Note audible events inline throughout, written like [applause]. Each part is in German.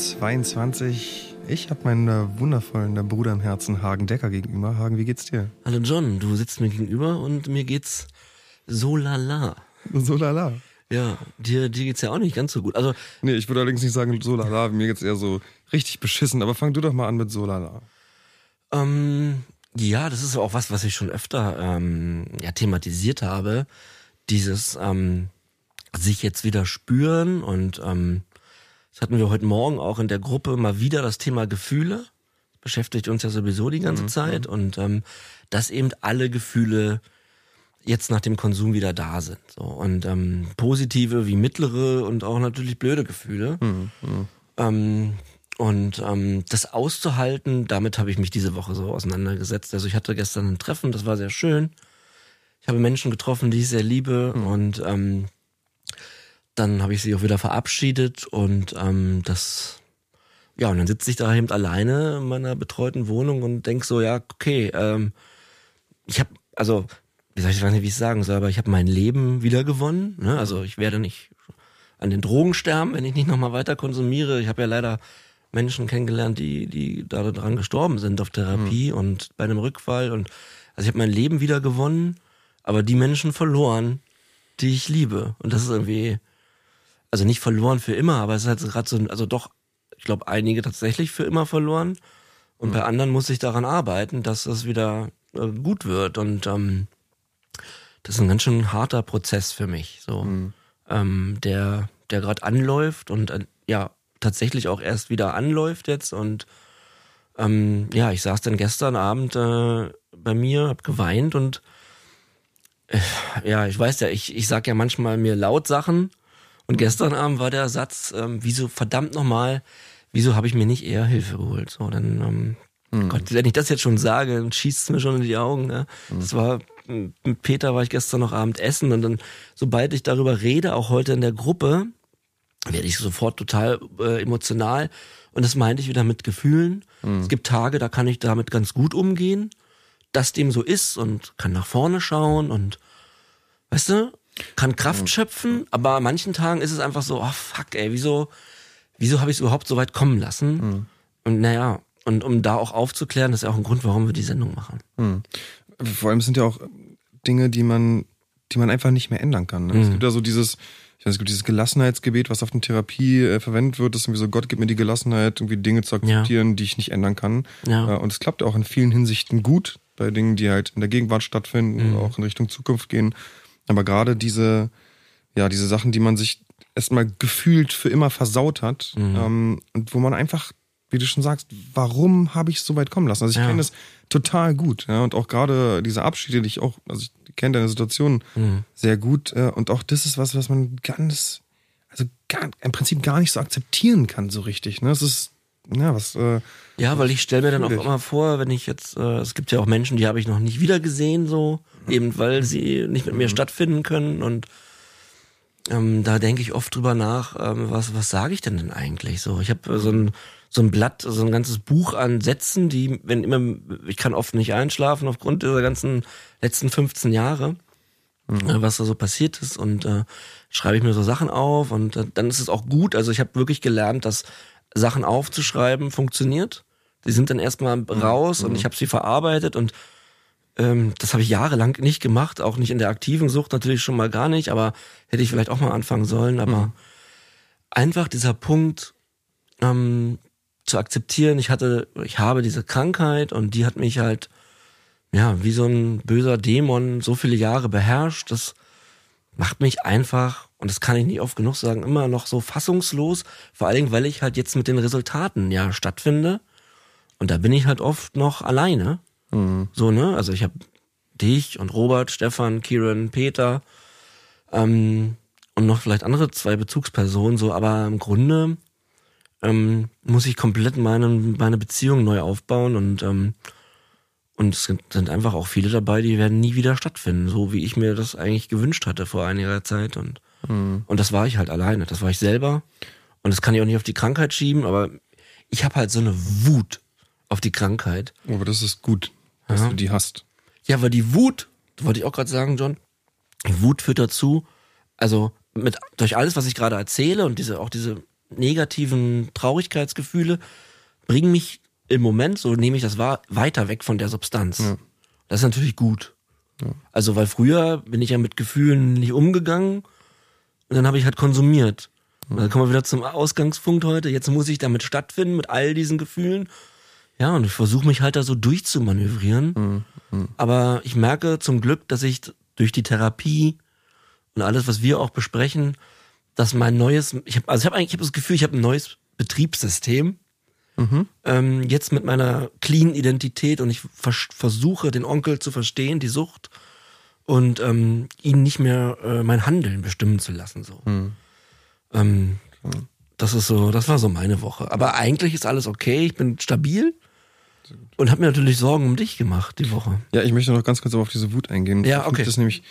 22. Ich habe meinen äh, wundervollen äh, Bruder im Herzen, Hagen Decker, gegenüber. Hagen, wie geht's dir? Hallo John, du sitzt mir gegenüber und mir geht's so lala. So lala. Ja, dir, dir geht's ja auch nicht ganz so gut. Also, Nee, ich würde allerdings nicht sagen so lala, mir geht's eher so richtig beschissen. Aber fang du doch mal an mit so lala. ähm, ja, das ist auch was, was ich schon öfter ähm, ja, thematisiert habe. Dieses ähm, sich jetzt wieder spüren und ähm, das hatten wir heute Morgen auch in der Gruppe mal wieder das Thema Gefühle. Das beschäftigt uns ja sowieso die ganze Zeit und ähm, dass eben alle Gefühle jetzt nach dem Konsum wieder da sind. So. Und ähm, positive wie mittlere und auch natürlich blöde Gefühle. Ähm, und ähm, das auszuhalten, damit habe ich mich diese Woche so auseinandergesetzt. Also ich hatte gestern ein Treffen, das war sehr schön. Ich habe Menschen getroffen, die ich sehr liebe und ähm, dann habe ich sie auch wieder verabschiedet und ähm, das ja und dann sitze ich da eben alleine in meiner betreuten Wohnung und denk so ja okay ähm, ich habe also wie soll ich, ich weiß nicht wie ich es sagen soll aber ich habe mein Leben wieder gewonnen ne? also ich werde nicht an den Drogen sterben wenn ich nicht nochmal weiter konsumiere. Ich habe ja leider Menschen kennengelernt die die daran gestorben sind auf Therapie und bei einem Rückfall und also ich habe mein Leben wieder gewonnen aber die Menschen verloren die ich liebe. Und das ist irgendwie also nicht verloren für immer, aber es ist halt gerade so, also doch, ich glaube, einige tatsächlich für immer verloren. Und bei anderen muss ich daran arbeiten, dass das wieder äh, gut wird. Und ähm, das ist ein ganz schön harter Prozess für mich, so ähm, der, der gerade anläuft und äh, ja tatsächlich auch erst wieder anläuft jetzt. Und ähm, ja, ich saß dann gestern Abend äh, bei mir, hab geweint und äh, ja, ich weiß ja, ich, ich sag ja manchmal mir laut Sachen und gestern Abend war der Satz, ähm, wieso verdammt nochmal, wieso habe ich mir nicht eher Hilfe geholt? So, dann, ähm, Gott, wenn ich das jetzt schon sage, dann schießt es mir schon in die Augen. Ne? Das war, mit Peter war ich gestern noch Abend essen und dann, sobald ich darüber rede, auch heute in der Gruppe, werde ich sofort total äh, emotional. Und das meinte ich wieder mit Gefühlen. Es gibt Tage, da kann ich damit ganz gut umgehen, dass dem so ist und kann nach vorne schauen und weißt du, kann Kraft schöpfen, aber an manchen Tagen ist es einfach so, oh fuck, ey, wieso, wieso habe ich es überhaupt so weit kommen lassen? Und naja, und um da auch aufzuklären, das ist ja auch ein Grund, warum wir die Sendung machen. Vor allem sind ja auch Dinge, die man, die man einfach nicht mehr ändern kann. Ne? Es gibt ja so dieses, ich weiß, es gibt dieses Gelassenheitsgebet, was auf der Therapie äh, verwendet wird, das ist irgendwie so, Gott gibt mir die Gelassenheit, irgendwie Dinge zu akzeptieren, die ich nicht ändern kann. Ja. Äh, und es klappt auch in vielen Hinsichten gut, bei Dingen, die halt in der Gegenwart stattfinden oder auch in Richtung Zukunft gehen. Aber gerade diese, ja, diese Sachen, die man sich erstmal gefühlt für immer versaut hat, ähm, und wo man einfach, wie du schon sagst, warum habe ich es so weit kommen lassen? Also ich Ja. kenne das total gut, ja, und auch gerade diese Abschiede, die ich auch, also ich kenne deine Situation sehr gut, äh, und auch das ist was, was man ganz, also gar, im Prinzip gar nicht so akzeptieren kann, so richtig, ne? Es ist, ja, was, äh, Ja, weil ich stelle mir dann auch immer vor, wenn ich jetzt, äh, es gibt ja auch Menschen, die habe ich noch nicht wieder gesehen, so, eben weil sie nicht mit mir stattfinden können und ähm, da denke ich oft drüber nach, ähm, was, was sage ich denn denn eigentlich so? Ich habe so ein, so ein Blatt, so ein ganzes Buch an Sätzen, die, wenn immer, ich kann oft nicht einschlafen aufgrund dieser ganzen letzten 15 Jahre, äh, was da so passiert ist und äh, schreibe ich mir so Sachen auf und äh, dann ist es auch gut. Also ich habe wirklich gelernt, dass Sachen aufzuschreiben funktioniert. Die sind dann erstmal raus und ich habe sie verarbeitet und ähm, das habe ich jahrelang nicht gemacht, auch nicht in der aktiven Sucht natürlich schon mal gar nicht, aber hätte ich vielleicht auch mal anfangen sollen. Aber einfach dieser Punkt ähm, zu akzeptieren, ich hatte, ich habe diese Krankheit und die hat mich halt ja wie so ein böser Dämon so viele Jahre beherrscht. Das macht mich einfach und das kann ich nicht oft genug sagen immer noch so fassungslos. Vor allen Dingen, weil ich halt jetzt mit den Resultaten ja stattfinde und da bin ich halt oft noch alleine. So, ne? Also ich habe dich und Robert, Stefan, Kieran, Peter ähm, und noch vielleicht andere zwei Bezugspersonen, so, aber im Grunde ähm, muss ich komplett meine, meine Beziehung neu aufbauen und ähm, und es sind, sind einfach auch viele dabei, die werden nie wieder stattfinden, so wie ich mir das eigentlich gewünscht hatte vor einiger Zeit und und das war ich halt alleine, das war ich selber und das kann ich auch nicht auf die Krankheit schieben, aber ich habe halt so eine Wut auf die Krankheit. aber das ist gut, dass Ja. du die hast. Ja, weil die Wut, das wollte ich auch gerade sagen, John, die Wut führt dazu, also mit durch alles, was ich gerade erzähle und diese auch diese negativen Traurigkeitsgefühle bringen mich im Moment, so nehme ich das wahr, weiter weg von der Substanz. Ja. Das ist natürlich gut. Also, weil früher bin ich ja mit Gefühlen nicht umgegangen und dann habe ich halt konsumiert. Und dann kommen wir wieder zum Ausgangspunkt heute. Jetzt muss ich damit stattfinden, mit all diesen Gefühlen. Ja, und ich versuche mich halt da so durchzumanövrieren. Aber ich merke zum Glück, dass ich durch die Therapie und alles, was wir auch besprechen, dass mein neues, ich habe, also ich habe eigentlich ich hab das Gefühl, ich habe ein neues Betriebssystem. Ähm, jetzt mit meiner clean Identität und ich vers versuche, den Onkel zu verstehen, die Sucht und ähm, ihn nicht mehr äh, mein Handeln bestimmen zu lassen. So. Ähm, das ist so, das war so meine Woche. Aber eigentlich ist alles okay. Ich bin stabil und habe mir natürlich Sorgen um dich gemacht die Woche. Ja, ich möchte noch ganz kurz auf diese Wut eingehen. Ja, Ich okay. Das ist nämlich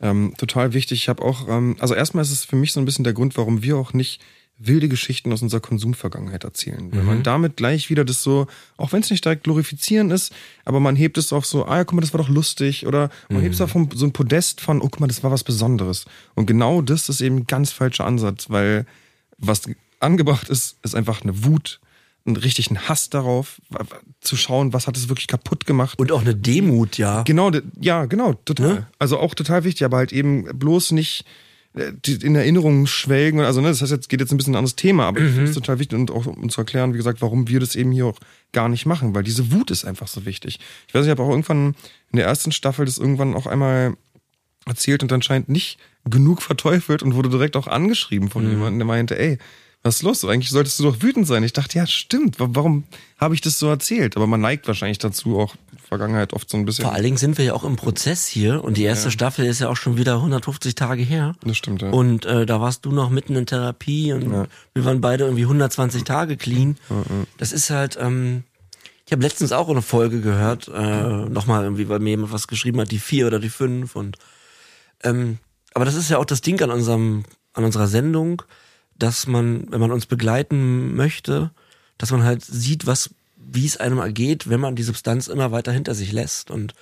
ähm, total wichtig. Ich habe auch, ähm, also erstmal ist es für mich so ein bisschen der Grund, warum wir auch nicht wilde Geschichten aus unserer Konsumvergangenheit erzählen. Weil Mhm. man damit gleich wieder das so, auch wenn es nicht direkt glorifizieren ist, aber man hebt es auf so, ah ja, guck mal, das war doch lustig. Oder man hebt es Mhm. auf so ein Podest von, oh guck mal, das war was Besonderes. Und genau das ist eben ein ganz falscher Ansatz, weil was angebracht ist, ist einfach eine Wut, einen richtigen Hass darauf, zu schauen, was hat es wirklich kaputt gemacht. Und auch eine Demut, ja. Genau, ja, genau, total. Ne? Also auch total wichtig, aber halt eben bloß nicht äh, in Erinnerungen schwelgen. Also, ne, das heißt, jetzt geht jetzt ein bisschen ein anderes Thema, aber ich finde es total wichtig und auch um zu erklären, wie gesagt, warum wir das eben hier auch gar nicht machen, weil diese Wut ist einfach so wichtig. Ich weiß nicht, ich habe auch irgendwann in der ersten Staffel das irgendwann auch einmal erzählt und anscheinend nicht genug verteufelt und wurde direkt auch angeschrieben von jemandem, der meinte, ey, was ist los? Eigentlich solltest du doch wütend sein. Ich dachte, ja, stimmt. Wa- Warum habe ich das so erzählt? Aber man neigt wahrscheinlich dazu, auch in der Vergangenheit oft so ein bisschen. Vor allen Dingen sind wir ja auch im Prozess hier und die erste Staffel ist ja auch schon wieder 150 Tage her. Das stimmt, ja. Und äh, da warst du noch mitten in Therapie und wir waren beide irgendwie 120 Tage clean. Das ist halt, ähm, ich habe letztens auch eine Folge gehört, äh, nochmal irgendwie, weil mir jemand was geschrieben hat, die vier oder die fünf und ähm, aber das ist ja auch das Ding an unserem, an unserer Sendung, dass man, wenn man uns begleiten möchte, dass man halt sieht, was, wie es einem ergeht, wenn man die Substanz immer weiter hinter sich lässt. Und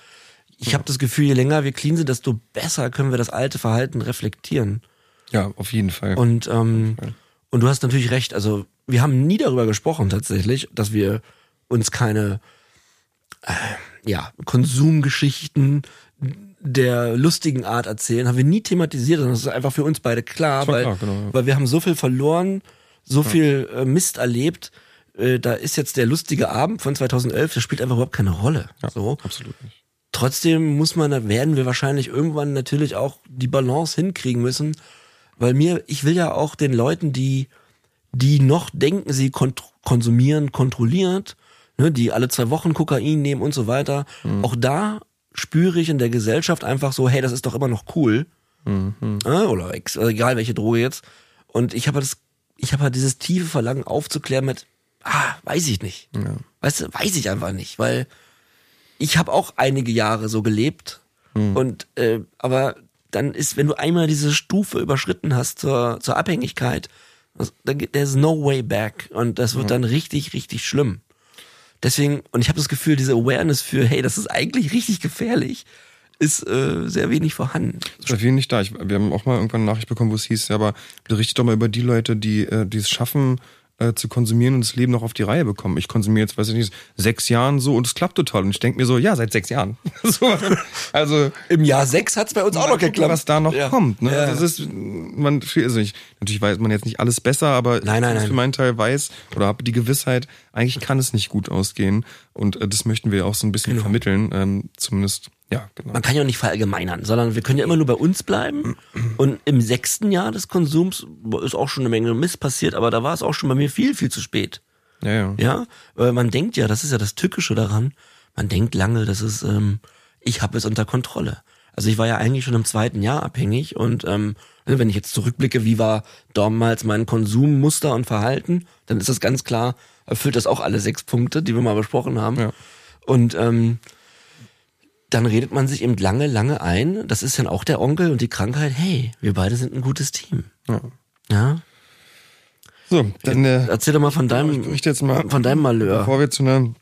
ich habe das Gefühl, je länger wir clean sind, desto besser können wir das alte Verhalten reflektieren. Ja, auf jeden Fall. Und, ähm, und du hast natürlich recht, also wir haben nie darüber gesprochen tatsächlich, dass wir uns keine äh, ja, Konsumgeschichten der lustigen Art erzählen, haben wir nie thematisiert, sondern das ist einfach für uns beide klar, weil, klar, genau, ja. weil wir haben so viel verloren, so viel äh, Mist erlebt, äh, da ist jetzt der lustige Abend von 2011, das spielt einfach überhaupt keine Rolle. so. Absolut nicht. Trotzdem muss man, da werden wir wahrscheinlich irgendwann natürlich auch die Balance hinkriegen müssen, weil mir, ich will ja auch den Leuten, die, die noch denken, sie kont konsumieren, kontrolliert, ne, die alle zwei Wochen Kokain nehmen und so weiter, auch da spüre ich in der Gesellschaft einfach so, hey, das ist doch immer noch cool. Äh, oder oder egal welche Droge jetzt. Und ich habe das, ich habe halt dieses tiefe Verlangen aufzuklären mit, ah, weiß ich nicht. Weißt du, weiß ich einfach nicht, weil ich habe auch einige Jahre so gelebt und äh, aber dann ist, wenn du einmal diese Stufe überschritten hast zur, zur Abhängigkeit, there's no way back und das wird dann richtig, richtig schlimm. Deswegen, und ich habe das Gefühl, diese Awareness für, hey, das ist eigentlich richtig gefährlich, ist äh, sehr wenig vorhanden. Ist bei vielen nicht da. Ich, wir haben auch mal irgendwann eine Nachricht bekommen, wo es hieß, ja, aber berichtet doch mal über die Leute, die äh, die es schaffen, äh, zu konsumieren und das Leben noch auf die Reihe bekommen. Ich konsumiere jetzt, weiß ich nicht, sechs Jahren so und es klappt total. Und ich denke mir so, ja, seit sechs Jahren. [laughs] so, also Im Jahr sechs hat's bei uns auch noch geklappt. was da noch Ja. kommt. Ne? Ja. Also das ist, man, also ich, natürlich weiß man jetzt nicht alles besser, aber Nein, nein, ich nein. für meinen Teil weiß oder habe die Gewissheit, eigentlich kann es nicht gut ausgehen. Und äh, das möchten wir auch so ein bisschen Genau. vermitteln. Ähm, zumindest, ja, genau. Man kann ja auch nicht verallgemeinern, sondern wir können ja immer nur bei uns bleiben. Und im sechsten Jahr des Konsums ist auch schon eine Menge Mist passiert, aber da war es auch schon bei mir viel, viel zu spät. Ja, ja. Ja, weil man denkt ja, das ist ja das Tückische daran. Man denkt lange, das ist, ähm, ich habe es unter Kontrolle. Also ich war ja eigentlich schon im zweiten Jahr abhängig und ähm, wenn ich jetzt zurückblicke, wie war damals mein Konsummuster und Verhalten, dann ist das ganz klar, erfüllt das auch alle sechs Punkte, die wir mal besprochen haben. Ja. Und ähm, dann redet man sich eben lange, lange ein, das ist dann auch der Onkel und die Krankheit, hey, wir beide sind ein gutes Team. Ja. Ja. So, dann äh, Erzähl doch mal von deinem, ich jetzt mal, von deinem Malheur. bevor wir zu einer,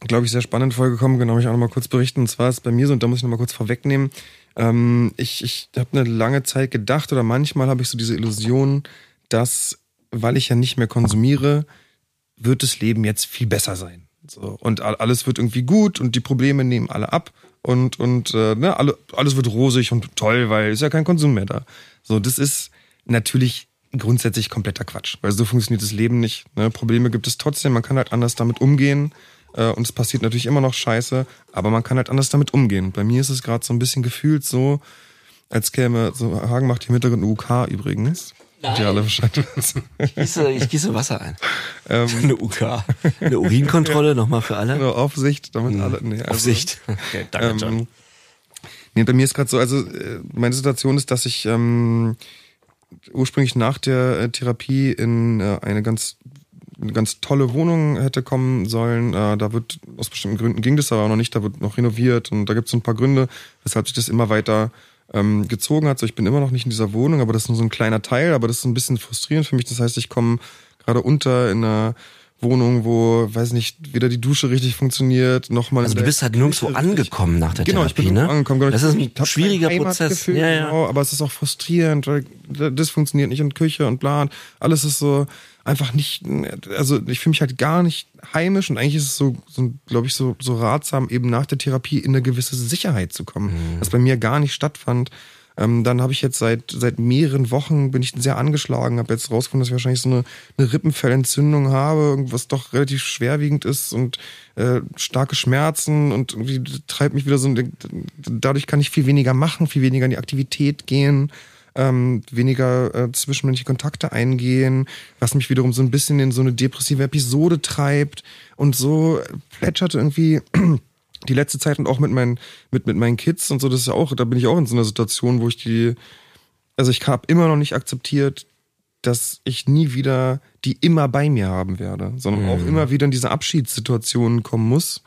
glaube ich, sehr spannenden Folge kommen, genau, ich auch noch mal kurz berichten. Und zwar ist es bei mir so, und da muss ich noch mal kurz vorwegnehmen, ähm, ich, ich habe eine lange Zeit gedacht oder manchmal habe ich so diese Illusion, dass weil ich ja nicht mehr konsumiere, wird das Leben jetzt viel besser sein. So, und alles wird irgendwie gut und die Probleme nehmen alle ab und, und äh, ne, alle, alles wird rosig und toll, weil ist ja kein Konsum mehr da. So, das ist natürlich grundsätzlich kompletter Quatsch, weil so funktioniert das Leben nicht. Ne? Probleme gibt es trotzdem, man kann halt anders damit umgehen äh, und es passiert natürlich immer noch Scheiße, aber man kann halt anders damit umgehen. Bei mir ist es gerade so ein bisschen gefühlt so, als käme, so Hagen macht hier Hintergrund UK übrigens. Nein. Die alle Bescheid wissen. Ich gieße, ich gieße Wasser ein. Ähm, [laughs] eine UK. Eine Urinkontrolle nochmal für alle. Eine Aufsicht, damit hm. alle. Nee, also, Aufsicht. Okay, danke, ähm, John. Nee, bei mir ist gerade so, also äh, meine Situation ist, dass ich ähm, ursprünglich nach der äh, Therapie in äh, eine ganz eine ganz tolle Wohnung hätte kommen sollen. Äh, da wird aus bestimmten Gründen ging das aber auch noch nicht, da wird noch renoviert und da gibt es ein paar Gründe, weshalb sich das immer weiter ähm, gezogen hat. So, ich bin immer noch nicht in dieser Wohnung, aber das ist nur so ein kleiner Teil, aber das ist ein bisschen frustrierend für mich. Das heißt, ich komme gerade unter in einer Wohnung, wo, weiß nicht, weder die Dusche richtig funktioniert, nochmal. Also du bist halt nirgendwo angekommen nach der genau, Therapie, ich bin ne? angekommen. Genau. Das ist ein schwieriger Prozess. Ja, ja. Genau, aber es ist auch frustrierend, weil das funktioniert nicht in Küche und bla. Alles ist so einfach nicht, also ich fühle mich halt gar nicht heimisch und eigentlich ist es so, so glaube ich, so, so ratsam, eben nach der Therapie in eine gewisse Sicherheit zu kommen, mhm. was bei mir gar nicht stattfand. Ähm, dann habe ich jetzt seit seit mehreren Wochen bin ich sehr angeschlagen, habe jetzt rausgefunden, dass ich wahrscheinlich so eine, eine Rippenfellentzündung habe, was doch relativ schwerwiegend ist und äh, starke Schmerzen und irgendwie treibt mich wieder so. Dadurch kann ich viel weniger machen, viel weniger in die Aktivität gehen. Ähm, weniger äh, zwischenmenschliche Kontakte eingehen, was mich wiederum so ein bisschen in so eine depressive Episode treibt und so plätscherte irgendwie [clears throat] die letzte Zeit und auch mit meinen, mit, mit meinen Kids und so, das ist ja auch, da bin ich auch in so einer Situation, wo ich die, also ich habe immer noch nicht akzeptiert, dass ich nie wieder die immer bei mir haben werde, sondern mhm. auch immer wieder in diese Abschiedssituationen kommen muss.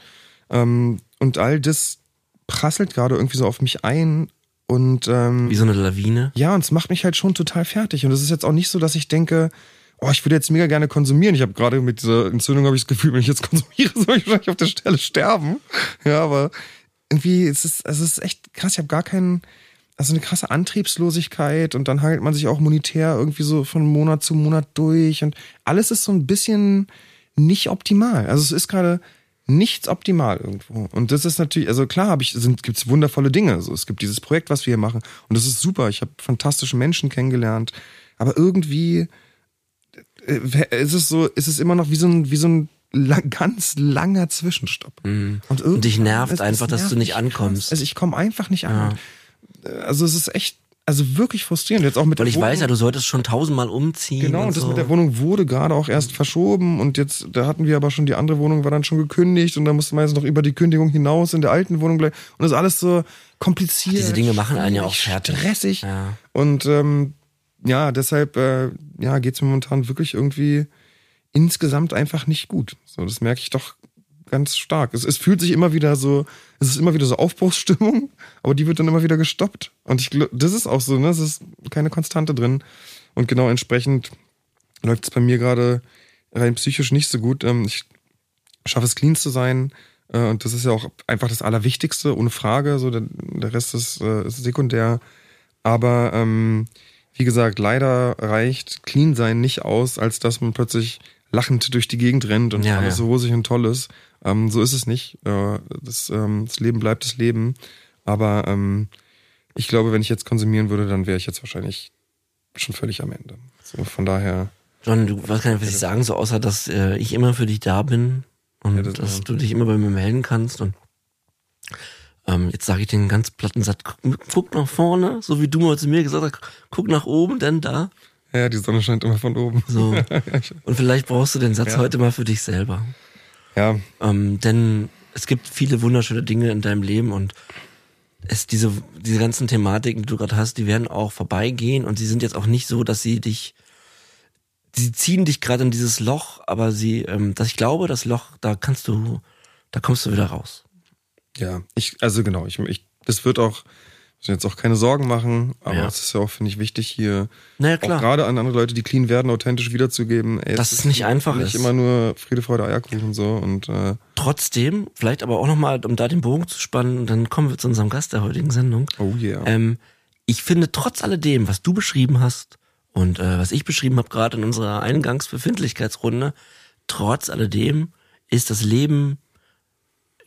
Ähm, und all das prasselt gerade irgendwie so auf mich ein und ähm, wie so eine Lawine. Ja, und es macht mich halt schon total fertig. Und es ist jetzt auch nicht so, dass ich denke, oh, ich würde jetzt mega gerne konsumieren. Ich habe gerade mit dieser Entzündung habe ich das Gefühl, wenn ich jetzt [laughs] konsumiere, soll ich wahrscheinlich auf der Stelle sterben. Ja, aber irgendwie es ist es ist echt krass. Ich habe gar keinen, also eine krasse Antriebslosigkeit und dann hangelt man sich auch monetär irgendwie so von Monat zu Monat durch und alles ist so ein bisschen nicht optimal. Also es ist gerade nichts optimal irgendwo. Und das ist natürlich, also klar habe ich, sind, gibt's wundervolle Dinge. Also es gibt dieses Projekt, was wir hier machen. Und das ist super. Ich habe fantastische Menschen kennengelernt. Aber irgendwie äh, ist es so, ist es immer noch wie so ein, wie so ein lang, ganz langer Zwischenstopp. Mhm. Und, und dich nervt einfach, dass du nicht ankommst. Also ich komme einfach nicht an. Ja. Also es ist echt, also wirklich frustrierend. Jetzt auch mit Weil ich Wohnung. weiß ja, du solltest schon tausendmal umziehen. Genau, und, und das so. mit der Wohnung wurde gerade auch erst verschoben und jetzt, da hatten wir aber schon, die andere Wohnung war dann schon gekündigt und da musste man jetzt noch über die Kündigung hinaus in der alten Wohnung bleiben. Und das ist alles so kompliziert. Ach, diese Dinge machen einen ja auch fertig. Stressig. Ja. Und ähm, ja, deshalb äh, ja, geht es momentan wirklich irgendwie insgesamt einfach nicht gut. So, das merke ich doch ganz stark. Es, es fühlt sich immer wieder so, es ist immer wieder so Aufbruchsstimmung, [laughs] aber die wird dann immer wieder gestoppt. Und ich das ist auch so, ne? Es ist keine Konstante drin. Und genau entsprechend läuft es bei mir gerade rein psychisch nicht so gut. Ähm, ich schaffe es clean zu sein. Äh, und das ist ja auch einfach das Allerwichtigste, ohne Frage. So, der, der Rest ist, äh, ist sekundär. Aber ähm, wie gesagt, leider reicht Clean sein nicht aus, als dass man plötzlich lachend durch die Gegend rennt und ja, alles ja. so rosig und toll ist. Ähm, so ist es nicht. Äh, das, ähm, das Leben bleibt das Leben. Aber ähm, ich glaube, wenn ich jetzt konsumieren würde, dann wäre ich jetzt wahrscheinlich schon völlig am Ende. So, von daher. John, du weißt gar nicht, was ich sagen soll, außer dass äh, ich immer für dich da bin und ja, das dass du dich immer bei mir melden kannst und ähm, jetzt sage ich den ganz platten Satz, guck, guck, nach vorne, so wie du mal zu mir gesagt hast, guck nach oben, denn da. Ja, die Sonne scheint immer von oben. So. [laughs] Und vielleicht brauchst du den Satz ja. heute mal für dich selber. Ja. Ähm, denn es gibt viele wunderschöne Dinge in deinem Leben und es, diese, diese ganzen Thematiken, die du gerade hast, die werden auch vorbeigehen und sie sind jetzt auch nicht so, dass sie dich, sie ziehen dich gerade in dieses Loch, aber sie, ähm, dass ich glaube, das Loch, da kannst du, da kommst du wieder raus. Ja, ich, also genau, ich, ich das wird auch, jetzt auch keine Sorgen machen, aber ja. es ist ja auch, finde ich, wichtig, hier naja, klar. gerade an andere Leute, die clean werden, authentisch wiederzugeben. Ey, das ist nicht einfach. Nicht ist. immer nur Friede, Freude, Eierkuchen so und äh, trotzdem, vielleicht aber auch nochmal, um da den Bogen zu spannen, dann kommen wir zu unserem Gast der heutigen Sendung. Oh yeah. Ähm, ich finde trotz alledem, was du beschrieben hast Und äh, was ich beschrieben habe gerade in unserer Eingangsbefindlichkeitsrunde, trotz alledem ist das Leben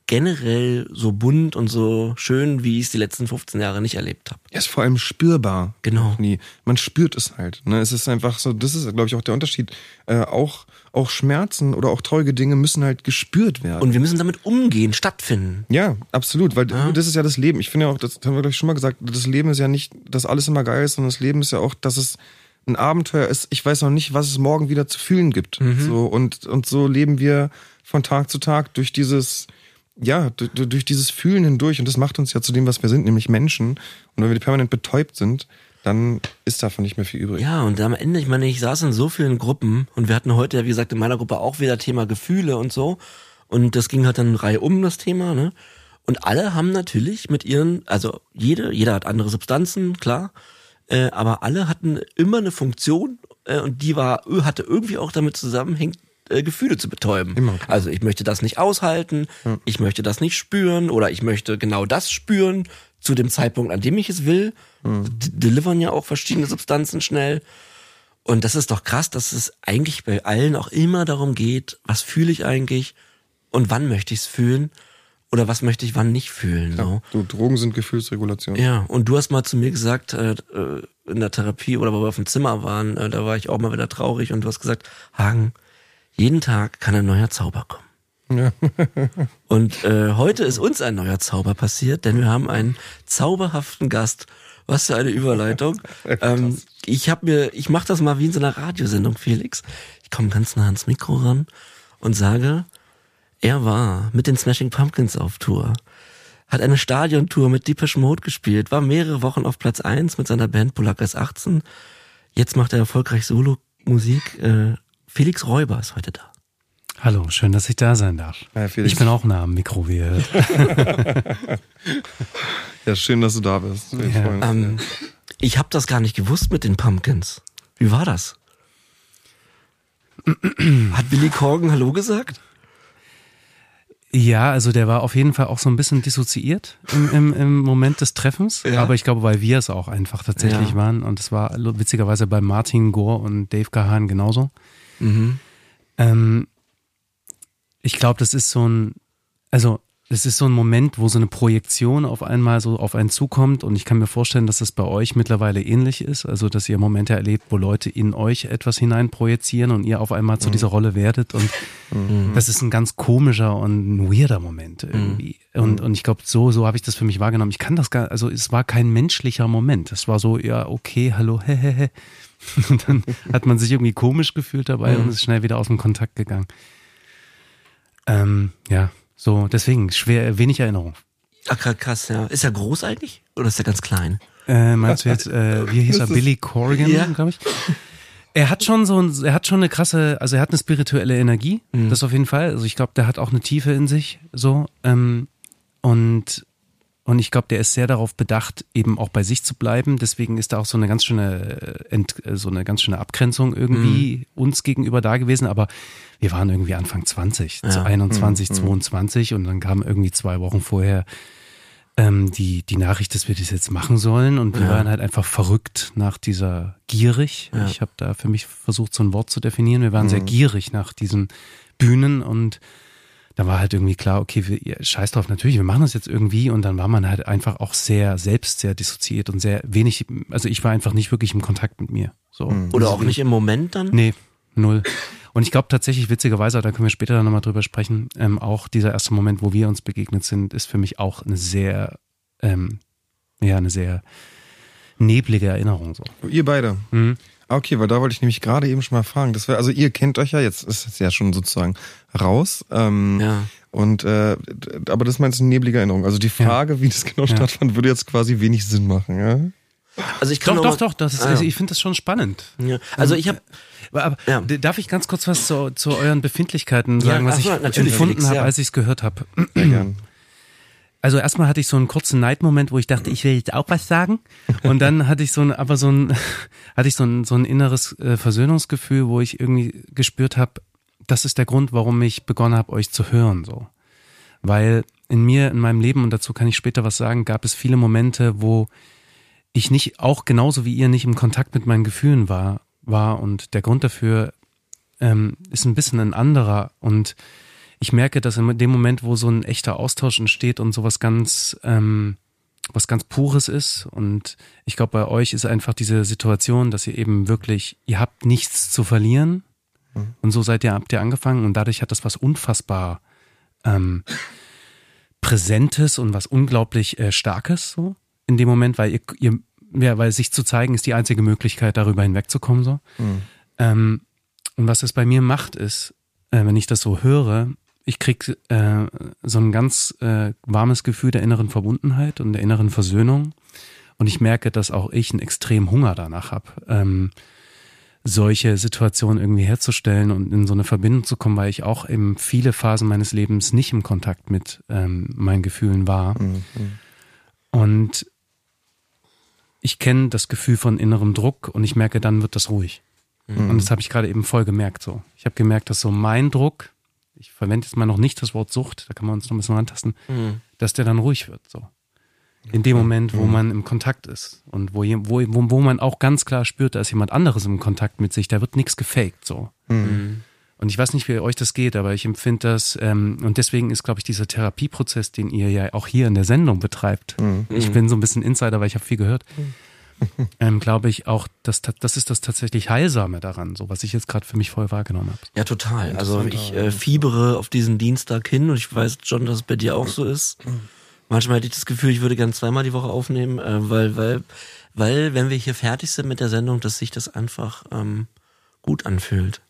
generell so bunt und so schön, wie ich es die letzten 15 Jahre nicht erlebt habe. Er ist vor allem spürbar. Genau. Nie. Man spürt es halt. Ne? Es ist einfach so, das ist, glaube ich, auch der Unterschied. Äh, auch, auch Schmerzen oder auch traurige Dinge müssen halt gespürt werden. Und wir müssen damit umgehen, stattfinden. ja, absolut, weil das ist ja das Leben. Ich finde ja auch, das haben wir gleich schon mal gesagt, das Leben ist ja nicht, dass alles immer geil ist, sondern das Leben ist ja auch, dass es ein Abenteuer ist. Ich weiß noch nicht, was es morgen wieder zu fühlen gibt. So, und, und so leben wir von Tag zu Tag durch dieses, ja, durch, dieses Fühlen hindurch. Und das macht uns ja zu dem, was wir sind, nämlich Menschen. Und wenn wir permanent betäubt sind, dann ist davon nicht mehr viel übrig. Ja, und am Ende, ich meine, ich saß in so vielen Gruppen und wir hatten heute wie gesagt, in meiner Gruppe auch wieder Thema Gefühle und so. Und das ging halt dann Reihe um, das Thema, ne? Und alle haben natürlich mit ihren, also jede, jeder hat andere Substanzen, klar, äh, aber alle hatten immer eine Funktion äh, und die war, hatte irgendwie auch damit zusammenhängt, äh, Gefühle zu betäuben. Immer. Also ich möchte das nicht aushalten, ich möchte das nicht spüren oder ich möchte genau das spüren zu dem Zeitpunkt, an dem ich es will. D- Delivern ja auch verschiedene Substanzen schnell. Und das ist doch krass, dass es eigentlich bei allen auch immer darum geht, was fühle ich eigentlich und wann möchte ich es fühlen oder was möchte ich wann nicht fühlen. So. Du, Drogen sind Gefühlsregulation. Ja, und du hast mal zu mir gesagt, äh, äh, in der Therapie oder wo wir auf dem Zimmer waren, äh, da war ich auch mal wieder traurig und du hast gesagt, Hagen, jeden Tag kann ein neuer Zauber kommen. Ja. [laughs] Und äh, heute ist uns ein neuer Zauber passiert, denn wir haben einen zauberhaften Gast. Was für eine Überleitung. [laughs] ähm, ich habe mir, ich mache das mal wie in so einer Radiosendung, Felix. Ich komme ganz nah ans Mikro ran und sage, er war mit den Smashing Pumpkins auf Tour, hat eine Stadiontour mit Depeche Mode gespielt, war mehrere Wochen auf Platz 1 mit seiner Band Polakas 18. Jetzt macht er erfolgreich Solo-Musik. Äh, Felix Räuber ist heute da. Hallo, schön, dass ich da sein darf. Ja, ich bin auch nah am Mikro, wie ihr hört. [laughs] Ja, schön, dass du da bist. Ja. Ähm, ich habe das gar nicht gewusst mit den Pumpkins. Wie war das? [clears throat] Hat Billy Corgan Hallo gesagt? Ja, also der war auf jeden Fall auch so ein bisschen dissoziiert im, im, im Moment des Treffens. Ja. Aber ich glaube, weil wir es auch einfach tatsächlich Ja. waren. Und es war witzigerweise bei Martin Gore und Dave Gahan genauso. Mhm. Ähm, ich glaube, das ist so ein, also es ist so ein Moment, wo so eine Projektion auf einmal so auf einen zukommt und ich kann mir vorstellen, dass das bei euch mittlerweile ähnlich ist, also dass ihr Momente erlebt, wo Leute in euch etwas hineinprojizieren und ihr auf einmal zu dieser Rolle werdet und das ist ein ganz komischer und ein weirder Moment irgendwie und und ich glaube so so habe ich das für mich wahrgenommen. Ich kann das gar, also es war kein menschlicher Moment. Es war so ja okay, hallo, [laughs] hehehe. [laughs] Und dann hat man sich irgendwie komisch gefühlt dabei und ist schnell wieder aus dem Kontakt gegangen. Ähm, ja, so, deswegen, schwer, wenig Erinnerung. Ach, krass, ja. Ist er groß eigentlich? Oder ist er ganz klein? Äh, meinst du jetzt, äh, wie hieß er, Billy Corrigan, Ja. glaube ich? Er hat schon so, ein, er hat schon eine krasse, also er hat eine spirituelle Energie, das auf jeden Fall. Also ich glaube, der hat auch eine Tiefe in sich, so. Ähm, und und ich glaube, der ist sehr darauf bedacht, eben auch bei sich zu bleiben. Deswegen ist da auch so eine ganz schöne, äh, äh, so eine ganz schöne Abgrenzung irgendwie uns gegenüber da gewesen. Aber wir waren irgendwie Anfang 20, Ja. 21, 22 und dann kam irgendwie zwei Wochen vorher ähm, die, die Nachricht, dass wir das jetzt machen sollen. Und wir Ja. waren halt einfach verrückt nach dieser gierig. Ja. Ich habe da für mich versucht, so ein Wort zu definieren. Wir waren sehr gierig nach diesen Bühnen und da war halt irgendwie klar, okay, wir, scheiß drauf, natürlich, wir machen das jetzt irgendwie und dann war man halt einfach auch sehr selbst sehr dissoziiert und sehr wenig, also ich war einfach nicht wirklich im Kontakt mit mir. So. Oder auch nicht im Moment dann? Nee, null. Und ich glaube tatsächlich, witzigerweise, da können wir später dann nochmal drüber sprechen, ähm, auch dieser erste Moment, wo wir uns begegnet sind, ist für mich auch eine sehr, ähm, ja, eine sehr neblige Erinnerung. So. Ihr beide. Mhm. Okay, weil da wollte ich nämlich gerade eben schon mal fragen. Das wär, also ihr kennt euch ja jetzt, ist es ja schon sozusagen raus. Ähm, Ja. Und äh, aber das meinst du neblige Erinnerung. Also die Frage, wie das genau Ja. stattfand, würde jetzt quasi wenig Sinn machen, ja? Also ich kann Doch, doch, doch, das ist, Ah, ja. also ich finde das schon spannend. Ja. Also ich habe Aber, aber Ja. darf ich ganz kurz was zu, zu euren Befindlichkeiten sagen, Ja, was so, ich natürlich, empfunden habe, ja. als ich es gehört habe? Sehr gern. Also erstmal hatte ich so einen kurzen Neidmoment, wo ich dachte, ich will jetzt auch was sagen. Und dann hatte ich so ein, aber so ein, [laughs] hatte ich so ein, so ein inneres äh, Versöhnungsgefühl, wo ich irgendwie gespürt habe, das ist der Grund, warum ich begonnen habe, euch zu hören, so. Weil in mir, in meinem Leben, und dazu kann ich später was sagen, gab es viele Momente, wo ich nicht, auch genauso wie ihr nicht im Kontakt mit meinen Gefühlen war, war und der Grund dafür ähm, ist ein bisschen ein anderer und ich merke, dass in dem Moment, wo so ein echter Austausch entsteht und sowas ganz, ähm, was ganz Pures ist und ich glaube, bei euch ist einfach diese Situation, dass ihr eben wirklich, ihr habt nichts zu verlieren mhm. und so seid ihr, habt ihr angefangen und dadurch hat das was unfassbar ähm, Präsentes und was unglaublich äh, Starkes so in dem Moment, weil ihr, ihr ja, weil sich zu zeigen ist die einzige Möglichkeit, darüber hinwegzukommen so. Mhm. Ähm, und was es bei mir macht, ist, äh, wenn ich das so höre, ich krieg äh, so ein ganz äh, warmes Gefühl der inneren Verbundenheit und der inneren Versöhnung. Und ich merke, dass auch ich einen extremen Hunger danach habe, ähm, solche Situationen irgendwie herzustellen und in so eine Verbindung zu kommen, weil ich auch eben viele Phasen meines Lebens nicht im Kontakt mit ähm, meinen Gefühlen war. Mhm. Und ich kenne das Gefühl von innerem Druck und ich merke, dann wird das ruhig. Mhm. Und das habe ich gerade eben voll gemerkt so. Ich habe gemerkt, dass so mein Druck, ich verwende jetzt mal noch nicht das Wort Sucht, da kann man uns noch ein bisschen rantasten, mhm. dass der dann ruhig wird so. In dem Moment, wo mhm. man im Kontakt ist und wo, wo, wo, man auch ganz klar spürt, da ist jemand anderes im Kontakt mit sich, da wird nichts gefaked so. Mhm. Und ich weiß nicht, wie euch das geht, aber ich empfinde das, ähm, und deswegen ist, glaube ich, dieser Therapieprozess, den ihr ja auch hier in der Sendung betreibt. Mhm. Ich bin so ein bisschen Insider, weil ich habe viel gehört. [laughs] Ähm, glaube ich auch, dass das ist das tatsächlich Heilsame daran, so was ich jetzt gerade für mich voll wahrgenommen habe. Ja, total. Also ich äh, fiebere auf diesen Dienstag hin und ich weiß schon, dass es bei dir auch so ist. Manchmal hätte ich das Gefühl, ich würde gern zweimal die Woche aufnehmen, äh, weil, weil, weil, wenn wir hier fertig sind mit der Sendung, dass sich das einfach ähm, gut anfühlt.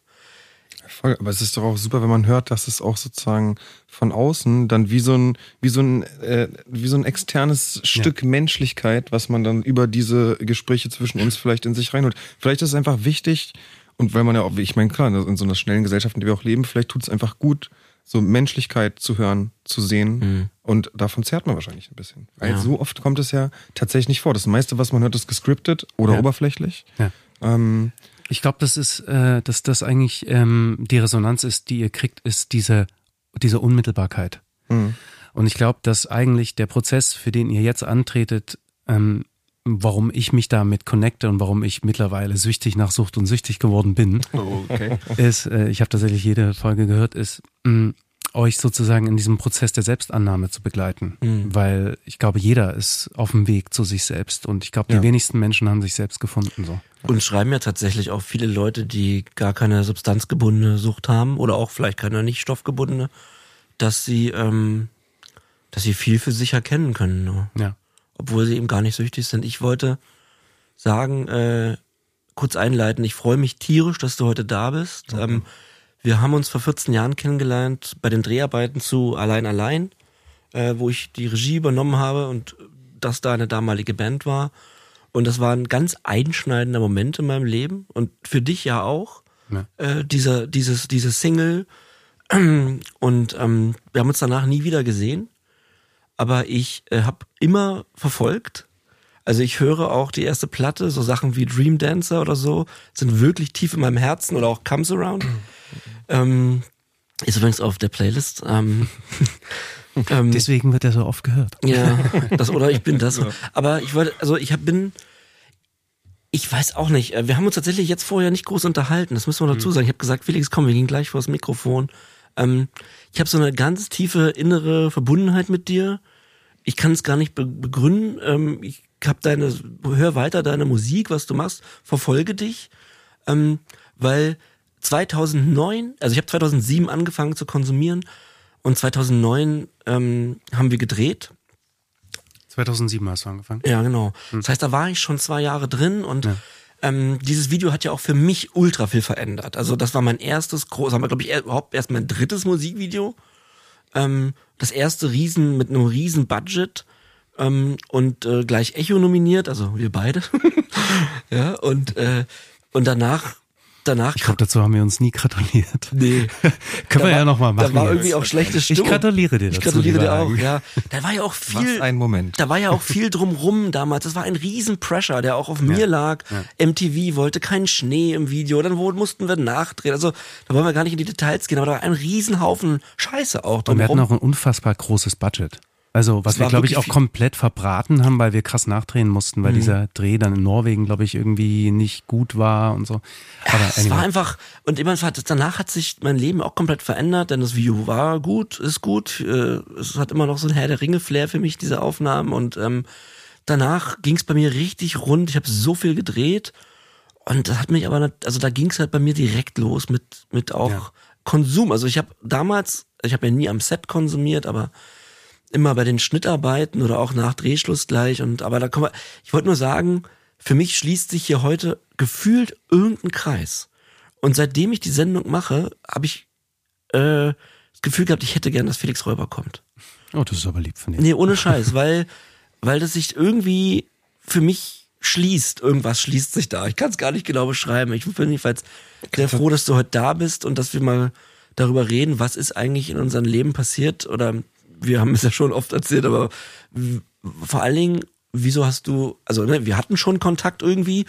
Voll, aber es ist doch auch super, wenn man hört, dass es auch sozusagen von außen dann wie so ein, wie so ein, äh, wie so ein externes Stück ja. Menschlichkeit, was man dann über diese Gespräche zwischen uns vielleicht in sich reinholt. Vielleicht ist es einfach wichtig und weil man ja auch, ich meine, klar, in so einer schnellen Gesellschaft, in der wir auch leben, vielleicht tut es einfach gut, so Menschlichkeit zu hören, zu sehen. Mhm. Und davon zerrt man wahrscheinlich ein bisschen. Weil ja. so oft kommt es ja tatsächlich nicht vor. Das meiste, was man hört, ist gescriptet oder ja. oberflächlich. Ja. Ähm, ich glaube, das ist, äh, dass das eigentlich ähm, die Resonanz ist, die ihr kriegt, ist diese, diese Unmittelbarkeit. Mhm. Und ich glaube, dass eigentlich der Prozess, für den ihr jetzt antretet, ähm, warum ich mich damit connecte und warum ich mittlerweile süchtig nach Sucht und süchtig geworden bin, oh, okay. [laughs] ist, äh, ich habe tatsächlich jede Folge gehört, ist, mh, euch sozusagen in diesem Prozess der Selbstannahme zu begleiten. Mhm. Weil ich glaube, jeder ist auf dem Weg zu sich selbst und ich glaube, die ja. wenigsten Menschen haben sich selbst gefunden. So. Und schreiben ja tatsächlich auch viele Leute, die gar keine substanzgebundene Sucht haben oder auch vielleicht keine nicht stoffgebundene, dass sie, ähm, dass sie viel für sich erkennen können. Ne? Ja. Obwohl sie eben gar nicht süchtig sind. Ich wollte sagen, äh, kurz einleiten, ich freue mich tierisch, dass du heute da bist. Okay. Ähm, wir haben uns vor 14 Jahren kennengelernt bei den Dreharbeiten zu Allein Allein, äh, wo ich die Regie übernommen habe und das da eine damalige Band war. Und das war ein ganz einschneidender Moment in meinem Leben und für dich ja auch. Ja. Äh, dieser, dieses, dieses Single. [clears throat] Und ähm, wir haben uns danach nie wieder gesehen. Aber ich äh, habe immer verfolgt. Also ich höre auch die erste Platte, so Sachen wie Dream Dancer oder so, sind wirklich tief in meinem Herzen oder auch Comes Around. Ähm, ist übrigens auf der Playlist. Ähm, [laughs] ähm, Deswegen wird er so oft gehört. Ja, das oder ich bin das. Aber ich wollte, also ich hab, bin, ich weiß auch nicht. Äh, wir haben uns tatsächlich jetzt vorher nicht groß unterhalten. Das müssen wir dazu mhm. sagen. Ich habe gesagt, Felix, komm, wir gehen gleich vor das Mikrofon. Ähm, ich habe so eine ganz tiefe innere Verbundenheit mit dir. Ich kann es gar nicht begründen. Ähm, ich hab deine, hör weiter deine Musik, was du machst, verfolge dich, ähm, weil 2009, also ich habe 2007 angefangen zu konsumieren und 2009 ähm, haben wir gedreht. 2007 hast du angefangen? Ja, genau. Hm. Das heißt, da war ich schon zwei Jahre drin und ja. ähm, dieses Video hat ja auch für mich ultra viel verändert. Also das war mein erstes, groß, haben wir glaube ich überhaupt erst mein drittes Musikvideo. Ähm, das erste Riesen mit einem riesen Budget ähm, und äh, gleich Echo nominiert, also wir beide. [laughs] ja und äh, und danach danach. Ich glaube, dazu haben wir uns nie gratuliert. Nee. [laughs] Können wir war, ja nochmal machen. Da war irgendwie auch schlechte Stimmung. Ich gratuliere dir dazu. Ich gratuliere dir auch, ja. Da war ja auch viel. Was ein Moment. Da war ja auch viel [laughs] drumrum damals. Das war ein riesen Pressure, der auch auf mir lag. Ja. MTV wollte keinen Schnee im Video. Dann mussten wir nachdrehen. Also, da wollen wir gar nicht in die Details gehen, aber da war ein Riesenhaufen Scheiße auch drumrum. Und wir hatten auch ein unfassbar großes Budget. Also, was wir, war glaube ich, auch viel- komplett verbraten haben, weil wir krass nachdrehen mussten, weil Mhm. dieser Dreh dann in Norwegen, glaube ich, irgendwie nicht gut war und so. Aber es war anyway. einfach, und immer danach hat sich mein Leben auch komplett verändert, denn das Video war gut, ist gut. äh, Es hat immer noch so ein Herr der Ringe-Flair für mich, diese Aufnahmen. Und ähm, danach ging es bei mir richtig rund. Ich habe so viel gedreht. Und das hat mich aber, nicht- also da ging es halt bei mir direkt los mit, mit auch Ja. Konsum. Also ich habe damals, ich habe ja nie am Set konsumiert, aber immer bei den Schnittarbeiten oder auch nach Drehschluss gleich. Und aber da kommen wir, ich wollte nur sagen, für mich schließt sich hier heute gefühlt irgendein Kreis. Und seitdem ich die Sendung mache, habe ich äh, das Gefühl gehabt, ich hätte gern, dass Felix Räuber kommt. Oh, das ist aber lieb von dir. Nee, ohne Scheiß, [laughs] weil, weil das sich irgendwie für mich schließt. Irgendwas schließt sich da. Ich kann es gar nicht genau beschreiben. Ich bin jedenfalls sehr froh, dass du heute da bist und dass wir mal darüber reden, was ist eigentlich in unserem Leben passiert. Oder wir haben es ja schon oft erzählt, aber vor allen Dingen, wieso hast du, also ne, wir hatten schon Kontakt irgendwie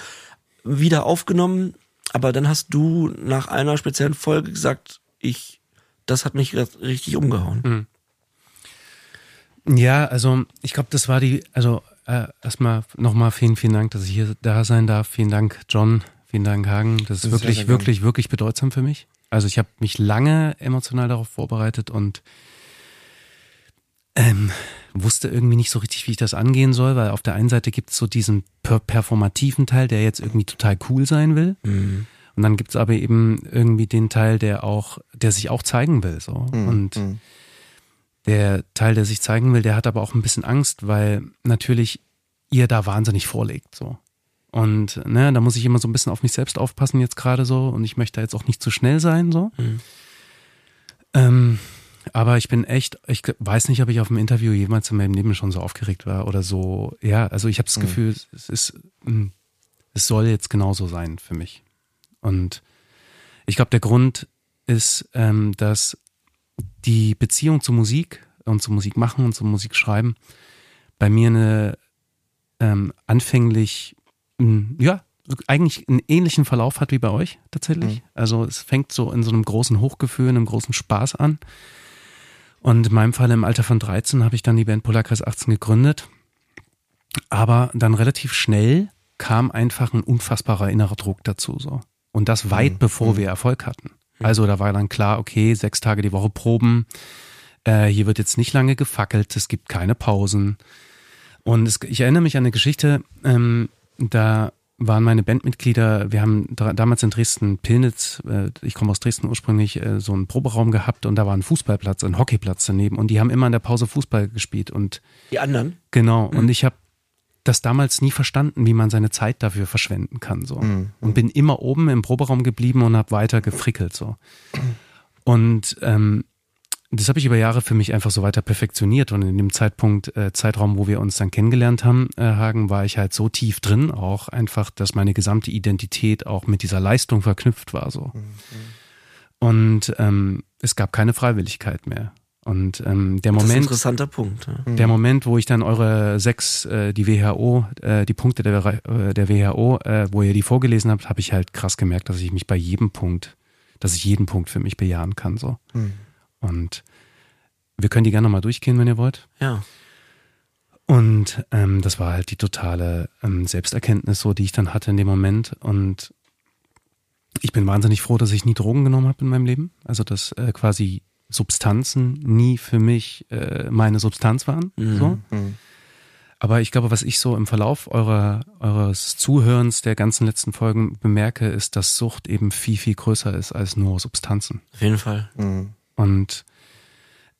wieder aufgenommen, aber dann hast du nach einer speziellen Folge gesagt, ich, das hat mich richtig umgehauen. Ja, also ich glaube, das war die, also äh, erstmal nochmal vielen, vielen Dank, dass ich hier da sein darf. Vielen Dank, John. Vielen Dank, Hagen. Das ist Sehr, wirklich, wirklich, wirklich bedeutsam für mich. Also ich habe mich lange emotional darauf vorbereitet und ähm, wusste irgendwie nicht so richtig, wie ich das angehen soll, weil auf der einen Seite gibt es so diesen per performativen Teil, der jetzt irgendwie total cool sein will. Mhm. Und dann gibt es aber eben irgendwie den Teil, der auch, der sich auch zeigen will. So. Und Mhm. der Teil, der sich zeigen will, der hat aber auch ein bisschen Angst, weil natürlich ihr da wahnsinnig vorlegt. So. Und ne, da muss ich immer so ein bisschen auf mich selbst aufpassen jetzt gerade so und ich möchte da jetzt auch nicht zu schnell sein. so. Mhm. Ähm, aber ich bin echt, ich weiß nicht, ob ich auf dem Interview jemals in meinem Leben schon so aufgeregt war oder so. Ja, also ich habe das Mhm. Gefühl, es ist, mh, es soll jetzt genauso sein für mich. Und ich glaube, der Grund ist, ähm, dass die Beziehung zur Musik und zur Musik machen und zur Musik schreiben bei mir eine ähm, anfänglich, mh, ja, eigentlich einen ähnlichen Verlauf hat wie bei euch tatsächlich. Also es fängt so in so einem großen Hochgefühl, einem großen Spaß an. Und in meinem Fall im Alter von 13 habe ich dann die Band Polarkreis 18 gegründet. Aber dann relativ schnell kam einfach ein unfassbarer innerer Druck dazu. So. Und das weit bevor wir Erfolg hatten. Also da war dann klar, okay, sechs Tage die Woche proben. Äh, hier wird jetzt nicht lange gefackelt, es gibt keine Pausen. Und es, ich erinnere mich an eine Geschichte, ähm, da waren meine Bandmitglieder, wir haben damals in Dresden Pilnitz, äh, ich komme aus Dresden ursprünglich, äh, so einen Proberaum gehabt und da war ein Fußballplatz, ein Hockeyplatz daneben und die haben immer in der Pause Fußball gespielt und Die anderen? Genau, und ich habe das damals nie verstanden, wie man seine Zeit dafür verschwenden kann. So. Und bin immer oben im Proberaum geblieben und habe weiter gefrickelt. So. Und ähm, das habe ich über Jahre für mich einfach so weiter perfektioniert. Und in dem Zeitpunkt, äh, Zeitraum, wo wir uns dann kennengelernt haben, äh, Hagen, war ich halt so tief drin, auch einfach, dass meine gesamte Identität auch mit dieser Leistung verknüpft war. So. Und ähm, es gab keine Freiwilligkeit mehr. Und ähm, der Das ist ein Moment, interessanter Punkt. Ja. der Moment, wo ich dann eure sechs, äh, die WHO, äh, die Punkte der, äh, der WHO, äh, wo ihr die vorgelesen habt, habe ich halt krass gemerkt, dass ich mich bei jedem Punkt, dass ich jeden Punkt für mich bejahen kann. so. Und wir können die gerne nochmal durchgehen, wenn ihr wollt. ja. Und ähm, das war halt die totale ähm, Selbsterkenntnis, so die ich dann hatte in dem Moment. Und ich bin wahnsinnig froh, dass ich nie Drogen genommen habe in meinem Leben. Also dass äh, quasi Substanzen nie für mich äh, meine Substanz waren. So. Mhm. Aber ich glaube, was ich so im Verlauf eurer, eures Zuhörens der ganzen letzten Folgen bemerke, ist, dass Sucht eben viel, viel größer ist als nur Substanzen. Auf jeden Fall. Mhm. Und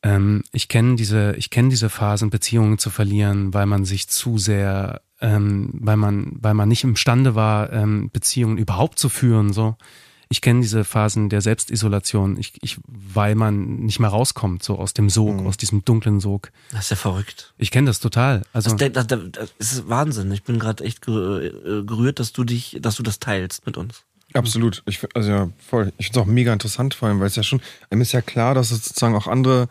ähm, ich kenne diese, ich kenne diese Phasen, Beziehungen zu verlieren, weil man sich zu sehr, ähm, weil man, weil man nicht imstande war, ähm, Beziehungen überhaupt zu führen. So, ich kenne diese Phasen der Selbstisolation, ich, ich, weil man nicht mehr rauskommt, so aus dem Sog, aus diesem dunklen Sog. Das ist ja verrückt. Ich kenne das total. Also Das, das, das, ist Wahnsinn. Ich bin gerade echt äh, gerührt, dass du dich, dass du das teilst mit uns. Absolut. Ich, also ja, voll. Ich finde es auch mega interessant, vor allem, weil es ja schon, einem ist ja klar, dass es sozusagen auch andere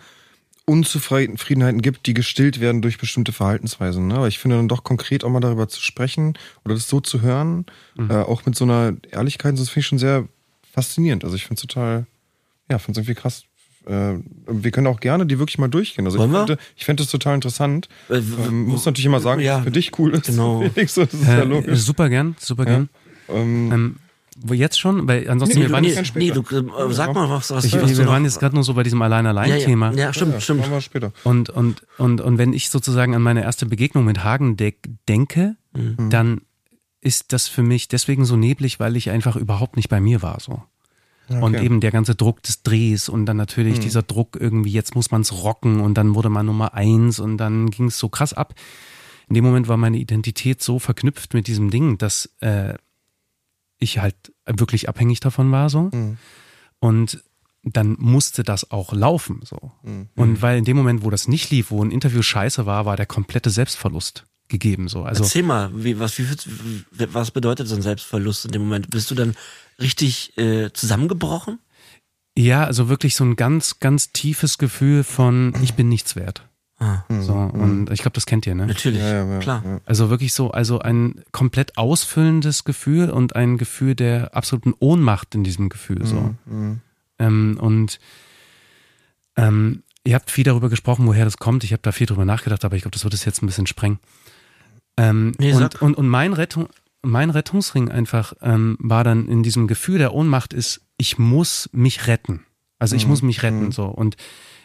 Unzufriedenheiten gibt, die gestillt werden durch bestimmte Verhaltensweisen. Ne? Aber ich finde dann doch konkret auch mal darüber zu sprechen oder das so zu hören, äh, auch mit so einer Ehrlichkeit, das finde ich schon sehr faszinierend. Also ich finde es total, ja, finde es irgendwie krass. äh, wir können auch gerne die wirklich mal durchgehen. Also Wollen ich wir? finde, ich finde das total interessant. Äh, ähm, muss natürlich immer sagen, ja, was für dich cool ist. genau. [laughs] So, das ist ja Äh, logisch. super gern, super gern. Ähm, Ähm, wo jetzt schon? Weil ansonsten, Nee, wir waren nee, jetzt, nee, du, äh, sag mal, was, was, ich, was du wir noch- waren jetzt gerade nur so bei diesem ja, Allein-Allein-Thema. ja, ja, stimmt, ja, stimmt. Wir später. Und, und, und, und wenn ich sozusagen an meine erste Begegnung mit Hagen de denke, Mhm. dann ist das für mich deswegen so neblig, weil ich einfach überhaupt nicht bei mir war so. Und okay. eben der ganze Druck des Drehs und dann natürlich dieser Druck irgendwie, jetzt muss man's rocken und dann wurde man Nummer eins und dann ging es so krass ab. In dem Moment war meine Identität so verknüpft mit diesem Ding, dass äh, ich halt wirklich abhängig davon war so. Und dann musste das auch laufen so. Und weil in dem Moment, wo das nicht lief, wo ein Interview scheiße war, war der komplette Selbstverlust gegeben so. Also Erzähl mal, wie, was, wie, was bedeutet so ein Selbstverlust in dem Moment? Bist du dann richtig äh, zusammengebrochen? Ja, also wirklich so ein ganz, ganz tiefes Gefühl von, ich bin nichts wert. Ah, So, und ich glaube, das kennt ihr, ne? natürlich, Ja, ja, ja, klar. ja. Also wirklich so, also ein komplett ausfüllendes Gefühl und ein Gefühl der absoluten Ohnmacht in diesem Gefühl. So. Ähm, und ähm, ihr habt viel darüber gesprochen, woher das kommt. Ich habe da viel drüber nachgedacht, aber ich glaube, das wird es jetzt ein bisschen sprengen. Ähm, Nee, und, und, und mein, Rettung, mein Rettungsring einfach ähm, war dann in diesem Gefühl der Ohnmacht ist, ich muss mich retten. Also ich muss mich retten so und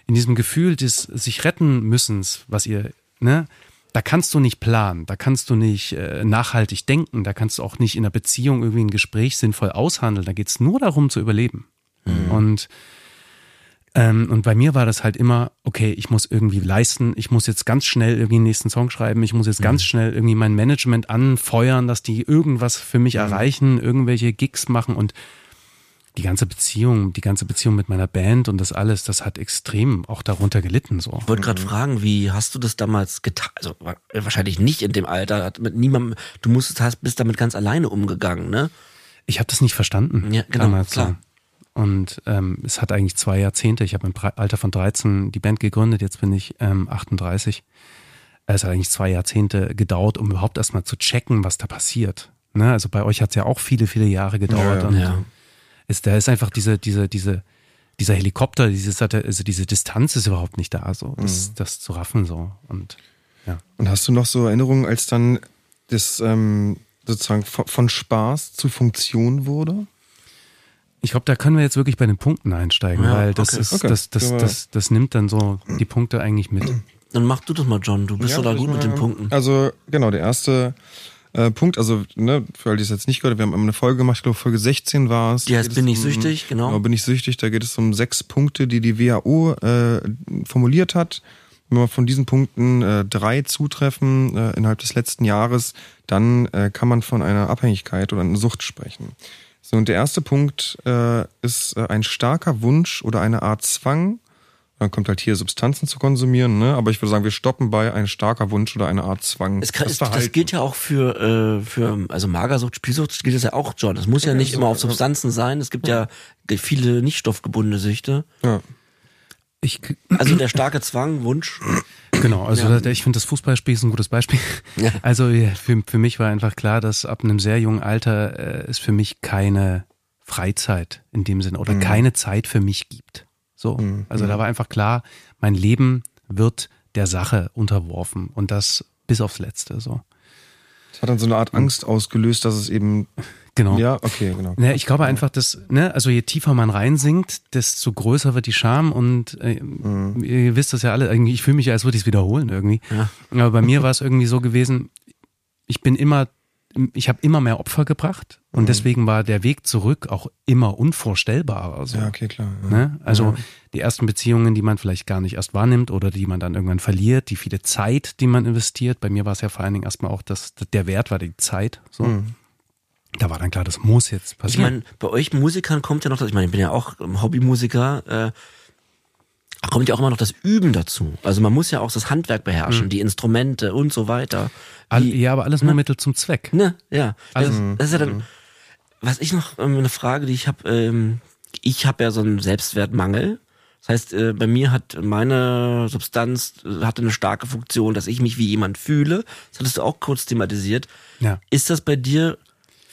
in diesem Gefühl des sich retten müssens, was ihr, ne, da kannst du nicht planen, da kannst du nicht äh, nachhaltig denken, da kannst du auch nicht in einer Beziehung irgendwie ein Gespräch sinnvoll aushandeln. Da geht's nur darum zu überleben. Und ähm, und bei mir war das halt immer, okay, ich muss irgendwie leisten, ich muss jetzt ganz schnell irgendwie den nächsten Song schreiben, ich muss jetzt ganz schnell irgendwie mein Management anfeuern, dass die irgendwas für mich erreichen, irgendwelche Gigs machen und die ganze Beziehung, die ganze Beziehung mit meiner Band und das alles, das hat extrem auch darunter gelitten so. Ich wollte gerade fragen, wie hast du das damals getan? Also wa- wahrscheinlich nicht in dem Alter, hat mit niemandem, du musstest, hast, bist damit ganz alleine umgegangen, ne? Ich habe das nicht verstanden Ja, genau, damals klar. so. Und ähm, es hat eigentlich zwei Jahrzehnte. Ich habe im Alter von 13 die Band gegründet, jetzt bin ich ähm, 38. Es hat eigentlich zwei Jahrzehnte gedauert, um überhaupt erstmal zu checken, was da passiert. Ne? Also bei euch hat es ja auch viele, viele Jahre gedauert. Ja. und Ja. Ist, da ist einfach diese, diese, diese, dieser Helikopter, dieses, also diese Distanz ist überhaupt nicht da, so, das, Mhm. das zu raffen, so. Und ja. Und hast du noch so Erinnerungen, als dann das ähm, sozusagen von, von Spaß zu Funktion wurde? Ich glaube, da können wir jetzt wirklich bei den Punkten einsteigen, Ja, weil das okay. ist, Okay. das, das, das, das nimmt dann so die Punkte eigentlich mit. Dann mach du das mal, John. Du bist Ja, doch da gut mit den Punkten. Also, genau, der erste äh, Punkt, also, ne, für alle, die es jetzt nicht gehört wir haben eine Folge gemacht, ich glaube, Folge 16 war es. Da geht Bin ich süchtig, genau. Genau, bin ich süchtig, da geht es um sechs Punkte, die die WHO äh, formuliert hat. Wenn wir von diesen Punkten äh, drei zutreffen äh, innerhalb des letzten Jahres, dann äh, kann man von einer Abhängigkeit oder einer Sucht sprechen. So, und der erste Punkt äh, ist äh, ein starker Wunsch oder eine Art Zwang. Dann kommt halt hier Substanzen zu konsumieren, ne? Aber ich würde sagen, wir stoppen bei ein starker Wunsch oder eine Art Zwang. Es kann, Das es, das gilt ja auch für, äh, für also Magersucht, Spielsucht gilt das ja auch, John. Es muss ja nicht so, immer auf ja. Substanzen sein. Es gibt ja viele nicht stoffgebundene Süchte. Ja. Ich, Also der starke Zwang, Wunsch. genau, also Ja. ich finde das Fußballspiel ist ein gutes Beispiel. Ja. Also ja, für, für mich war einfach klar, dass ab einem sehr jungen Alter äh, es für mich keine Freizeit in dem Sinne Mhm. oder keine Zeit für mich gibt. So, also da war einfach klar, mein Leben wird der Sache unterworfen und das bis aufs Letzte. So, Das hat dann so eine Art Angst ausgelöst, dass es eben. genau. Ja, okay, genau. Ne, ich glaube einfach, dass, ne, also je tiefer man reinsinkt, desto größer wird die Scham und äh, ihr wisst das ja alle, irgendwie, ich fühle mich ja, als würde ich es wiederholen irgendwie. Ja. Aber bei mir war es irgendwie so gewesen, ich bin immer, ich habe immer mehr Opfer gebracht und deswegen war der Weg zurück auch immer unvorstellbarer. So. Ja, okay, klar. Ja. Ne? Also die ersten Beziehungen, die man vielleicht gar nicht erst wahrnimmt oder die man dann irgendwann verliert, die viele Zeit, die man investiert. Bei mir war es ja vor allen Dingen erstmal auch, dass der Wert war die Zeit. So. Da war dann klar, das muss jetzt Ich passieren. meine, bei euch Musikern kommt ja noch, ich meine, ich bin ja auch Hobbymusiker, äh, kommt ja auch immer noch das Üben dazu. Also man muss ja auch das Handwerk beherrschen, die Instrumente und so weiter. All, Die- ja, aber alles nur Mittel zum Zweck. Ne, ja. Das, Alles. das ist ja dann, was ich noch, ähm, eine Frage, die ich habe, ähm, ich habe ja so einen Selbstwertmangel. Das heißt, äh, bei mir hat meine Substanz äh, hatte eine starke Funktion, dass ich mich wie jemand fühle. Das hattest du auch kurz thematisiert. Ja. Ist das bei dir,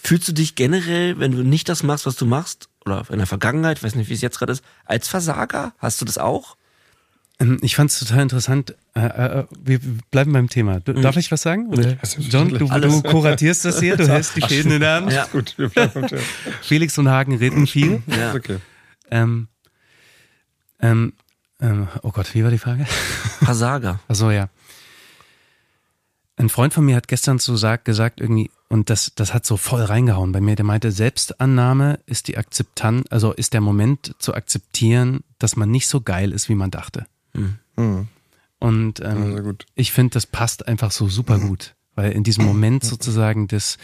fühlst du dich generell, wenn du nicht das machst, was du machst, oder in der Vergangenheit, weiß nicht, wie es jetzt gerade ist, als Versager? Hast du das auch? Ähm, Ich fand es total interessant. Äh, äh, wir bleiben beim Thema. Du, Darf ich was sagen? Oder? John, du, du kuratierst das hier, du [laughs] hältst die Fäden in der Hand. Ja. Gut, wir bleiben beim. [laughs] Felix und Hagen reden viel. [laughs] Ja. Okay. Ähm, ähm, ähm, oh Gott, wie war die Frage? Versager. Ach so, ja. Ein Freund von mir hat gestern so sagt, gesagt irgendwie, und das, das hat so voll reingehauen bei mir, der meinte, Selbstannahme ist die Akzeptanz, also ist der Moment zu akzeptieren, dass man nicht so geil ist, wie man dachte. Mhm. Und Ja, ähm, gut. ich finde, das passt einfach so super gut, weil in diesem Moment sozusagen des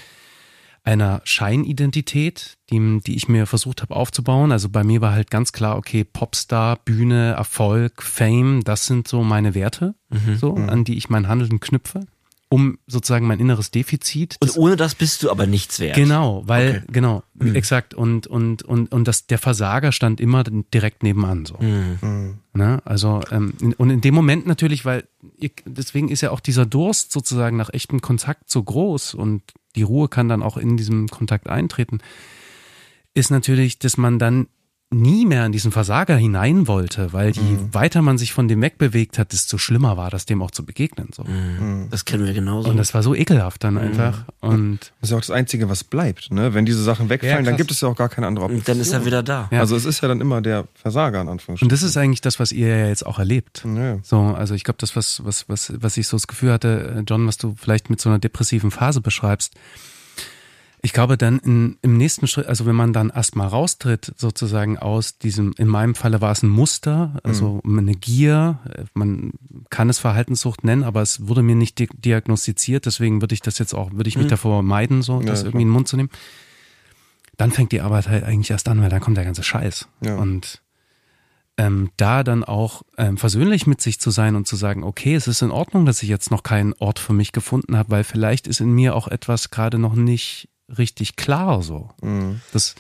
einer Scheinidentität, die, die ich mir versucht habe aufzubauen. Also bei mir war halt ganz klar, okay, Popstar, Bühne, Erfolg, Fame, das sind so meine Werte, so, an die ich mein Handeln knüpfe, um sozusagen mein inneres Defizit. Und ohne das bist du aber nichts wert. Genau, weil, Okay. genau, exakt. Und, und, und, und das, der Versager stand immer direkt nebenan, so. Mhm. Ne? Also, ähm, und in dem Moment natürlich, weil ihr, deswegen ist ja auch dieser Durst sozusagen nach echtem Kontakt so groß und die Ruhe kann dann auch in diesem Kontakt eintreten, ist natürlich, dass man dann nie mehr in diesen Versager hinein wollte, weil je weiter man sich von dem wegbewegt hat, desto schlimmer war das dem auch zu begegnen. So. Das kennen wir genauso. Und das war so ekelhaft dann einfach. Und Das ist ja auch das Einzige, was bleibt. Ne? Wenn diese Sachen wegfallen, Ja, dann gibt es ja auch gar keine andere Option. Und dann ist er wieder da. Ja. Also es ist ja dann immer der Versager, in Und Anführungsstrichen. das ist eigentlich das, was ihr ja jetzt auch erlebt. Ja. So, also ich glaube, das, was, was, was, was ich so das Gefühl hatte, äh, John, was du vielleicht mit so einer depressiven Phase beschreibst, ich glaube dann in, im nächsten Schritt, also wenn man dann erstmal raustritt, sozusagen aus diesem, in meinem Falle war es ein Muster, also eine Gier, man kann es Verhaltenssucht nennen, aber es wurde mir nicht di diagnostiziert, deswegen würde ich das jetzt auch, würde ich mich davor meiden, so, das klar. irgendwie in den Mund zu nehmen. Dann fängt die Arbeit halt eigentlich erst an, weil dann kommt der ganze Scheiß. Ja. Und ähm, da dann auch ähm, versöhnlich mit sich zu sein und zu sagen, okay, es ist in Ordnung, dass ich jetzt noch keinen Ort für mich gefunden habe, weil vielleicht ist in mir auch etwas gerade noch nicht richtig klar so. Mhm. Das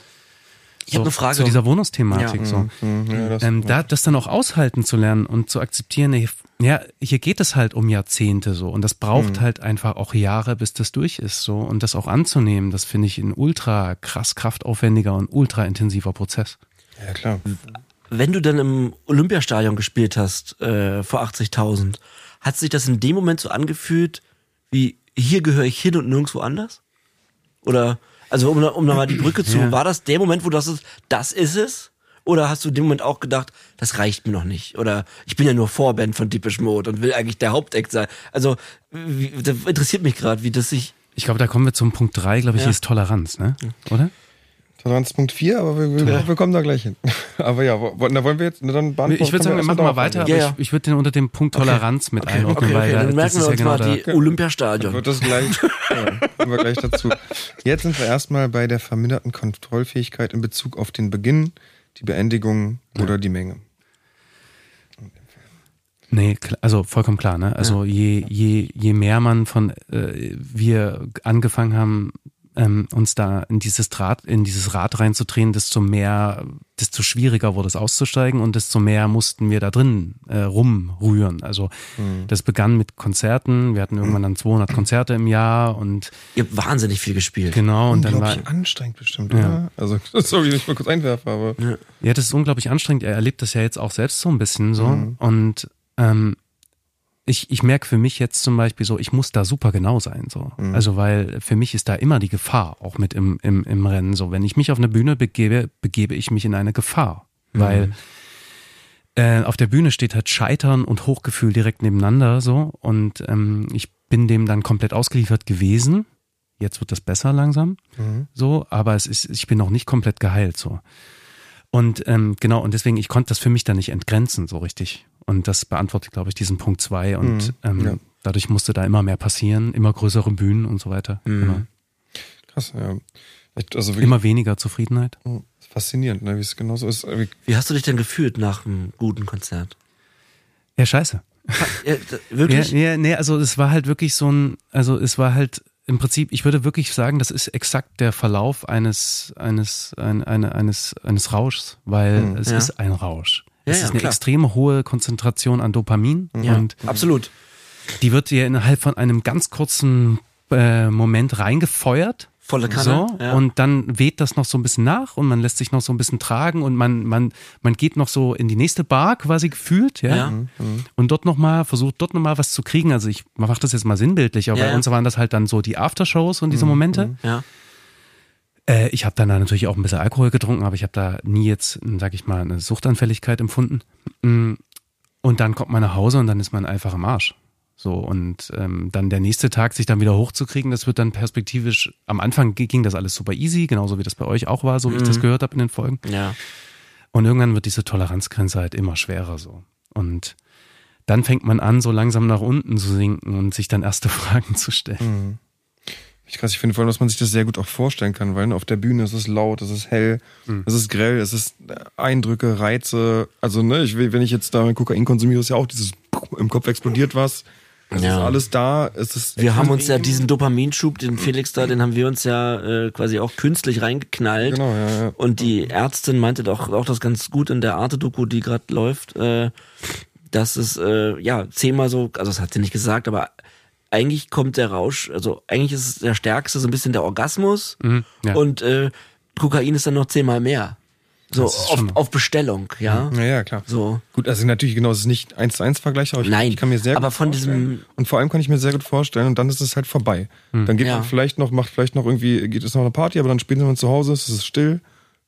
Ich habe so, eine Frage. zu dieser Wohnungsthematik Ja. so. Mhm. Ja, das, Ähm, da, das dann auch aushalten zu lernen und zu akzeptieren, ey, ja, hier geht es halt um Jahrzehnte so und das braucht halt einfach auch Jahre, bis das durch ist so und das auch anzunehmen, das finde ich ein ultra krass kraftaufwendiger und ultra intensiver Prozess. ja, klar. Wenn du dann im Olympiastadion gespielt hast, äh, vor 80.000, hat sich das in dem Moment so angefühlt, wie hier gehöre ich hin und nirgendwo anders? Oder, also um, um nochmal die Brücke zu, Ja. war das der Moment, wo du dachtest, das ist es? Oder hast du in dem Moment auch gedacht, das reicht mir noch nicht? Oder ich bin ja nur Vorband von Deepish Mode und will eigentlich der Haupteck sein. Also, wie, das interessiert mich gerade, wie das sich Ich glaube, da kommen wir zum Punkt drei, glaube ich, Ja. ist Toleranz, ne? Oder? Toleranzpunkt 4, aber wir, wir, wir kommen da gleich hin. [laughs] aber ja, wo, da wollen wir jetzt, na dann beantworten- Ich würde sagen, wir machen mal weiter, aber Ja, ja. ich, ich würde den unter dem Punkt Toleranz mit einordnen, Okay, weil okay, da, dann das merken ist wir ja uns genau mal da. die Olympiastadion. Wird das gleich, [laughs] ja, kommen wir gleich dazu. Jetzt sind wir erstmal bei der verminderten Kontrollfähigkeit in Bezug auf den Beginn, die Beendigung oder die Menge. Nee, also vollkommen klar, ne? Also je, je, je mehr man von äh, wir angefangen haben, ähm, uns da in dieses Rad, in dieses Rad reinzudrehen, desto mehr, desto schwieriger wurde es auszusteigen und desto mehr mussten wir da drin äh, rumrühren. Also das begann mit Konzerten, wir hatten irgendwann dann 200 Konzerte im Jahr und Ihr habt wahnsinnig viel gespielt. genau und dann war Unglaublich anstrengend bestimmt, oder? Also, [laughs] sorry, dass ich mal kurz einwerfe, aber. Ja, das ist unglaublich anstrengend. Er erlebt das ja jetzt auch selbst so ein bisschen so. Und ähm, ich, ich merke für mich jetzt zum Beispiel so, ich muss da super genau sein. so. Also weil für mich ist da immer die Gefahr auch mit im, im, im Rennen. So, wenn ich mich auf eine Bühne begebe, begebe ich mich in eine Gefahr. Weil äh, auf der Bühne steht halt Scheitern und Hochgefühl direkt nebeneinander so. Und ähm, ich bin dem dann komplett ausgeliefert gewesen. Jetzt wird das besser langsam. So, aber es ist, ich bin noch nicht komplett geheilt so. Und ähm, genau, und deswegen, ich konnte das für mich dann nicht entgrenzen, so richtig. Und das beantwortet, glaube ich, diesen Punkt zwei. Und ähm, ja. dadurch musste da immer mehr passieren, immer größere Bühnen und so weiter. Genau. Krass, ja. Also wirklich Immer weniger Zufriedenheit. faszinierend, ne, wie es genauso ist. Wie, Wie hast du dich denn gefühlt nach einem guten Konzert? Ja, scheiße. Ja, wirklich? Ja, ja, nee, also es war halt wirklich so ein, also es war halt im Prinzip, ich würde wirklich sagen, das ist exakt der Verlauf eines, eines, ein, eine, eines, eines Rauschs, weil es Ja. ist ein Rausch. Ja, es ja, ist eine klar. extreme hohe Konzentration an Dopamin Ja, und absolut. die wird dir innerhalb von einem ganz kurzen äh, Moment reingefeuert. Volle Kanne. So, ja. und dann weht das noch so ein bisschen nach und man lässt sich noch so ein bisschen tragen und man, man, man geht noch so in die nächste Bar quasi gefühlt, ja. Ja. Und dort nochmal, versucht dort nochmal was zu kriegen. Also ich mache das jetzt mal sinnbildlich, aber Ja, bei uns waren das halt dann so die Aftershows und diese Momente. ja. Äh, ich habe dann da natürlich auch ein bisschen Alkohol getrunken, aber ich habe da nie jetzt, sag ich mal, eine Suchtanfälligkeit empfunden. Mm, Und dann kommt man nach Hause und dann ist man einfach im Arsch. So, und ähm, dann der nächste Tag sich dann wieder hochzukriegen, das wird dann perspektivisch, am Anfang gi- ging das alles super easy, genauso wie das bei euch auch war, so wie ich das gehört habe in den Folgen. Ja. Und irgendwann wird diese Toleranzgrenze halt immer schwerer so. Und dann fängt man an, so langsam nach unten zu sinken und sich dann erste [laughs] Fragen zu stellen. Ich krass, ich finde vor allem, dass man sich das sehr gut auch vorstellen kann, weil auf der Bühne ist es laut, es ist hell, es ist grell, es ist äh, Eindrücke, Reize. Also, ne, ich will, wenn ich jetzt da Kokain konsumiere, ist ja auch dieses im Kopf explodiert was. Es Ja. ist alles da. Es ist Wir haben uns ja diesen Dopaminschub, den Felix da, den haben wir uns ja äh, quasi auch künstlich reingeknallt. Genau, ja, ja. Und die Ärztin meinte doch auch das ganz gut in der Arte-Doku, die gerade läuft, äh, dass es äh, ja zehnmal so, also das hat sie nicht gesagt, aber eigentlich kommt der Rausch, also eigentlich ist es der stärkste so ein bisschen der Orgasmus Mhm, ja. und äh, Kokain ist dann noch zehnmal mehr. So auf, auf Bestellung, ja. Ja, ja, klar. So. Gut, also natürlich genau, es ist nicht eins zu eins Vergleich, aber ich, Nein, ich kann mir sehr aber gut von vorstellen. diesem- und vor allem kann ich mir sehr gut vorstellen und dann ist es halt vorbei. Dann geht Ja. man vielleicht noch, macht vielleicht noch irgendwie, geht es noch eine Party, aber dann spielen sie mal zu Hause, es ist still,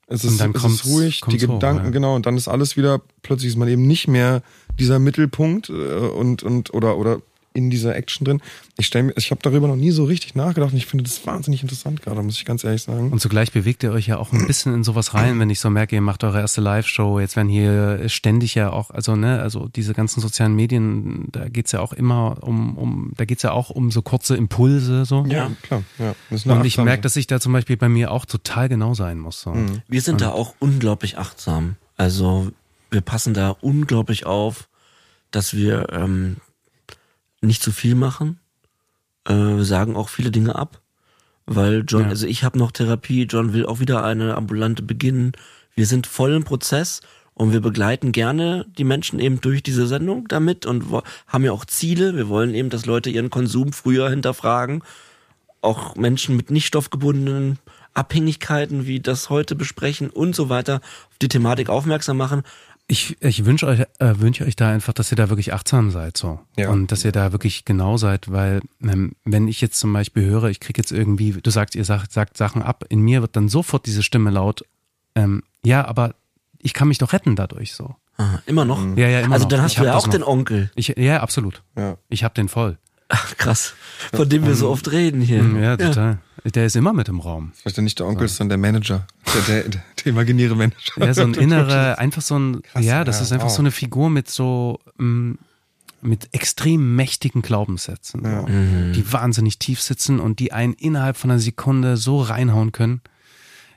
es ist, es ist ruhig, die kommt's hoch, Gedanken, ja. genau, und dann ist alles wieder, plötzlich ist man eben nicht mehr dieser Mittelpunkt äh, und, und oder oder in dieser Action drin. Ich stelle mir, ich habe darüber noch nie so richtig nachgedacht und ich finde das wahnsinnig interessant gerade, muss ich ganz ehrlich sagen. Und zugleich bewegt ihr euch ja auch ein bisschen in sowas rein, wenn ich so merke, ihr macht eure erste Live-Show. Jetzt werden hier ständig ja auch, also ne, also diese ganzen sozialen Medien, da geht's ja auch immer um, um, da geht's ja auch um so kurze Impulse so. ja, klar, ja. Das ist eine Und ich merke, dass ich da zum Beispiel bei mir auch total genau sein muss. So. Wir sind da auch unglaublich achtsam. Also wir passen da unglaublich auf, dass wir ähm, nicht zu viel machen. Äh, sagen auch viele Dinge ab, weil John, Ja. also ich habe noch Therapie, John will auch wieder eine ambulante beginnen. Wir sind voll im Prozess und wir begleiten gerne die Menschen eben durch diese Sendung damit und haben ja auch Ziele. Wir wollen eben, dass Leute ihren Konsum früher hinterfragen. Auch Menschen mit nicht stoffgebundenen Abhängigkeiten, wie das heute besprechen und so weiter, auf die Thematik aufmerksam machen. Ich, ich wünsche euch, äh, wünsche euch da einfach, dass ihr da wirklich achtsam seid, so. Ja. Und dass ihr da wirklich genau seid, weil, ähm, wenn ich jetzt zum Beispiel höre, ich krieg jetzt irgendwie, du sagst, ihr sagt, sagt Sachen ab, in mir wird dann sofort diese Stimme laut, ähm, ja, aber ich kann mich doch retten dadurch, so. Aha, immer noch? Ja, ja, immer Also noch. dann Ich hast du hab ja auch noch. den Onkel. Ich, ja, absolut. Ja. Ich hab den voll. Ach, krass. Von dem wir so oft reden hier. Ja, total. Der ist immer mit im Raum. Vielleicht nicht der Onkel, sondern der Manager. Der, der, der, der imaginäre Manager. Ja, so ein [laughs] innerer, einfach so ein, ja, das ja, ist einfach wow. so eine Figur mit so, mm, mit extrem mächtigen Glaubenssätzen, so, die wahnsinnig tief sitzen und die einen innerhalb von einer Sekunde so reinhauen können.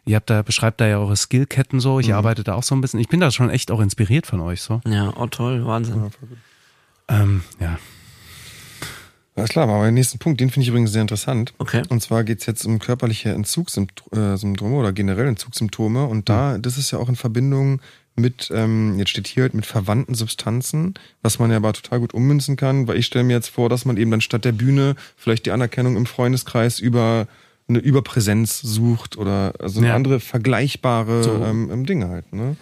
Ihr habt da, beschreibt da ja eure Skillketten so, ich arbeite da auch so ein bisschen. Ich bin da schon echt auch inspiriert von euch, so. Ja, oh toll, Wahnsinn. Ähm, ja. Alles klar, aber der nächsten Punkt, den finde ich übrigens sehr interessant. Okay. Und zwar geht's jetzt um körperliche Entzugssymptome oder generell Entzugssymptome. Und da, das ist ja auch in Verbindung mit, ähm, jetzt steht hier halt mit verwandten Substanzen, was man ja aber total gut ummünzen kann, weil ich stelle mir jetzt vor, dass man eben dann statt der Bühne vielleicht die Anerkennung im Freundeskreis über eine Überpräsenz sucht oder also Ja. andere vergleichbare So. ähm, ähm, Dinge halt, ne?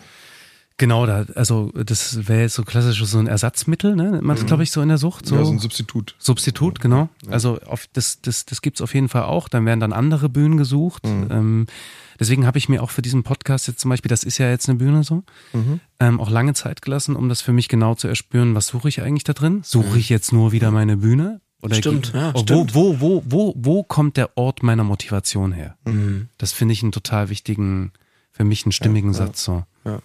Genau, da, also das wäre jetzt so klassisch so ein Ersatzmittel, ne? Man das, glaube ich, so in der Sucht. So. Ja, so ein Substitut. Substitut, genau. Also auf, das, das, das gibt's auf jeden Fall auch. Dann werden dann andere Bühnen gesucht. Ähm, deswegen habe ich mir auch für diesen Podcast jetzt zum Beispiel, das ist ja jetzt eine Bühne so, ähm, auch lange Zeit gelassen, um das für mich genau zu erspüren, was suche ich eigentlich da drin? Suche ich jetzt nur wieder meine Bühne? Oder Stimmt, ja, wo, stimmt. Wo, wo, wo, wo kommt der Ort meiner Motivation her? Mhm. Das finde ich einen total wichtigen, für mich einen stimmigen Satz so. Ja.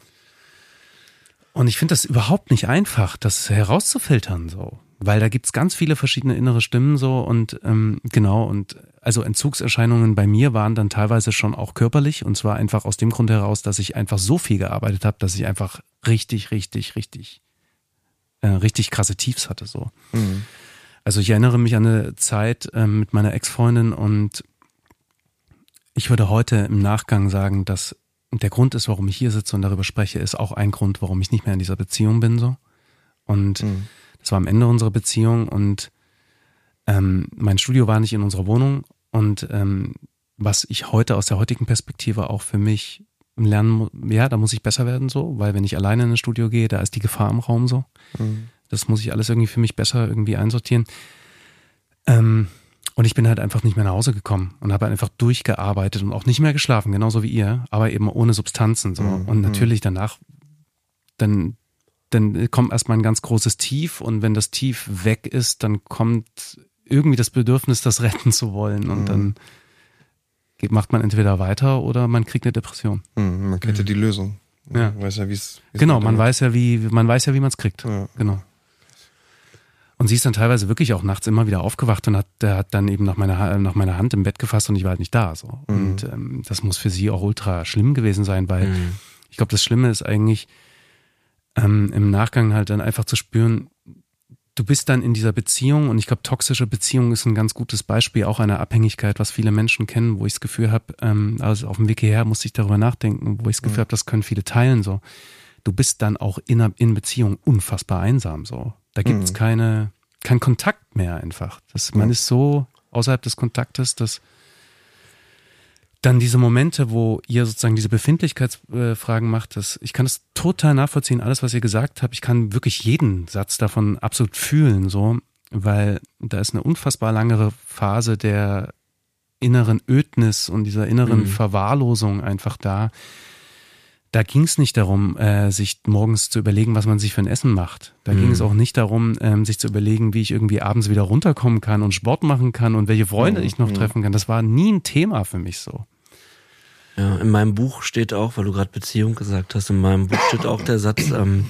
Und ich finde das überhaupt nicht einfach, das herauszufiltern so. Weil da gibt's ganz viele verschiedene innere Stimmen so und ähm, genau, und also Entzugserscheinungen bei mir waren dann teilweise schon auch körperlich und zwar einfach aus dem Grund heraus, dass ich einfach so viel gearbeitet habe, dass ich einfach richtig, richtig, richtig, äh, richtig krasse Tiefs hatte so. Also ich erinnere mich an eine Zeit ähm, mit meiner Ex-Freundin und ich würde heute im Nachgang sagen, dass der Grund ist, warum ich hier sitze und darüber spreche, ist auch ein Grund, warum ich nicht mehr in dieser Beziehung bin so. Und das war am Ende unserer Beziehung und ähm, mein Studio war nicht in unserer Wohnung und ähm, was ich heute aus der heutigen Perspektive auch für mich lernen, mu- ja, da muss ich besser werden so, weil wenn ich alleine in ein Studio gehe, da ist die Gefahr im Raum so. Mhm. Das muss ich alles irgendwie für mich besser irgendwie einsortieren. Ähm, und ich bin halt einfach nicht mehr nach Hause gekommen und habe einfach durchgearbeitet und auch nicht mehr geschlafen, genauso wie ihr, aber eben ohne Substanzen so. Mhm. Und natürlich danach, dann, dann kommt erstmal ein ganz großes Tief und wenn das Tief weg ist, dann kommt irgendwie das Bedürfnis, das [laughs] retten zu wollen und Mhm. dann geht, macht man entweder weiter oder man kriegt eine Depression. Mhm, man kennt ja die Lösung. Ja. Man weiß ja, wie es. Genau, man weiß ja, wie man weiß ja, wie man es kriegt. Ja. Genau. Und sie ist dann teilweise wirklich auch nachts immer wieder aufgewacht und hat, hat dann eben nach meiner, nach meiner Hand im Bett gefasst und ich war halt nicht da. So. Mhm. Und ähm, das muss für sie auch ultra schlimm gewesen sein, weil Mhm. ich glaube, das Schlimme ist eigentlich ähm, im Nachgang halt dann einfach zu spüren, du bist dann in dieser Beziehung und ich glaube, toxische Beziehung ist ein ganz gutes Beispiel auch einer Abhängigkeit, was viele Menschen kennen, wo ich das Gefühl habe, ähm, also auf dem Weg hierher musste ich darüber nachdenken, wo ich das Gefühl habe, das können viele teilen so. Du bist dann auch in, in Beziehung unfassbar einsam so. Da gibt es Mhm. keine, keinen Kontakt mehr einfach. Das, man ist so außerhalb des Kontaktes, dass dann diese Momente, wo ihr sozusagen diese Befindlichkeitsfragen macht, das, ich kann es total nachvollziehen, alles, was ihr gesagt habt. Ich kann wirklich jeden Satz davon absolut fühlen, so, weil da ist eine unfassbar langere Phase der inneren Ödnis und dieser inneren Mhm. Verwahrlosung einfach da. Da ging es nicht darum, äh, sich morgens zu überlegen, was man sich für ein Essen macht. Da Mhm. ging es auch nicht darum, ähm, sich zu überlegen, wie ich irgendwie abends wieder runterkommen kann und Sport machen kann und welche Freunde Mhm. ich noch Mhm. treffen kann. Das war nie ein Thema für mich so. Ja, in meinem Buch steht auch, weil du gerade Beziehung gesagt hast, in meinem Buch steht auch der Satz, ähm,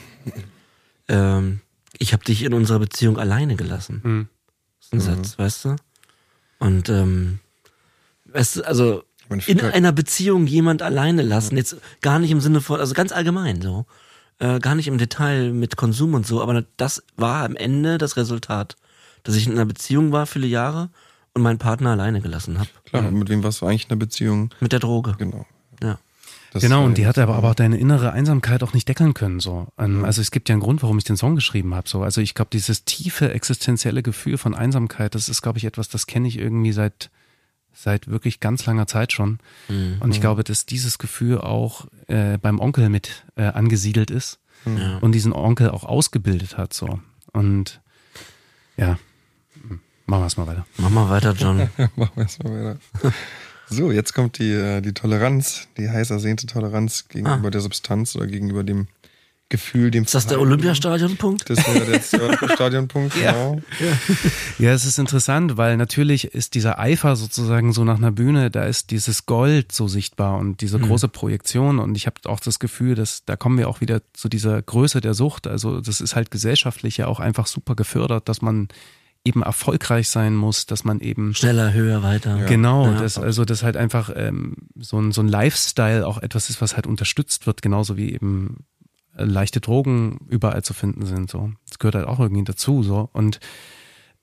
ähm, ich habe dich in unserer Beziehung alleine gelassen. Mhm. Das ist ein Mhm. Satz, weißt du? Und ähm, du, also Man in halt- einer Beziehung jemand alleine lassen, jetzt gar nicht im Sinne von, also ganz allgemein so, äh, gar nicht im Detail mit Konsum und so, aber das war am Ende das Resultat, dass ich in einer Beziehung war viele Jahre und meinen Partner alleine gelassen habe. Klar, mit wem warst du eigentlich in einer Beziehung? Mit der Droge. Genau. Ja. Das genau, und die hat aber, aber auch deine innere Einsamkeit auch nicht deckeln können. So. Ähm, Also es gibt ja einen Grund, warum ich den Song geschrieben habe. So. Also ich glaube, dieses tiefe existenzielle Gefühl von Einsamkeit, das ist, glaube ich, etwas, das kenne ich irgendwie seit, seit wirklich ganz langer Zeit schon. Mhm. Und ich glaube, dass dieses Gefühl auch äh, beim Onkel mit äh, angesiedelt ist Ja. und diesen Onkel auch ausgebildet hat. So. Und ja, machen wir es mal weiter. Mach mal weiter, John. [laughs] Machen wir erstmal weiter. So, jetzt kommt die, äh, die Toleranz, die heiß ersehnte Toleranz gegenüber Ah. der Substanz oder gegenüber dem Gefühl, dem Ist das der. Olympiastadion-Punkt? Das wäre der [laughs] zweite Stadionpunkt, genau. Ja, es ist interessant, weil natürlich ist dieser Eifer sozusagen so nach einer Bühne, da ist dieses Gold so sichtbar und diese große Projektion und ich habe auch das Gefühl, dass da kommen wir auch wieder zu dieser Größe der Sucht. Also das ist halt gesellschaftlich ja auch einfach super gefördert, dass man eben erfolgreich sein muss, dass man eben Schneller, höher, weiter. Ja. Genau, Ja. das, also das halt einfach ähm, so, ein, so ein Lifestyle auch etwas ist, was halt unterstützt wird, genauso wie eben leichte Drogen überall zu finden sind. So, das gehört halt auch irgendwie dazu. So und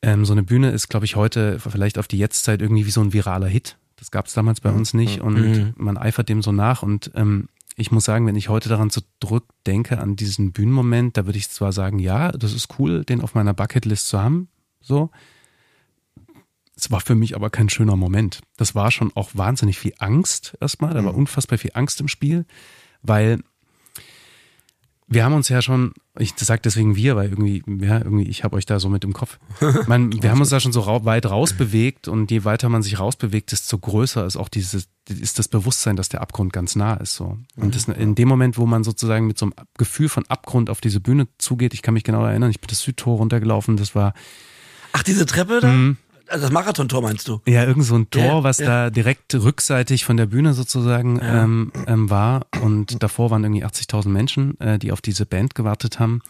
ähm, so eine Bühne ist, glaube ich, heute vielleicht auf die Jetztzeit irgendwie wie so ein viraler Hit. Das gab es damals bei uns nicht und Mhm. man eifert dem so nach und ähm, ich muss sagen, wenn ich heute daran zurückdenke, an diesen Bühnenmoment, da würde ich zwar sagen, ja, das ist cool, den auf meiner Bucketlist zu haben, so, es war für mich aber kein schöner Moment. Das war schon auch wahnsinnig viel Angst erstmal. Da war unfassbar viel Angst im Spiel, weil wir haben uns ja schon, ich sag deswegen wir, weil irgendwie, ja, irgendwie, ich habe euch da so mit im Kopf. Man, wir haben uns da schon so rau weit rausbewegt und je weiter man sich rausbewegt, desto größer ist auch dieses, ist das Bewusstsein, dass der Abgrund ganz nah ist. So. Und das, in dem Moment, wo man sozusagen mit so einem Gefühl von Abgrund auf diese Bühne zugeht, ich kann mich genau erinnern, ich bin das Südtor runtergelaufen, das war Ach, diese Treppe da? Also Das Marathontor meinst du? Ja, irgend so ein Tor, Ja, was ja. da direkt rückseitig von der Bühne sozusagen Ja. ähm, ähm, war. Und davor waren irgendwie 80.000 Menschen, äh, die auf diese Band gewartet haben.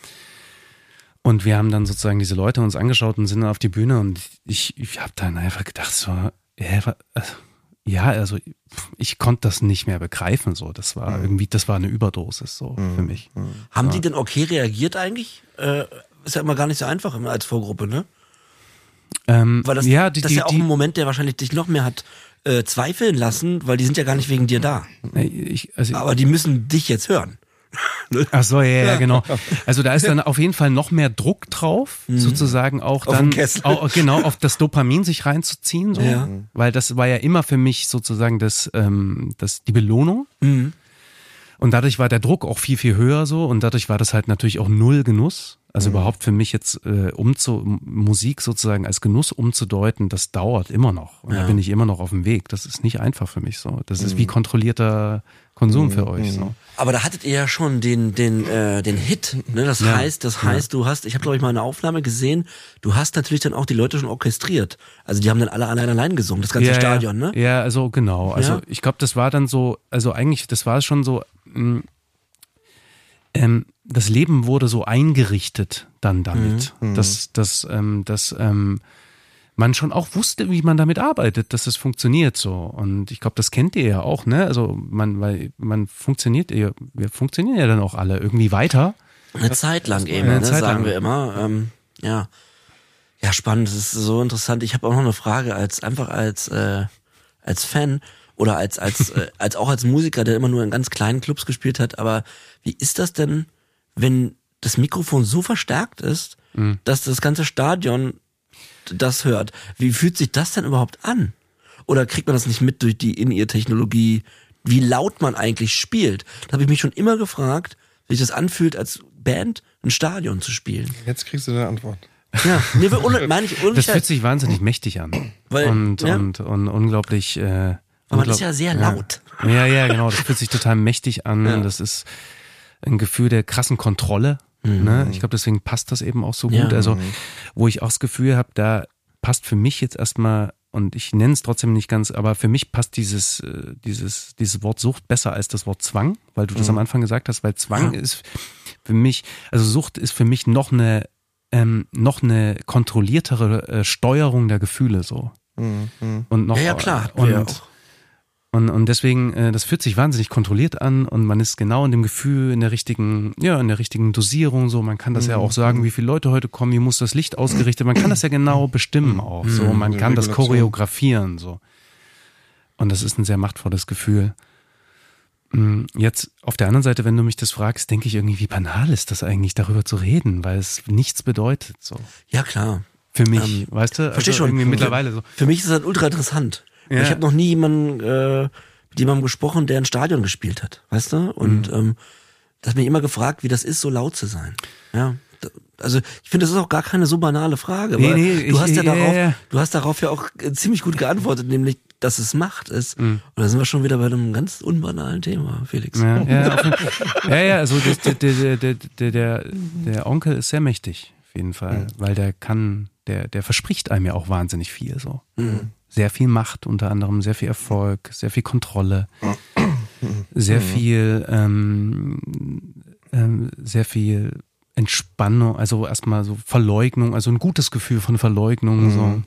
Und wir haben dann sozusagen diese Leute uns angeschaut und sind dann auf die Bühne und ich, ich habe dann einfach gedacht, so, also, ja, also ich konnte das nicht mehr begreifen. So, das war Mhm. irgendwie, das war eine Überdosis so für mich. Haben die denn okay reagiert eigentlich? Äh, ist ja immer gar nicht so einfach als Vorgruppe, ne? Ähm, Weil das, ja, die, das ist ja auch die, ein Moment, der wahrscheinlich dich noch mehr hat äh, zweifeln lassen, weil die sind ja gar nicht wegen dir da. ich, also, Aber die müssen dich jetzt hören. [laughs] Ach so, ja, ja, genau. Also da ist dann auf jeden Fall noch mehr Druck drauf, sozusagen auch Auf dann Kessel. Auch, genau auf das Dopamin sich reinzuziehen, so, Ja. weil das war ja immer für mich sozusagen das, ähm, das die Belohnung. Mhm. Und dadurch war der Druck auch viel viel höher so und dadurch war das halt natürlich auch null Genuss. Also Mhm. überhaupt für mich jetzt äh, umzu Musik sozusagen als Genuss umzudeuten, das dauert immer noch. Und da Ja. bin ich immer noch auf dem Weg. Das ist nicht einfach für mich so. Das Mhm. ist wie kontrollierter Konsum für euch so. Aber da hattet ihr ja schon den den äh, den Hit, ne? Das Ja. heißt, das heißt, du hast, ich habe glaube ich mal eine Aufnahme gesehen, du hast natürlich dann auch die Leute schon orchestriert. Also die haben dann alle allein allein gesungen, das ganze ja, Stadion, ja. ne? Ja, also genau. Also Ja. ich glaube, das war dann so, also eigentlich, das war schon so, mh, ähm, das Leben wurde so eingerichtet dann damit, Mhm. dass, dass, ähm, dass ähm, man schon auch wusste, wie man damit arbeitet, dass es funktioniert so. Und ich glaube, das kennt ihr ja auch, ne? Also man, weil man funktioniert, wir funktionieren ja dann auch alle irgendwie weiter. Eine Zeit lang eben, Eine ne, Zeit sagen lang. wir immer. Ähm, ja. Ja, spannend, das ist so interessant. Ich habe auch noch eine Frage als einfach als äh, als Fan oder als als [laughs] äh, als auch als Musiker, der immer nur in ganz kleinen Clubs gespielt hat, aber wie ist das denn, wenn das Mikrofon so verstärkt ist, Mhm. dass das ganze Stadion das hört? Wie fühlt sich das denn überhaupt an? Oder kriegt man das nicht mit durch die In-Ear-Technologie, wie laut man eigentlich spielt? Da habe ich mich schon immer gefragt, wie sich das anfühlt, als Band ein Stadion zu spielen. Jetzt kriegst du eine Antwort. Ja, nee, ohne, meine ich, Das fühlt sich wahnsinnig mächtig an. Weil- und, ja. und, und unglaublich. Äh, Aber man unglaub- ist ja sehr laut. Ja, ja, genau. Das fühlt sich total mächtig an. Ja. Das ist ein Gefühl der krassen Kontrolle. Ne? Ich glaube, deswegen passt das eben auch so Mhm. Ja. gut. Also, wo ich auch das Gefühl habe, da passt für mich jetzt erstmal, und ich nenne es trotzdem nicht ganz, aber für mich passt dieses, äh, dieses, dieses Wort Sucht besser als das Wort Zwang, weil du das am Anfang gesagt hast, weil Zwang Mhm. Ja. ist für mich, also Sucht ist für mich noch eine, ähm, noch eine kontrolliertere äh, Steuerung der Gefühle so. Und noch, Ja, ja, klar. Und, ja auch. Und, und deswegen, äh, das fühlt sich wahnsinnig kontrolliert an und man ist genau in dem Gefühl, in der richtigen, ja, in der richtigen Dosierung so. Man kann das ja auch sagen, wie viele Leute heute kommen, wie muss das Licht ausgerichtet, man kann das ja genau bestimmen auch so. Man Eine kann das choreografieren so. Und das ist ein sehr machtvolles Gefühl. Mm, Jetzt auf der anderen Seite, wenn du mich das fragst, denke ich irgendwie, wie banal ist das eigentlich, darüber zu reden, weil es nichts bedeutet so. Ja, klar. Für mich, Ähm, weißt du? Versteh schon. Irgendwie mittlerweile so. Für mich ist das ultra interessant. Ja. Ich habe noch nie jemanden, äh, mit jemandem gesprochen, der ein Stadion gespielt hat, weißt du? Und Mhm. ähm, das hat mich immer gefragt, wie das ist, so laut zu sein. Ja. Also ich finde, das ist auch gar keine so banale Frage, Nee, nee, du ich- hast ja, ja, darauf, ja. du hast darauf ja auch äh, ziemlich gut geantwortet, nämlich, dass es Macht ist. Mhm. Und da sind wir schon wieder bei einem ganz unbanalen Thema, Felix. Ja, ja, [laughs] ja, ja, also der, der, der, der, der, der Onkel ist sehr mächtig, auf jeden Fall, weil der kann, der, der verspricht einem ja auch wahnsinnig viel so. Sehr viel Macht unter anderem, sehr viel Erfolg, sehr viel Kontrolle, sehr viel, ähm, ähm, sehr viel Entspannung, also erstmal so Verleugnung, also ein gutes Gefühl von Verleugnung, so.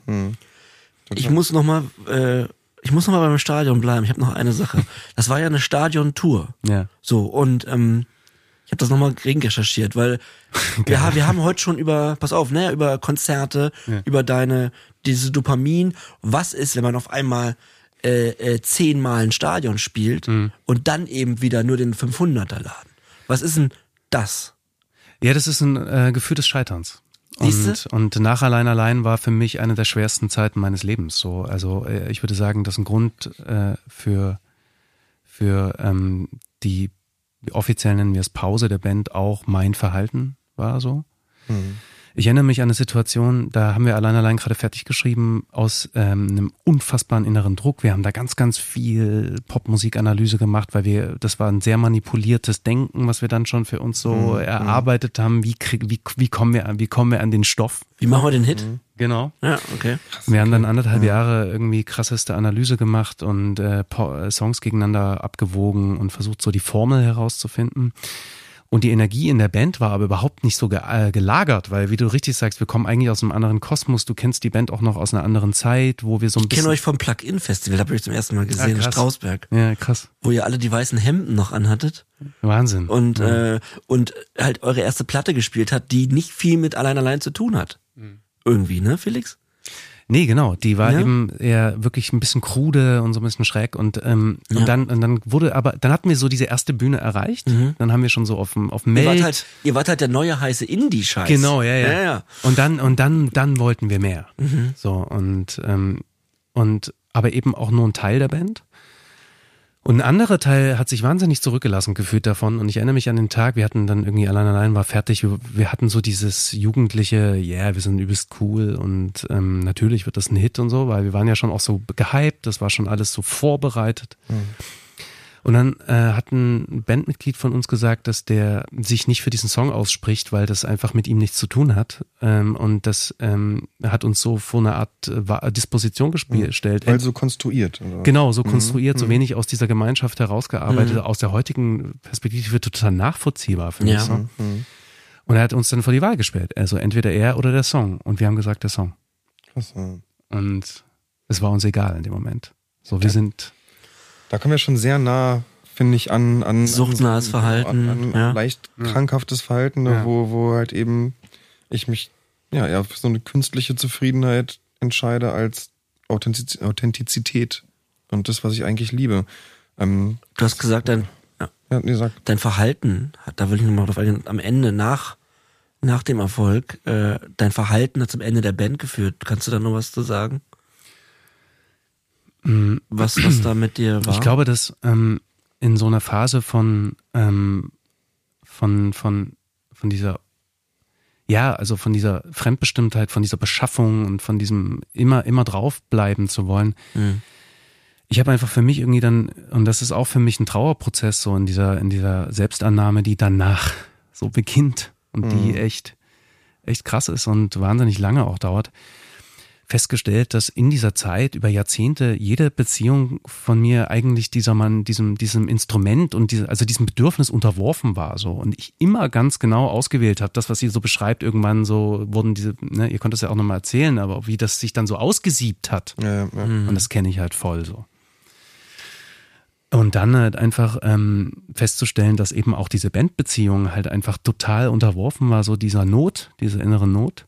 Ich muss noch mal, äh, ich muss noch mal beim Stadion bleiben. Ich habe noch eine Sache. Das war ja eine Stadiontour. Ja. So, und ähm, ich habe das nochmal gegen recherchiert, weil [laughs] wir, ha- wir haben heute schon über, pass auf, ne, über Konzerte, über deine, diese Dopamin, was ist, wenn man auf einmal äh, äh, zehnmal ein Stadion spielt Mhm. und dann eben wieder nur den 500er laden. Was ist denn das? Ja, das ist ein äh, Gefühl des Scheiterns. Und, und nach allein allein war für mich eine der schwersten Zeiten meines Lebens. So, also äh, ich würde sagen, das ist ein Grund äh, für für ähm, die offiziell nennen wir es Pause der Band auch mein Verhalten war so. Ich erinnere mich an eine Situation, da haben wir allein allein gerade fertig geschrieben aus ähm, einem unfassbaren inneren Druck. Wir haben da ganz, ganz viel Popmusikanalyse gemacht, weil wir, das war ein sehr manipuliertes Denken, was wir dann schon für uns so erarbeitet haben. Wie, krieg, wie, wie kommen wir an, wie kommen wir an den Stoff? Wie machen wir den Hit? Genau. Ja, okay. Wir haben dann anderthalb Jahre irgendwie krasseste Analyse gemacht und äh, äh, Songs gegeneinander abgewogen und versucht so die Formel herauszufinden. Und die Energie in der Band war aber überhaupt nicht so ge äh, gelagert, weil wie du richtig sagst, wir kommen eigentlich aus einem anderen Kosmos. Du kennst die Band auch noch aus einer anderen Zeit, wo wir so ein Ich kenne bisschen. euch vom Plug-In-Festival, da habe ich zum ersten Mal gesehen, in krass. Strausberg, ja, krass. wo ihr alle die weißen Hemden noch anhattet. Wahnsinn. und äh, und halt eure erste Platte gespielt hat, die nicht viel mit allein allein zu tun hat. Irgendwie, ne, Felix? Nee, genau. Die war Ja? eben eher wirklich ein bisschen krude und so ein bisschen schräg. Und, ähm, Ja. und, dann, und dann wurde aber, dann hatten wir so diese erste Bühne erreicht. Dann haben wir schon so auf dem, auf dem Ihr wart halt, ihr wart halt der neue heiße Indie-Scheiß. Genau, ja, ja. ja, ja. Und dann, und dann, dann wollten wir mehr. Mhm. So, und, ähm, und, aber eben auch nur ein Teil der Band. Und ein anderer Teil hat sich wahnsinnig zurückgelassen gefühlt davon. Und ich erinnere mich an den Tag, wir hatten dann irgendwie allein allein war fertig. Wir, wir hatten so dieses jugendliche, ja, yeah, wir sind übelst cool und ähm, natürlich wird das ein Hit und so, weil wir waren ja schon auch so gehypt, das war schon alles so vorbereitet. Und dann äh, hat ein Bandmitglied von uns gesagt, dass der sich nicht für diesen Song ausspricht, weil das einfach mit ihm nichts zu tun hat. Ähm, und das ähm, hat uns so vor eine Art äh, Wa- Disposition gespielt, gestellt. Weil so konstruiert. Oder? Genau, so konstruiert, so wenig aus dieser Gemeinschaft herausgearbeitet, aus der heutigen Perspektive total nachvollziehbar für mich. Ja. So. Und er hat uns dann vor die Wahl gestellt. Also entweder er oder der Song. Und wir haben gesagt, der Song. Krass, ja. Und es war uns egal in dem Moment. So, wir sind, Da kommen wir schon sehr nah, finde ich, an, an Suchtnahes an, Verhalten, an, an ja. leicht krankhaftes Verhalten, ne, Ja. wo, wo halt eben ich mich ja eher für so eine künstliche Zufriedenheit entscheide als Authentiz Authentizität und das, was ich eigentlich liebe. Ähm, Du hast gesagt, dein, ja, ja, nee, sag. dein Verhalten, hat- da will ich nochmal drauf eingehen, am Ende nach, nach dem Erfolg, äh, dein Verhalten hat zum Ende der Band geführt. Kannst du da noch was zu sagen? Was, was da mit dir war? Ich glaube, dass ähm, in so einer Phase von, ähm, von, von, von dieser, ja, also von dieser Fremdbestimmtheit, von dieser Beschaffung und von diesem immer, immer draufbleiben zu wollen. Mhm. Ich habe einfach für mich irgendwie dann, und das ist auch für mich ein Trauerprozess, so in dieser, in dieser Selbstannahme, die danach so beginnt und die echt, echt krass ist und wahnsinnig lange auch dauert festgestellt, dass in dieser Zeit über Jahrzehnte jede Beziehung von mir eigentlich dieser Mann, diesem, diesem Instrument und diese, also diesem Bedürfnis unterworfen war, so. Und ich immer ganz genau ausgewählt habe, das, was sie so beschreibt, irgendwann so wurden diese, ne, ihr könnt es ja auch nochmal erzählen, aber wie das sich dann so ausgesiebt hat. Ja, ja. Und das kenne ich halt voll so. Und dann halt einfach ähm, festzustellen, dass eben auch diese Bandbeziehung halt einfach total unterworfen war, so dieser Not, dieser inneren Not.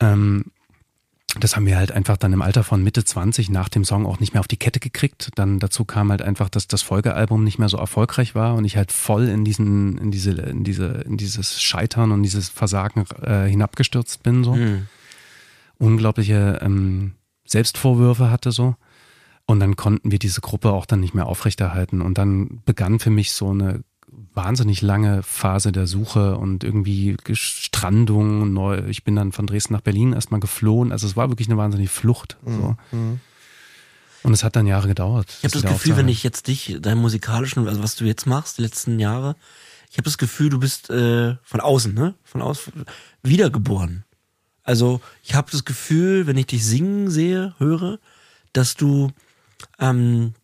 Ähm, das haben wir halt einfach dann im Alter von Mitte 20 nach dem Song auch nicht mehr auf die Kette gekriegt. Dann dazu kam halt einfach, dass das Folgealbum nicht mehr so erfolgreich war und ich halt voll in diesen, in diese, in diese, in dieses Scheitern und dieses Versagen äh, hinabgestürzt bin so. Mhm. Unglaubliche ähm, Selbstvorwürfe hatte so. Und dann konnten wir diese Gruppe auch dann nicht mehr aufrechterhalten. Und dann begann für mich so eine wahnsinnig lange Phase der Suche und irgendwie Strandung. Neu. Ich bin dann von Dresden nach Berlin erstmal geflohen. Also es war wirklich eine wahnsinnige Flucht. So. Und es hat dann Jahre gedauert. Ich habe das Gefühl, wenn ich jetzt dich, deinen musikalischen, also was du jetzt machst, die letzten Jahre, ich habe das Gefühl, du bist äh, von außen, ne? Von außen wiedergeboren. Also ich habe das Gefühl, wenn ich dich singen sehe, höre, dass du, ähm,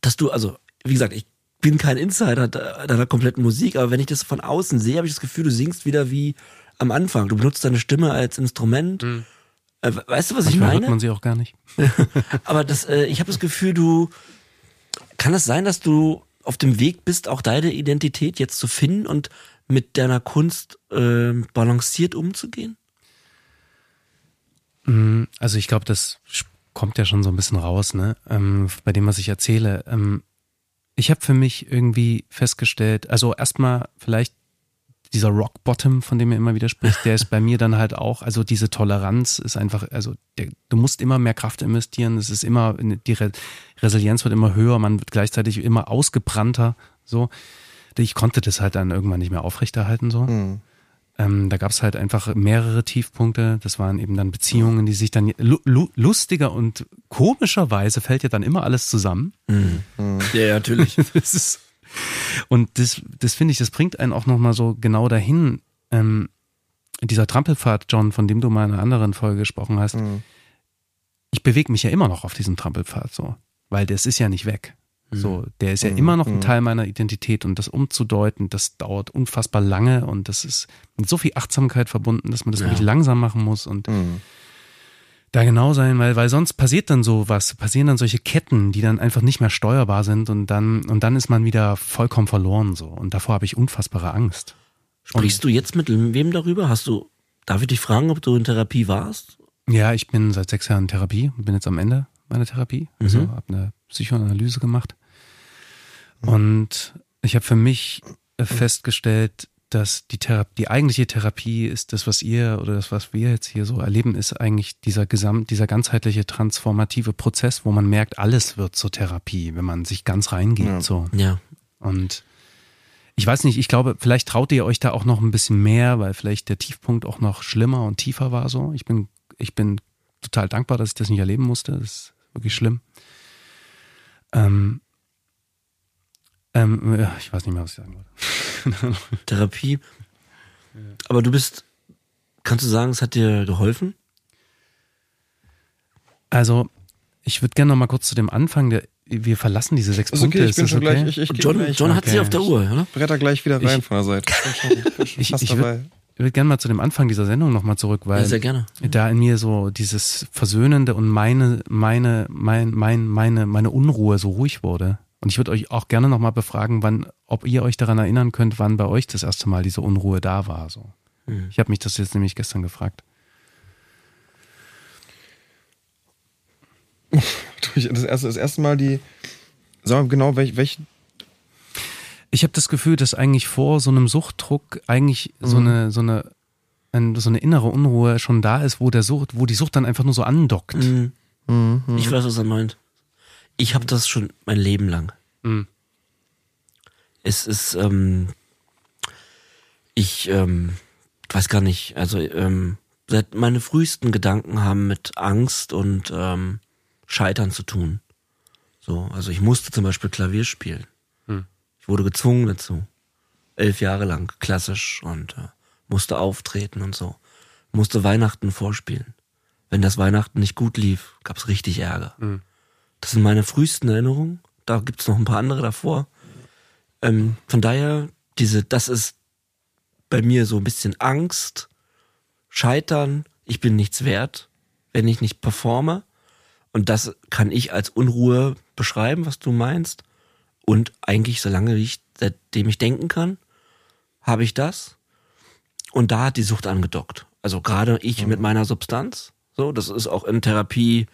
dass du, also wie gesagt, ich bin kein Insider de- deiner kompletten Musik, aber wenn ich das von außen sehe, habe ich das Gefühl, du singst wieder wie am Anfang. Du benutzt deine Stimme als Instrument. Äh, we- weißt du, was ich Manchmal meine? hört man sie auch gar nicht. [laughs] Aber das, äh, ich habe das Gefühl, du kann es sein, dass du auf dem Weg bist, auch deine Identität jetzt zu finden und mit deiner Kunst äh, balanciert umzugehen? Also ich glaube, das kommt ja schon so ein bisschen raus, ne? Ähm, bei dem, was ich erzähle. Ähm, ich habe für mich irgendwie festgestellt, also erstmal vielleicht dieser Rock Bottom, von dem er immer wieder spricht, der ist bei mir dann halt auch, also diese Toleranz ist einfach, also der, du musst immer mehr Kraft investieren, es ist immer, die Re Resilienz wird immer höher, man wird gleichzeitig immer ausgebrannter, so. Ich konnte das halt dann irgendwann nicht mehr aufrechterhalten, so. Ähm, da gab es halt einfach mehrere Tiefpunkte. Das waren eben dann Beziehungen, die sich dann lu lu lustiger und komischerweise fällt ja dann immer alles zusammen. Ja, natürlich. [laughs] Das ist, und das, das finde ich, das bringt einen auch nochmal so genau dahin. Ähm, dieser Trampelpfad, John, von dem du mal in einer anderen Folge gesprochen hast, ich bewege mich ja immer noch auf diesem Trampelpfad so, weil das ist ja nicht weg. So, der ist ja immer noch ein Teil meiner Identität und das umzudeuten, das dauert unfassbar lange und das ist mit so viel Achtsamkeit verbunden, dass man das wirklich langsam machen muss und da genau sein, weil, weil sonst passiert dann so was, passieren dann solche Ketten, die dann einfach nicht mehr steuerbar sind und dann, und dann ist man wieder vollkommen verloren so. Und davor habe ich unfassbare Angst. Sprichst du jetzt mit wem darüber? Hast du, darf ich dich fragen, ob du in Therapie warst? Ja, ich bin seit sechs Jahren in Therapie und bin jetzt am Ende meiner Therapie. Also Mhm. habe eine Psychoanalyse gemacht. Und ich habe für mich äh, festgestellt, dass die Therapie, die eigentliche Therapie ist das, was ihr oder das, was wir jetzt hier so erleben, ist eigentlich dieser gesamt, dieser ganzheitliche transformative Prozess, wo man merkt, alles wird zur Therapie, wenn man sich ganz reingeht. Ja. So. Ja. Und ich weiß nicht, ich glaube, vielleicht traut ihr euch da auch noch ein bisschen mehr, weil vielleicht der Tiefpunkt auch noch schlimmer und tiefer war so. Ich bin, ich bin total dankbar, dass ich das nicht erleben musste. Das ist wirklich schlimm. Ähm, ähm, ja, ich weiß nicht mehr, was ich sagen wollte. [laughs] Therapie. Aber du bist, kannst du sagen, es hat dir geholfen? Also, ich würde gerne noch mal kurz zu dem Anfang, der, wir verlassen diese sechs Ist Punkte. okay, ich ist bin das schon okay? gleich. Ich, ich geh John, hat okay. sie auf der Uhr, oder? bretter gleich wieder rein Ich- von der Seite. Ich bin schon, ich bin schon Ich- fast ich dabei. Ich würde gerne mal zu dem Anfang dieser Sendung noch mal zurück, weil Ja, sehr gerne. da in mir so dieses Versöhnende und meine, meine, mein, mein, meine, meine Unruhe so ruhig wurde. Und ich würde euch auch gerne nochmal befragen, wann, ob ihr euch daran erinnern könnt, wann bei euch das erste Mal diese Unruhe da war. So. Hm. Ich habe mich das jetzt nämlich gestern gefragt. [laughs] Das erste, das erste Mal die, sag mal genau, welch, welch Ich habe das Gefühl, dass eigentlich vor so einem Suchtdruck eigentlich so Mhm. eine, so eine, ein, so eine innere Unruhe schon da ist, wo der Sucht, wo die Sucht dann einfach nur so andockt. Mhm. Mhm. Ich weiß, was er meint. Ich habe das schon mein Leben lang. Mhm. Es ist, ähm, ich ähm, weiß gar nicht, also ähm, seit meine frühesten Gedanken haben mit Angst und ähm, Scheitern zu tun. So, also ich musste zum Beispiel Klavier spielen. Ich wurde gezwungen dazu. Elf Jahre lang, klassisch und äh, musste auftreten und so. Musste Weihnachten vorspielen. Wenn das Weihnachten nicht gut lief, gab's richtig Ärger. Mhm. Das sind meine frühesten Erinnerungen. Da gibt's noch ein paar andere davor. Ähm, von daher, diese, das ist bei mir so ein bisschen Angst, Scheitern, ich bin nichts wert, wenn ich nicht performe. Und das kann ich als Unruhe beschreiben, was du meinst. Und eigentlich, solange ich, seitdem ich denken kann, habe ich das. Und da hat die Sucht angedockt. Also gerade ich mit meiner Substanz. So, das ist auch in Therapie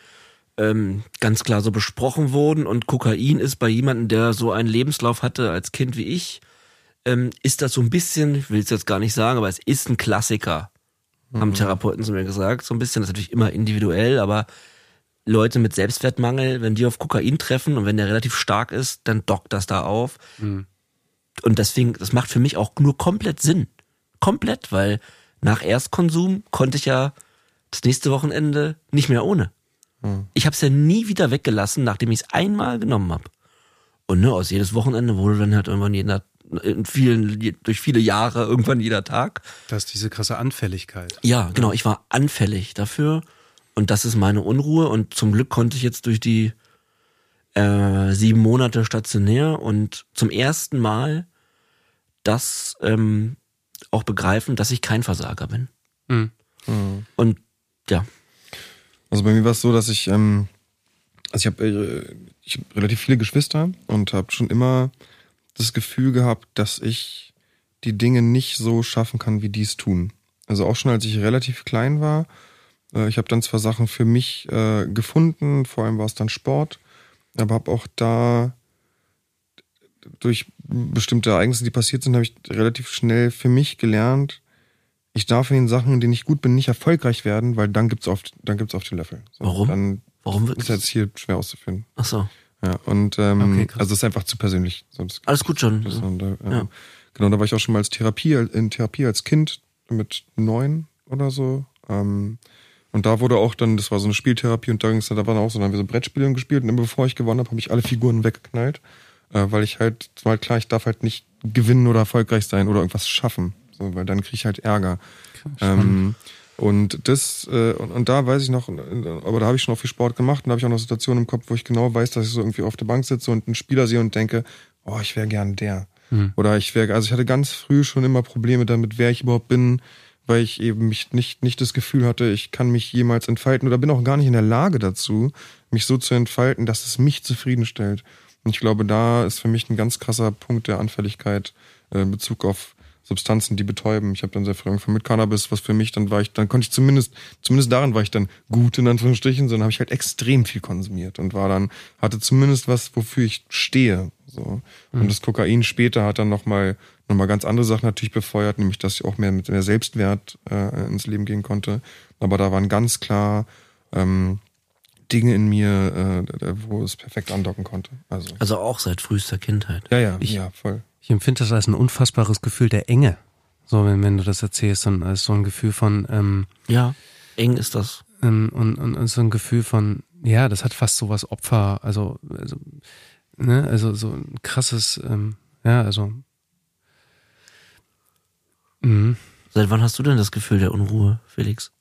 ähm, ganz klar so besprochen worden. Und Kokain ist bei jemandem, der so einen Lebenslauf hatte als Kind wie ich, ähm, ist das so ein bisschen, ich will es jetzt gar nicht sagen, aber es ist ein Klassiker, haben Therapeuten zu mir gesagt. So ein bisschen, das ist natürlich immer individuell, aber Leute mit Selbstwertmangel, wenn die auf Kokain treffen und wenn der relativ stark ist, dann dockt das da auf. Mhm. Und deswegen, das macht für mich auch nur komplett Sinn. Komplett, weil nach Erstkonsum konnte ich ja das nächste Wochenende nicht mehr ohne. Ich habe es ja nie wieder weggelassen, nachdem ich es einmal genommen habe. Und ne, aus jedes Wochenende wurde dann halt irgendwann jeder, in vielen, durch viele Jahre irgendwann jeder Tag. Das ist diese krasse Anfälligkeit. Ja, genau, ich war anfällig dafür und das ist meine Unruhe und zum Glück konnte ich jetzt durch die äh, sieben Monate stationär und zum ersten Mal das ähm, auch begreifen, dass ich kein Versager bin. Mhm. Und ja, Also bei mir war es so, dass ich, ähm, also ich habe äh, ich hab relativ viele Geschwister und habe schon immer das Gefühl gehabt, dass ich die Dinge nicht so schaffen kann, wie die es tun. Also auch schon als ich relativ klein war. Äh, ich habe dann zwar Sachen für mich äh, gefunden, vor allem war es dann Sport, aber habe auch da durch bestimmte Ereignisse, die passiert sind, habe ich relativ schnell für mich gelernt, ich darf in den Sachen, in denen ich gut bin, nicht erfolgreich werden, weil dann gibt's auf, dann gibt's auf den Löffel. So, Warum? Dann warum wird ist jetzt hier schwer auszuführen. Ach so, Ja, und ähm, Okay, also es ist einfach zu persönlich. Sonst alles gut schon. das, und, äh, ja. Ja. Genau, da war ich auch schon mal als Therapie, in Therapie als Kind mit neun oder so. Ähm, und da wurde auch dann, das war so eine Spieltherapie und da ging's dann, da waren auch so, dann haben wir so Brettspiele gespielt und immer bevor ich gewonnen habe, habe ich alle Figuren weggeknallt, äh, weil ich halt, es war halt klar, ich darf halt nicht gewinnen oder erfolgreich sein oder irgendwas schaffen, so, weil dann kriege ich halt Ärger. Ähm, und das, äh, und, und da weiß ich noch, aber da habe ich schon auch viel Sport gemacht und da habe ich auch noch Situationen im Kopf, wo ich genau weiß, dass ich so irgendwie auf der Bank sitze und einen Spieler sehe und denke, oh, ich wäre gern der. Oder ich wäre, also ich hatte ganz früh schon immer Probleme damit, wer ich überhaupt bin, weil ich eben mich nicht, nicht das Gefühl hatte, ich kann mich jemals entfalten oder bin auch gar nicht in der Lage dazu, mich so zu entfalten, dass es mich zufriedenstellt. Und ich glaube, da ist für mich ein ganz krasser Punkt der Anfälligkeit äh, in Bezug auf Substanzen, die betäuben. Ich habe dann sehr früh angefangen mit Cannabis, was für mich dann war ich, dann konnte ich zumindest, zumindest daran war ich dann gut in Anführungsstrichen, sondern habe ich halt extrem viel konsumiert und war dann, hatte zumindest was, wofür ich stehe. So. Und das Kokain später hat dann nochmal noch mal ganz andere Sachen natürlich befeuert, nämlich dass ich auch mehr mit mehr Selbstwert äh, ins Leben gehen konnte. Aber da waren ganz klar ähm, Dinge in mir, äh, wo es perfekt andocken konnte. Also, Also auch seit frühester Kindheit. ja, ja, Ich- ja, voll. Ich empfinde das als ein unfassbares Gefühl der Enge. So, wenn, wenn du das erzählst, und als so ein Gefühl von, ähm, Ja, eng ist das. ähm, und, und, und so ein Gefühl von, ja, das hat fast so was Opfer, also, also, ne, also so ein krasses, ähm, ja, also, mhm. Seit wann hast du denn das Gefühl der Unruhe, Felix?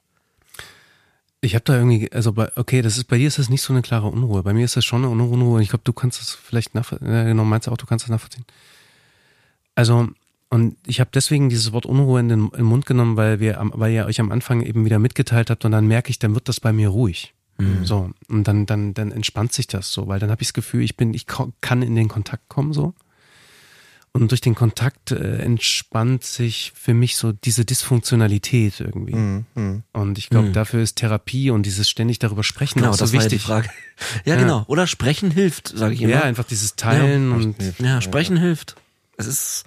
Ich habe da irgendwie, also bei, okay, das ist bei dir ist das nicht so eine klare Unruhe. Bei mir ist das schon eine Unruhe. Ich glaube, du kannst das vielleicht nachvollziehen. Ja, genau, meinst du auch, du kannst das nachvollziehen. Also, und ich habe deswegen dieses Wort Unruhe in den, in den Mund genommen, weil wir, weil ihr euch am Anfang eben wieder mitgeteilt habt und dann merke ich, dann wird das bei mir ruhig. So und dann dann dann entspannt sich das so, weil dann habe ich das Gefühl, ich bin, ich kann in den Kontakt kommen so. Und durch den Kontakt äh, entspannt sich für mich so diese Dysfunktionalität irgendwie. Mhm. Mhm. Und ich glaube, Mhm. dafür ist Therapie und dieses ständig darüber sprechen Genau, auch so das war ja wichtig. die Frage. [laughs] Ja, Ja. genau. Oder sprechen hilft, sage ich immer. ja, einfach dieses Teilen Ja, und hilft. Ja, sprechen hilft. Es ist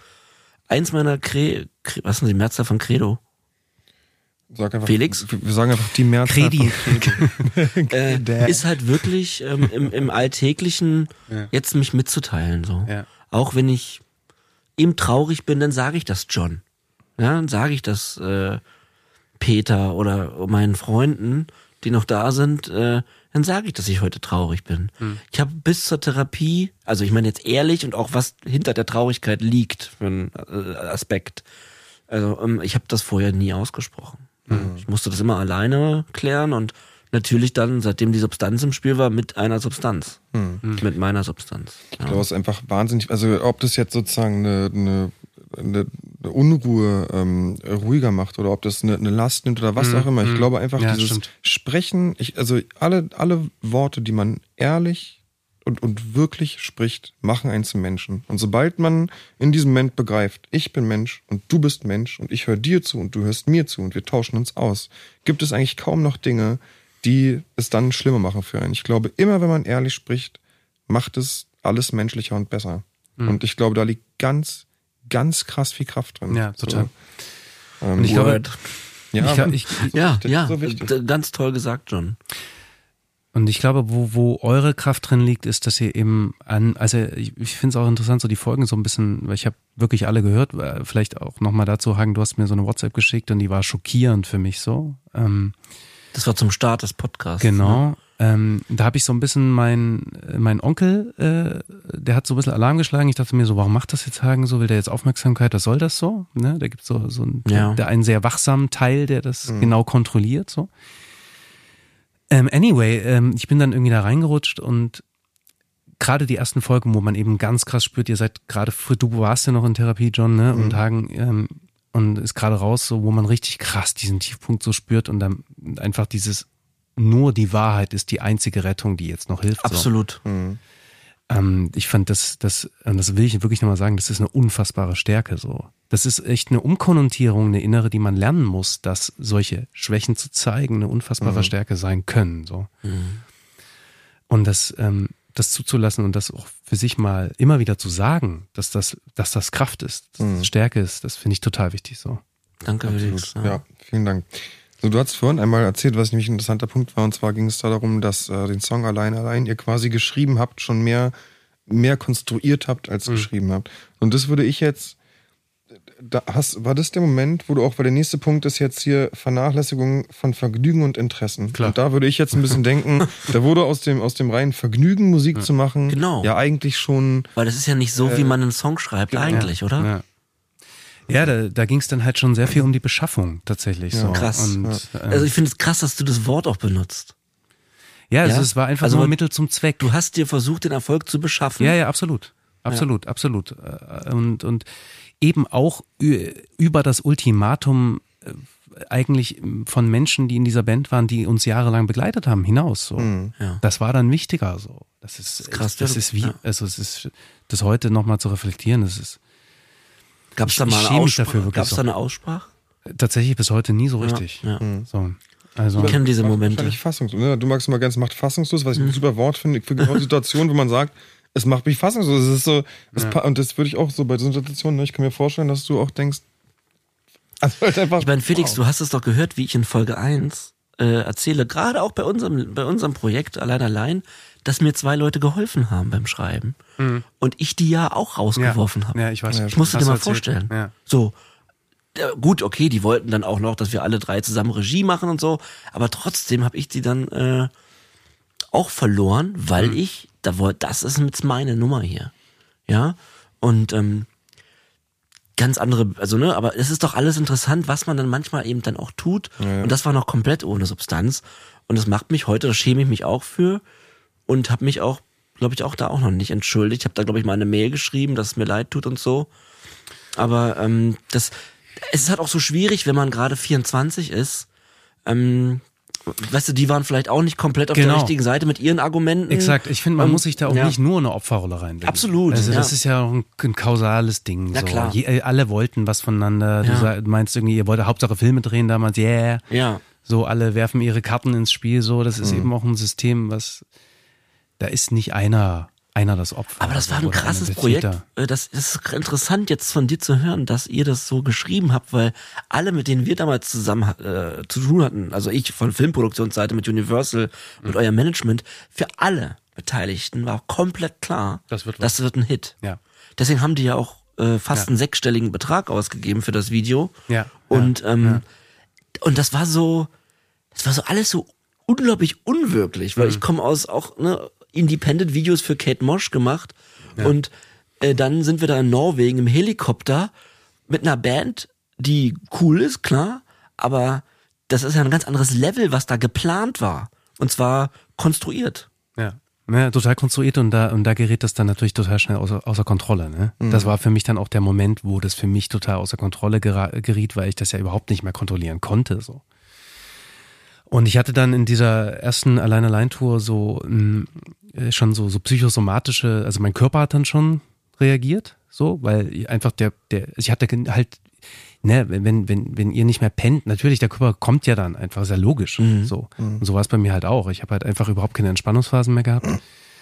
eins meiner Kre, Kre was ist denn die Mehrzahl von Credo? Sag einfach, Felix? Wir sagen einfach die Mehrzahl Credi. von [laughs] Äh, ist halt wirklich ähm, im, im Alltäglichen Ja. jetzt mich mitzuteilen. So. Ja. Auch wenn ich eben traurig bin, dann sage ich das John. Ja, dann sage ich das äh, Peter oder meinen Freunden, die noch da sind, äh, dann sage ich, dass ich heute traurig bin. Ich habe bis zur Therapie, also ich meine jetzt ehrlich und auch was hinter der Traurigkeit liegt für einen äh, Aspekt. Also ähm, ich habe das vorher nie ausgesprochen. Ich musste das immer alleine klären und natürlich dann, seitdem die Substanz im Spiel war, mit einer Substanz. Mit meiner Substanz. Ich glaube, es ist einfach wahnsinnig, also ob das jetzt sozusagen eine, eine, eine, Unruhe ähm, ruhiger macht oder ob das eine, eine Last nimmt oder was auch immer. Ich glaube einfach Ja, dieses stimmt. Sprechen, ich, also alle, alle Worte, die man ehrlich und, und wirklich spricht, machen einen zum Menschen. Und sobald man in diesem Moment begreift, ich bin Mensch und du bist Mensch und ich höre dir zu und du hörst mir zu und wir tauschen uns aus, gibt es eigentlich kaum noch Dinge, die es dann schlimmer machen für einen. Ich glaube, immer wenn man ehrlich spricht, macht es alles menschlicher und besser. Mhm. Und ich glaube, da liegt ganz, ganz krass viel Kraft drin. Ja, total. So, ähm, Und ich glaube, Word. ja, ich, glaub, ich, [laughs] Ja, Das ist ja, so wichtig. ganz toll gesagt, John. Und ich glaube, wo, wo eure Kraft drin liegt, ist, dass ihr eben an, also ich, ich finde es auch interessant, so die Folgen so ein bisschen, weil ich habe wirklich alle gehört, äh, vielleicht auch nochmal dazu, Hagen, du hast mir so eine WhatsApp geschickt und die war schockierend für mich so. Ähm, Das war zum Start des Podcasts. genau. Ähm, da habe ich so ein bisschen mein, mein Onkel, äh, der hat so ein bisschen Alarm geschlagen. Ich dachte mir so, warum macht das jetzt Hagen so? Will der jetzt Aufmerksamkeit? Was soll das so? Ne? Da gibt so, so einen, Ja. der, einen sehr wachsamen Teil, der das genau kontrolliert. so. Ähm, anyway, ähm, ich bin dann irgendwie da reingerutscht und gerade die ersten Folgen, wo man eben ganz krass spürt, ihr seid gerade, du warst ja noch in Therapie, John, ne? Und Hagen, ähm, und ist gerade raus, so, wo man richtig krass diesen Tiefpunkt so spürt und dann einfach dieses, nur die Wahrheit ist die einzige Rettung, die jetzt noch hilft. So. Absolut. Ähm, ich fand das, das, und das will ich wirklich nochmal sagen, das ist eine unfassbare Stärke so. Das ist echt eine Umkonnotierung, eine innere, die man lernen muss, dass solche Schwächen zu zeigen eine unfassbare Stärke sein können. So. Und das, ähm, das zuzulassen und das auch für sich mal immer wieder zu sagen, dass das, dass das Kraft ist, dass das Stärke ist, das finde ich total wichtig so. Danke, Felix. Absolut. Ja, vielen Dank. So, du hast vorhin einmal erzählt, was nämlich ein interessanter Punkt war, und zwar ging es da darum, dass äh, den Song allein allein ihr quasi geschrieben habt, schon mehr, mehr konstruiert habt, als geschrieben habt. Und das würde ich jetzt, da hast, war das der Moment, wo du auch, weil der nächste Punkt ist jetzt hier Vernachlässigung von Vergnügen und Interessen. Klar. Und da würde ich jetzt ein bisschen denken, [laughs] da wurde aus dem, aus dem reinen Vergnügen Musik zu machen, Genau. ja eigentlich schon Weil das ist ja nicht so, wie man einen Song schreibt, eigentlich, oder? Ja. Ja, da, da ging es dann halt schon sehr viel um die Beschaffung tatsächlich. so. Krass. Und, ähm, Also ich finde es krass, dass du das Wort auch benutzt. ja, also ja? es war einfach Also nur Mittel zum Zweck. Du hast dir versucht, den Erfolg zu beschaffen. Ja, ja, absolut. Absolut, absolut. Äh, Und, und eben auch über das Ultimatum äh, eigentlich von Menschen, die in dieser Band waren, die uns jahrelang begleitet haben, hinaus. So. Ja. Das war dann wichtiger. So. Das ist, krass, Das ist wie, Ja. also es ist, das heute nochmal zu reflektieren, das ist, Gab es da Ich- mal ich eine Aussprache? dafür wirklich Gab es da eine Aussprache? Tatsächlich bis heute nie so richtig. Ja, ja. So. Also, Ich kenne diese Momente. Fassungslos. Ne? Du magst immer ganz macht fassungslos, was ich Mhm. ein super Wort finde. Für genau Situationen, wo man sagt, es macht mich fassungslos. Es ist so, es pa- und das würde ich auch so bei so Situationen, ne? ich kann mir vorstellen, dass du auch denkst, also halt einfach. Ich meine, Felix, wow. du hast es doch gehört, wie ich in Folge 1 äh, erzähle, gerade auch bei unserem, bei unserem Projekt Allein Allein, dass mir zwei Leute geholfen haben beim Schreiben. Und ich die ja auch rausgeworfen habe. ja, ich weiß. Ja, Ich musste dir mal erzählt. vorstellen. Ja. So. äh, Gut, okay, die wollten dann auch noch, dass wir alle drei zusammen Regie machen und so, aber trotzdem habe ich die dann äh, auch verloren, weil Mhm. ich, da wollte, das ist jetzt meine Nummer hier. Ja? Und ähm, ganz andere, also ne, aber es ist doch alles interessant, was man dann manchmal eben dann auch tut. Und das war noch komplett ohne Substanz. Und das macht mich heute, da schäme ich mich auch für und habe mich auch, glaube ich, auch da auch noch nicht entschuldigt. Ich habe da, glaube ich, mal eine Mail geschrieben, dass es mir leid tut und so. Aber ähm, das, es ist halt auch so schwierig, wenn man gerade 24 ist. Ähm, weißt du, die waren vielleicht auch nicht komplett auf Genau. der richtigen Seite mit ihren Argumenten. Exakt, ich finde, man Und- muss sich da auch ja. nicht nur eine Opferrolle reinlegen. Absolut, Also das ja. ist ja auch ein, ein kausales Ding. Na so. klar. Je, äh, alle wollten was voneinander. Du Ja. sa- meinst irgendwie, ihr wolltet Hauptsache Filme drehen damals, yeah. Ja. So, alle werfen ihre Karten ins Spiel, so. Das ist Mhm. eben auch ein System, was, da ist nicht einer, einer das Opfer. Aber das war ein krasses Projekt. Äh, Das ist interessant jetzt von dir zu hören, dass ihr das so geschrieben habt, weil alle, mit denen wir damals zusammen äh, zu tun hatten, also ich von Filmproduktionsseite mit Universal Mhm. und euer Management, für alle Beteiligten war komplett klar, Das wird was. das wird ein Hit. Ja. Deswegen haben die ja auch äh, fast Ja. einen sechsstelligen Betrag ausgegeben für das Video. Ja, Und ja, ähm, ja. und das war so, das war so alles so unglaublich unwirklich, Mhm. weil ich komme aus auch ne, Independent-Videos für Kate Mosch gemacht und äh, dann sind wir da in Norwegen im Helikopter mit einer Band, die cool ist, klar, aber das ist ja ein ganz anderes Level, was da geplant war und zwar konstruiert. Ja. Ja, total konstruiert und da, und da gerät das dann natürlich total schnell außer, außer Kontrolle. Ne? Das war für mich dann auch der Moment, wo das für mich total außer Kontrolle geriet, weil ich das ja überhaupt nicht mehr kontrollieren konnte. So. Und ich hatte dann in dieser ersten Allein-Allein-Tour so mh, äh, schon so, so psychosomatische, also mein Körper hat dann schon reagiert, so, weil einfach der, der, ich hatte halt, ne, wenn, wenn, wenn ihr nicht mehr pennt, natürlich, der Körper kommt ja dann einfach, ist ja logisch. So. Und so war es bei mir halt auch. Ich habe halt einfach überhaupt keine Entspannungsphasen mehr gehabt.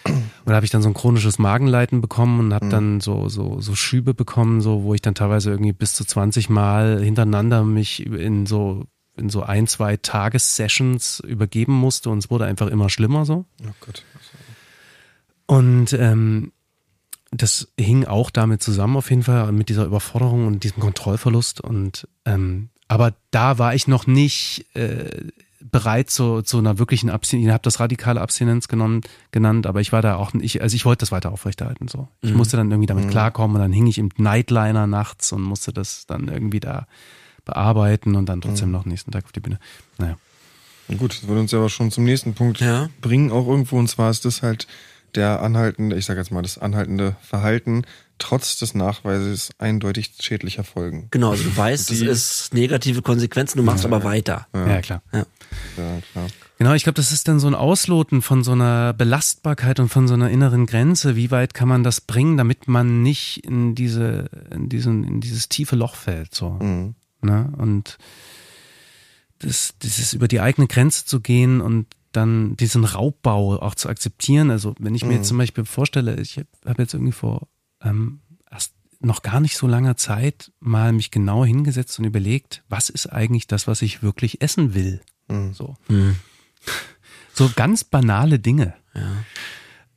Und da habe ich dann so ein chronisches Magenleiten bekommen und habe dann so, so, so Schübe bekommen, so, wo ich dann teilweise irgendwie bis zu 20 Mal hintereinander mich in so, in so ein, zwei Tagessessions übergeben musste und es wurde einfach immer schlimmer so. Oh Gott. Und ähm, das hing auch damit zusammen auf jeden Fall mit dieser Überforderung und diesem Kontrollverlust. Und ähm, aber da war ich noch nicht äh, bereit zu, zu einer wirklichen Abstinenz. Ich habe das radikale Abstinenz genommen, genannt, aber ich war da auch nicht, also ich wollte das weiter aufrechterhalten. So. Ich musste dann irgendwie damit klarkommen und dann hing ich im Nightliner nachts und musste das dann irgendwie da bearbeiten und dann trotzdem noch nächsten Tag auf die Bühne. Naja. Na Gut, das würde uns ja aber schon zum nächsten Punkt Ja. bringen, auch irgendwo. Und zwar ist das halt der anhaltende, ich sage jetzt mal, das anhaltende Verhalten trotz des Nachweises eindeutig schädlicher Folgen. Genau, also du weißt, es ist negative Konsequenzen, du machst aber weiter. Ja, klar. Ja. Ja, klar. Genau, ich glaube, das ist dann so ein Ausloten von so einer Belastbarkeit und von so einer inneren Grenze. Wie weit kann man das bringen, damit man nicht in diese, in diesen, in dieses tiefe Loch fällt, so. Mhm. Ne? Und das, dieses über die eigene Grenze zu gehen und dann diesen Raubbau auch zu akzeptieren. Also wenn ich mir jetzt zum Beispiel vorstelle, ich habe jetzt irgendwie vor ähm, erst noch gar nicht so langer Zeit mal mich genau hingesetzt und überlegt, was ist eigentlich das, was ich wirklich essen will. So. [laughs] So ganz banale Dinge.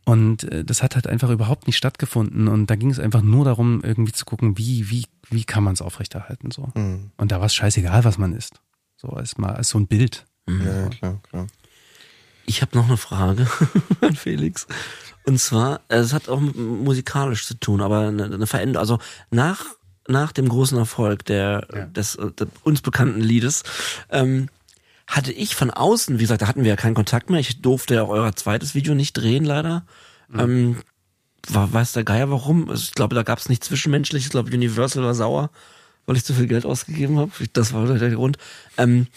Und äh, das hat halt einfach überhaupt nicht stattgefunden. Und da ging es einfach nur darum, irgendwie zu gucken, wie, wie, wie kann man es aufrechterhalten. So. Mhm. Und da war es scheißegal, was man isst. So als mal als so ein Bild. Ja, ja, klar, klar. Ich habe noch eine Frage [laughs] an Felix. Und zwar, es hat auch musikalisch zu tun, aber eine, eine Veränderung. Also nach, nach dem großen Erfolg der, des, äh, des uns bekannten Liedes ähm, hatte ich von außen, wie gesagt, da hatten wir ja keinen Kontakt mehr. Ich durfte ja auch euer zweites Video nicht drehen, leider. Ähm, war, weiß der Geier warum? Also Ich glaube, da gab es nicht Zwischenmenschliches. Ich glaube, Universal war sauer, weil ich zu viel Geld ausgegeben habe. Das war der Grund. Ähm,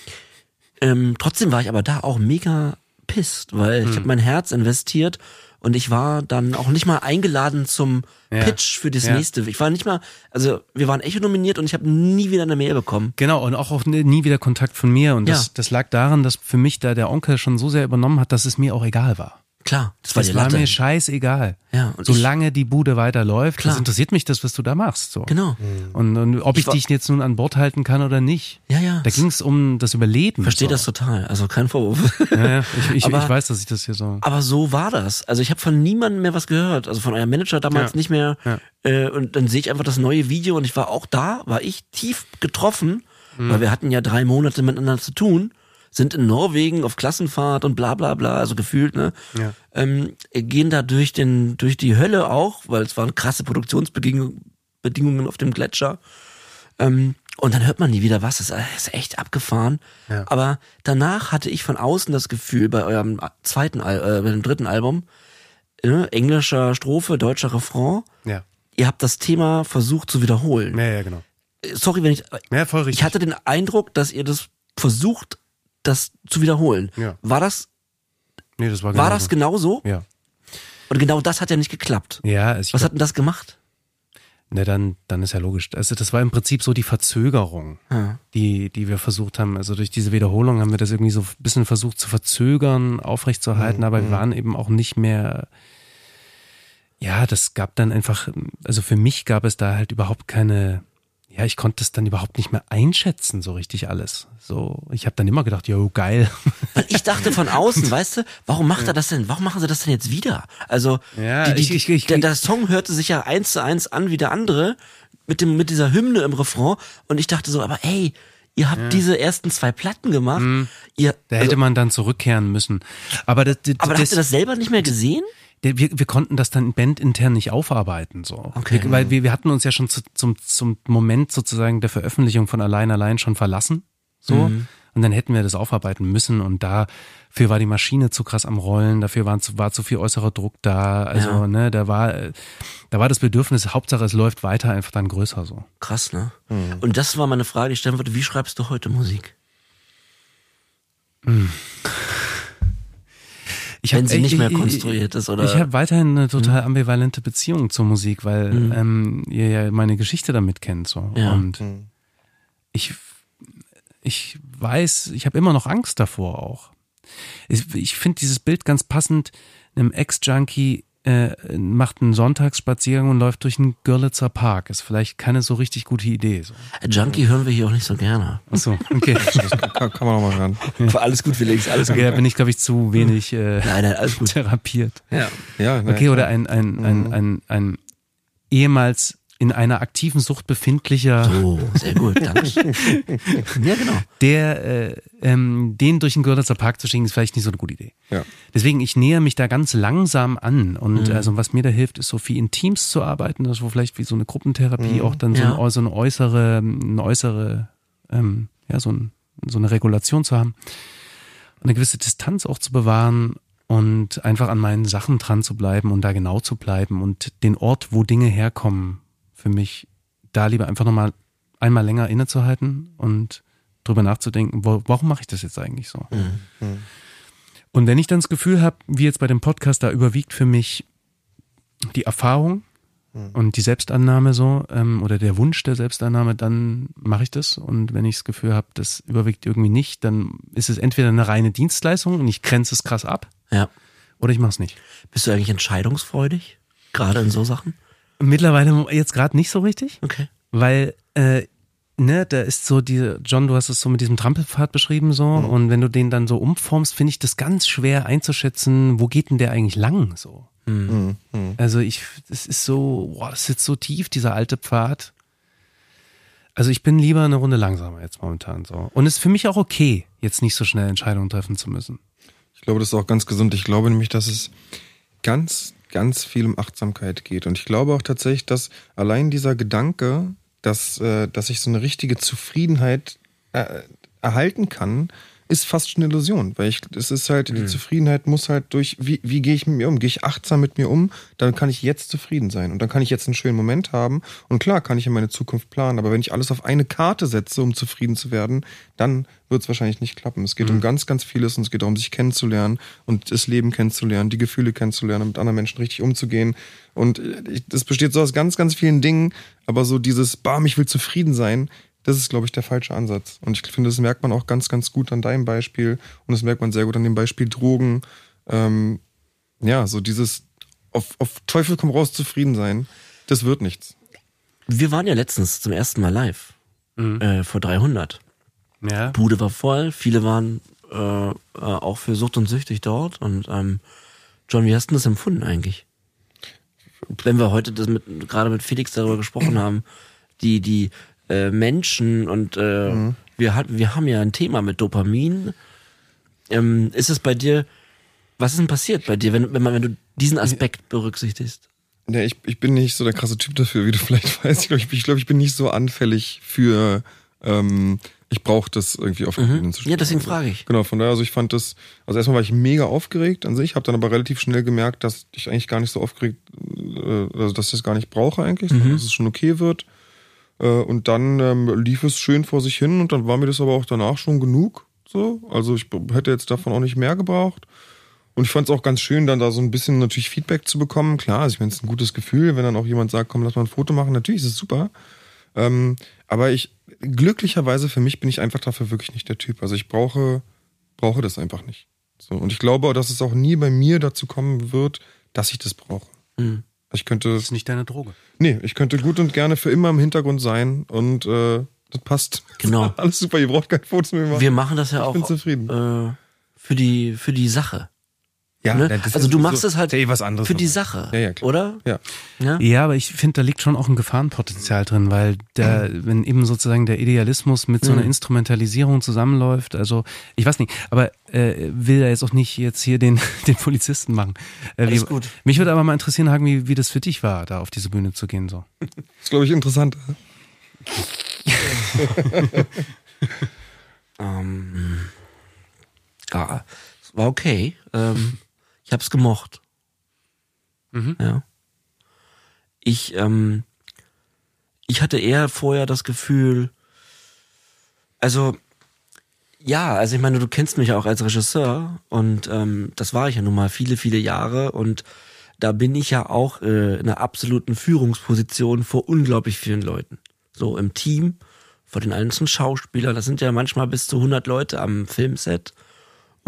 ähm, trotzdem war ich aber da auch mega pisst, weil ich habe mein Herz investiert und ich war dann auch nicht mal eingeladen zum Ja. Pitch für das Ja. nächste. Ich war nicht mal, also wir waren Echo nominiert und ich habe nie wieder eine Mail bekommen. Genau, und auch, auch nie wieder Kontakt von mir. Und das, Ja. das lag daran, dass für mich da der Onkel schon so sehr übernommen hat, dass es mir auch egal war. Klar, das war Das war mir scheißegal. Ja, und Solange die Bude weiterläuft, Klar. das interessiert mich das, was du da machst. So. Genau. Und, und ob ich, Ich dich jetzt nun an Bord halten kann oder nicht. Ja, ja. Da ging es um das Überleben. Verstehe so. das total, also kein Vorwurf. Ja, ja. Ich, ich, Aber- ich weiß, dass ich das hier so. Aber so war das. Also ich habe von niemandem mehr was gehört. Also von eurem Manager damals Ja. nicht mehr. Ja. Äh, und dann sehe ich einfach das neue Video und ich war auch da, war ich tief getroffen, Mhm. weil wir hatten ja drei Monate miteinander zu tun, sind in Norwegen auf Klassenfahrt und bla bla bla, also gefühlt, ne? Ja. Ähm, gehen da durch den, durch die Hölle auch, weil es waren krasse Produktionsbedingungen Bedingungen auf dem Gletscher. Ähm, und dann hört man nie wieder was. Das ist echt abgefahren. Ja. Aber danach hatte ich von außen das Gefühl, bei eurem zweiten, äh, bei dem dritten Album, äh, englischer Strophe, deutscher Refrain, Ja. ihr habt das Thema versucht zu wiederholen. Ja, ja, genau. Sorry, wenn ich, Ja, voll richtig. ich hatte den Eindruck, dass ihr das versucht, das zu wiederholen. Ja. War das, nee, das war, war genau das so. genauso? Ja. Und genau das hat ja nicht geklappt. Ja, also Was glaub, hat denn das gemacht? ne, dann, dann ist ja logisch. Also das war im Prinzip so die Verzögerung, Ja. die, die wir versucht haben. Also durch diese Wiederholung haben wir das irgendwie so ein bisschen versucht zu verzögern, aufrechtzuerhalten, aber wir waren eben auch nicht mehr. Ja, das gab dann einfach, also für mich gab es da halt überhaupt keine, ja, ich konnte es dann überhaupt nicht mehr einschätzen, so richtig alles. So, ich habe dann immer gedacht, jo, geil. Weil ich dachte von außen, [laughs] weißt du, warum macht er das denn? Warum machen sie das denn jetzt wieder? Also, Ja, die, die, ich- ich- der, der Song hörte sich ja eins zu eins an wie der andere mit dem mit dieser Hymne im Refrain und ich dachte so, aber ey, ihr habt diese ersten zwei Platten gemacht, ihr, Mhm. Da also, hätte man dann zurückkehren müssen. Aber das, das, aber das, habt ihr das selber nicht mehr gesehen? Der- wir, wir konnten das dann bandintern nicht aufarbeiten, so. Okay. Wir, weil wir, wir hatten uns ja schon zu, zum, zum Moment sozusagen der Veröffentlichung von Allein Allein schon verlassen, so. Mhm. Und dann hätten wir das aufarbeiten müssen und dafür war die Maschine zu krass am Rollen, dafür war zu, war zu viel äußerer Druck da, also, Ja. ne, da war, da war das Bedürfnis, Hauptsache es läuft weiter, einfach dann größer, so. Krass, ne? Mhm. Und das war meine Frage, die ich stellen wollte, wie schreibst du heute Musik? Ich Wenn hab- sie nicht ich- mehr ich- konstruiert ist, oder? Ich habe weiterhin eine Mhm. total ambivalente Beziehung zur Musik, weil ähm, ihr ja meine Geschichte damit kennt. So. Ja. Und ich, ich weiß, ich habe immer noch Angst davor auch. Ich, ich finde dieses Bild ganz passend. Einem Ex-Junkie äh, macht einen Sonntagsspaziergang und läuft durch einen Görlitzer Park. Ist vielleicht keine so richtig gute Idee. So. Junkie hören wir hier auch nicht so gerne. Achso, okay. [laughs] Kann, kann man noch mal hören. [laughs] Alles gut, Felix, alles okay da bin ich, glaube ich, zu wenig äh, Nein, nein, alles gut. [laughs] therapiert. Ja. Ja, ne, Okay, oder ein, ein, ein, ein, ein ehemals in einer aktiven Sucht befindlicher, Oh, sehr gut, danke. [laughs] ja, genau. der äh, ähm, den durch den Görlitzer Park zu schicken, ist vielleicht nicht so eine gute Idee. Ja. Deswegen, ich näher mich da ganz langsam an. Und also was mir da hilft, ist so viel in Teams zu arbeiten, das wo vielleicht wie so eine Gruppentherapie auch dann so, Ja. ein, so eine äußere, eine äußere, ähm, ja, so, ein, so eine Regulation zu haben. Und eine gewisse Distanz auch zu bewahren und einfach an meinen Sachen dran zu bleiben und da genau zu bleiben und den Ort, wo Dinge herkommen, für mich da lieber einfach nochmal einmal länger innezuhalten und drüber nachzudenken, wo, warum mache ich das jetzt eigentlich so? Und wenn ich dann das Gefühl habe, wie jetzt bei dem Podcast, da überwiegt für mich die Erfahrung und die Selbstannahme so ähm, oder der Wunsch der Selbstannahme, dann mache ich das. Und wenn ich das Gefühl habe, das überwiegt irgendwie nicht, dann ist es entweder eine reine Dienstleistung und ich grenze es krass ab Ja. oder ich mache es nicht. Bist du eigentlich entscheidungsfreudig? Gerade in so Sachen? Mittlerweile jetzt gerade nicht so richtig, Okay. weil äh, ne, da ist so die John, du hast es so mit diesem Trampelpfad beschrieben so und wenn du den dann so umformst, finde ich das ganz schwer einzuschätzen, wo geht denn der eigentlich lang so. Also ich, das ist so, boah, das sitzt so tief dieser alte Pfad. Also ich bin lieber eine Runde langsamer jetzt momentan so und es ist für mich auch okay, jetzt nicht so schnell Entscheidungen treffen zu müssen. Ich glaube, das ist auch ganz gesund. Ich glaube nämlich, dass es ganz, ganz viel um Achtsamkeit geht. Und ich glaube auch tatsächlich, dass allein dieser Gedanke, dass, äh, dass ich so eine richtige Zufriedenheit äh, erhalten kann, ist fast schon eine Illusion, weil ich, es ist halt, die Zufriedenheit muss halt durch, wie, wie gehe ich mit mir um? Gehe ich achtsam mit mir um? Dann kann ich jetzt zufrieden sein und dann kann ich jetzt einen schönen Moment haben und klar kann ich in meine Zukunft planen, aber wenn ich alles auf eine Karte setze, um zufrieden zu werden, dann wird es wahrscheinlich nicht klappen. Es geht um ganz, ganz vieles und es geht darum, sich kennenzulernen und das Leben kennenzulernen, die Gefühle kennenzulernen, und mit anderen Menschen richtig umzugehen. Und das besteht so aus ganz, ganz vielen Dingen, aber so dieses, bam, ich will zufrieden sein, das ist, glaube ich, der falsche Ansatz. Und ich finde, das merkt man auch ganz, ganz gut an deinem Beispiel und das merkt man sehr gut an dem Beispiel Drogen. Ähm, ja, so dieses auf, auf Teufel komm raus zufrieden sein, das wird nichts. Wir waren ja letztens zum ersten Mal live. Äh, vor 300. Ja. Bude war voll, viele waren äh, äh, auch für Sucht und Süchtig dort. Und ähm, John, wie hast du das empfunden eigentlich? Wenn wir heute das mit, gerade mit Felix darüber gesprochen haben, die, die äh, Menschen und äh, wir, hat, wir haben ja ein Thema mit Dopamin. Ähm, ist es bei dir, was ist denn passiert bei dir, wenn, wenn, man, wenn du diesen Aspekt berücksichtigst? Ja, ich, ich bin nicht so der krasse Typ dafür, wie du [laughs] vielleicht weißt. Ich glaube, ich, ich, glaub, ich bin nicht so anfällig für, ähm, ich brauche das irgendwie auf Bühnen zu Ja, deswegen frage ich. Genau, von daher, also ich fand das, also erstmal war ich mega aufgeregt an sich, habe dann aber relativ schnell gemerkt, dass ich eigentlich gar nicht so aufgeregt, äh, also dass ich das gar nicht brauche eigentlich, sondern dass es schon okay wird. Äh, und dann ähm, lief es schön vor sich hin und dann war mir das aber auch danach schon genug. So, also ich hätte jetzt davon auch nicht mehr gebraucht. Und ich fand es auch ganz schön, dann da so ein bisschen natürlich Feedback zu bekommen. Klar, also ich meine, es ist ein gutes Gefühl, wenn dann auch jemand sagt, komm, lass mal ein Foto machen. Natürlich ist es super. Ähm, aber ich, glücklicherweise für mich bin ich einfach dafür wirklich nicht der Typ. Also ich brauche, brauche das einfach nicht. So. Und ich glaube, dass es auch nie bei mir dazu kommen wird, dass ich das brauche. Mhm. Ich könnte, Das ist nicht deine Droge. nee, ich könnte gut und gerne für immer im Hintergrund sein und äh, das passt. Genau. [laughs] Alles super, ihr braucht keine Fotos mehr machen. Wir machen das ja Ich auch bin zufrieden. Äh, für die für die Sache. Ja, Ne? das Also ist du so- machst es halt ja eh was anderes für die. Sache, Ja, ja, klar. oder? Ja. Ja? Ja, aber ich finde, da liegt schon auch ein Gefahrenpotenzial drin, weil der, wenn eben sozusagen der Idealismus mit so einer Instrumentalisierung zusammenläuft, also ich weiß nicht, aber äh, will da jetzt auch nicht jetzt hier den, [laughs] den Polizisten machen. Äh, Alles wie, gut. Mich würde aber mal interessieren, Hagen, wie, wie das für dich war, da auf diese Bühne zu gehen. So. Das [laughs] ist, glaube ich, interessant. [laughs] Ähm, ja, es war okay. Ähm, ich hab's gemocht. Ja. Ich, ähm, ich hatte eher vorher das Gefühl, also ja, also ich meine, du kennst mich auch als Regisseur und ähm, das war ich ja nun mal viele, viele Jahre und da bin ich ja auch äh, in einer absoluten Führungsposition vor unglaublich vielen Leuten. So im Team, vor den einzelnen Schauspielern, das sind ja manchmal bis zu 100 Leute am Filmset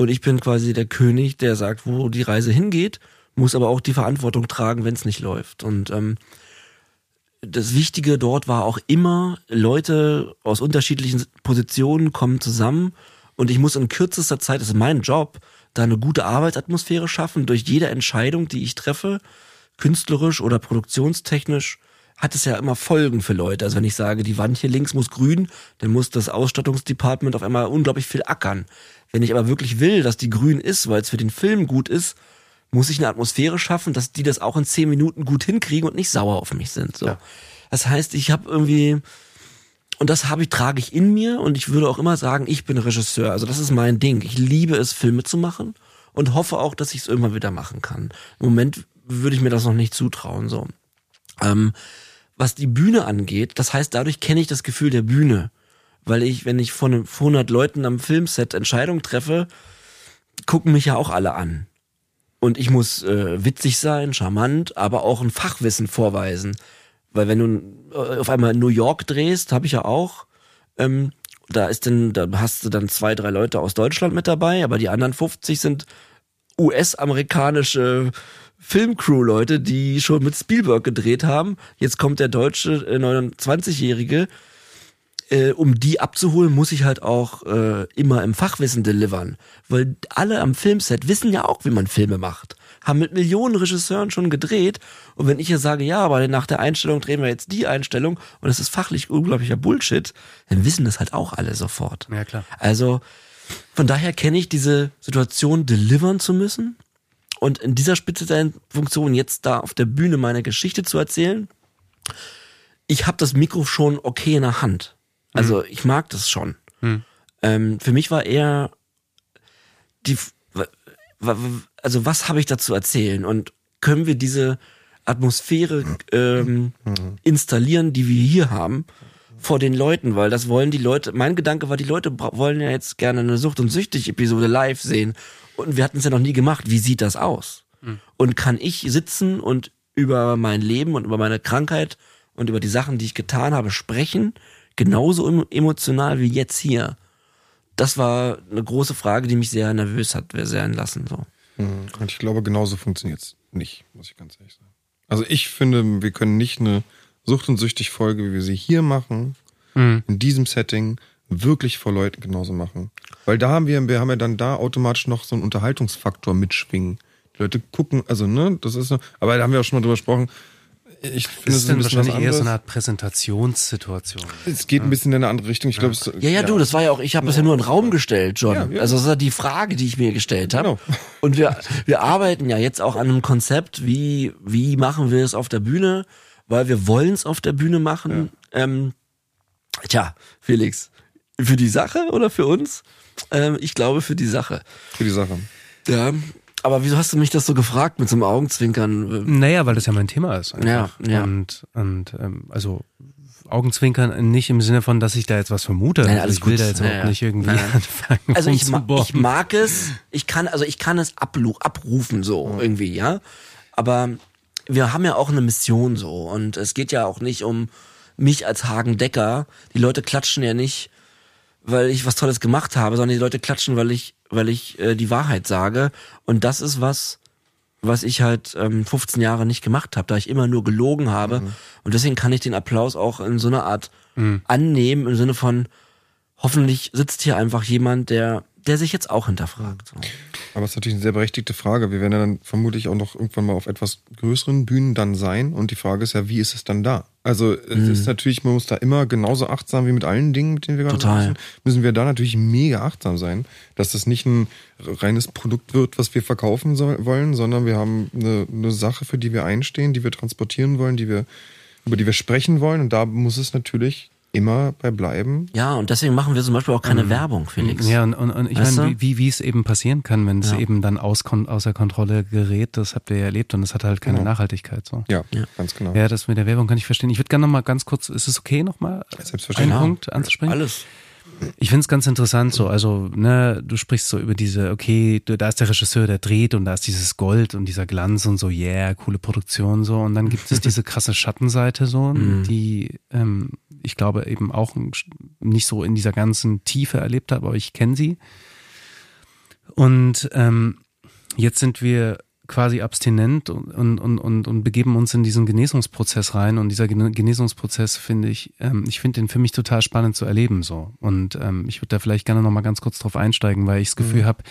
und ich bin quasi der König, der sagt, wo die Reise hingeht, muss aber auch die Verantwortung tragen, wenn es nicht läuft. Und ähm, das Wichtige dort war auch immer, Leute aus unterschiedlichen Positionen kommen zusammen. Und ich muss in kürzester Zeit, das ist mein Job, da eine gute Arbeitsatmosphäre schaffen durch jede Entscheidung, die ich treffe, künstlerisch oder produktionstechnisch, hat es ja immer Folgen für Leute. Also wenn ich sage, die Wand hier links muss grün, dann muss das Ausstattungsdepartment auf einmal unglaublich viel ackern. Wenn ich aber wirklich will, dass die grün ist, weil es für den Film gut ist, muss ich eine Atmosphäre schaffen, dass die das auch in zehn Minuten gut hinkriegen und nicht sauer auf mich sind. So. Das heißt, ich habe irgendwie und das habe ich trage ich in mir und ich würde auch immer sagen, ich bin Regisseur. Also das ist mein Ding. Ich liebe es, Filme zu machen und hoffe auch, dass ich es irgendwann wieder machen kann. Im Moment würde ich mir das noch nicht zutrauen. So. Ähm, was die Bühne angeht, das heißt, dadurch kenne ich das Gefühl der Bühne. Weil ich, wenn ich von 100 Leuten am Filmset Entscheidungen treffe, gucken mich ja auch alle an. Und ich muss äh, witzig sein, charmant, aber auch ein Fachwissen vorweisen. Weil wenn du äh, auf einmal in New York drehst, habe ich ja auch, ähm, da ist denn, da hast du dann zwei, drei Leute aus Deutschland mit dabei, aber die anderen 50 sind US-amerikanische Filmcrew-Leute, die schon mit Spielberg gedreht haben. Jetzt kommt der deutsche äh, 29-Jährige. Äh, um die abzuholen, muss ich halt auch äh, immer im Fachwissen delivern. Weil alle am Filmset wissen ja auch, wie man Filme macht. Haben mit Millionen Regisseuren schon gedreht. Und wenn ich jetzt sage, ja, aber nach der Einstellung drehen wir jetzt die Einstellung und es ist fachlich unglaublicher Bullshit, dann wissen das halt auch alle sofort. Ja, klar. Also von daher kenne ich diese Situation, delivern zu müssen und in dieser speziellen Funktion jetzt da auf der Bühne meine Geschichte zu erzählen. Ich habe das Mikro schon okay in der Hand. Also ich mag das schon. Ähm, für mich war eher die, also was habe ich dazu erzählen und können wir diese Atmosphäre ähm, installieren, die wir hier haben, vor den Leuten, weil das wollen die Leute, mein Gedanke war, die Leute wollen ja jetzt gerne eine Sucht- und Süchtig-Episode live sehen und wir hatten es ja noch nie gemacht. Wie sieht das aus? Mhm. Und kann ich sitzen und über mein Leben und über meine Krankheit und über die Sachen, die ich getan habe, sprechen, genauso emotional wie jetzt hier? Das war eine große Frage, die mich sehr nervös hat, sehr entlassen. So. Mhm. Und ich glaube, genauso funktioniert es nicht, muss ich ganz ehrlich sagen. Also ich finde, wir können nicht eine Sucht- und Süchtig-Folge, wie wir sie hier machen, mhm. in diesem Setting, wirklich vor Leuten genauso machen. Weil da haben wir, wir haben ja dann da automatisch noch so einen Unterhaltungsfaktor mitschwingen. Die Leute gucken, also ne, das ist, aber da haben wir auch schon mal drüber gesprochen, ich finde es ist dann wahrscheinlich eher so eine Art Präsentationssituation. Es geht ein bisschen in eine andere Richtung. Ich ja. glaube, es, ja, ja, du, das war ja auch, ich habe das ja nur in den Raum gestellt, John. Ja, ja. Also das ist ja die Frage, die ich mir gestellt habe. Genau. Und wir, wir arbeiten ja jetzt auch an einem Konzept, wie, wie machen wir es auf der Bühne, weil wir wollen es auf der Bühne machen. Ähm, tja, Felix, für die Sache oder für uns? Ähm, ich glaube für die Sache. Für die Sache. Ja, aber wieso hast du mich das so gefragt mit so einem Augenzwinkern? Naja, weil das ja mein Thema ist. Einfach. Ja, ja. Und, und ähm, also Augenzwinkern nicht im Sinne von, dass ich da jetzt was vermute. Nein, also ich will da jetzt naja. auch nicht irgendwie naja. anfangen. Also ich, ma ich mag es, ich kann, also ich kann es abrufen so mhm. irgendwie, ja. Aber wir haben ja auch eine Mission so und es geht ja auch nicht um mich als Hagen Decker. Die Leute klatschen ja nicht, weil ich was Tolles gemacht habe, sondern die Leute klatschen, weil ich weil ich äh, die Wahrheit sage. Und das ist was, was ich halt ähm, 15 Jahre nicht gemacht habe, da ich immer nur gelogen habe. Mhm. Und deswegen kann ich den Applaus auch in so einer Art mhm. annehmen, im Sinne von, hoffentlich sitzt hier einfach jemand, der der sich jetzt auch hinterfragt. So. Aber es ist natürlich eine sehr berechtigte Frage. Wir werden ja dann vermutlich auch noch irgendwann mal auf etwas größeren Bühnen dann sein. Und die Frage ist ja, wie ist es dann da? Also es mhm. ist natürlich, man muss da immer genauso achtsam wie mit allen Dingen, mit denen wir gerade machen, müssen wir da natürlich mega achtsam sein, dass das nicht ein reines Produkt wird, was wir verkaufen soll, wollen, sondern wir haben eine, eine Sache, für die wir einstehen, die wir transportieren wollen, die wir über die wir sprechen wollen. Und da muss es natürlich immer bei bleiben. Ja, und deswegen machen wir zum Beispiel auch keine mhm. Werbung, Felix. Ja, und, und, und ich meine, wie, wie es eben passieren kann, wenn es ja. eben dann aus, außer Kontrolle gerät, das habt ihr ja erlebt und es hat halt keine genau. Nachhaltigkeit. So. Ja, ja, ganz genau. Ja, das mit der Werbung kann ich verstehen. Ich würde gerne nochmal ganz kurz, ist es okay nochmal einen Punkt anzusprechen? Alles. Ich finde es ganz interessant so, also ne, du sprichst so über diese, okay, da ist der Regisseur, der dreht und da ist dieses Gold und dieser Glanz und so, yeah, coole Produktion so und dann gibt es diese krasse Schattenseite so, [laughs] mhm. die ähm, ich glaube eben auch nicht so in dieser ganzen Tiefe erlebt habe, aber ich kenne sie. Und ähm, jetzt sind wir quasi abstinent und, und, und, und begeben uns in diesen Genesungsprozess rein. Und dieser Genesungsprozess finde ich, ähm, ich finde den für mich total spannend zu erleben so. Und ähm, ich würde da vielleicht gerne nochmal ganz kurz drauf einsteigen, weil ich das Gefühl mhm. habe,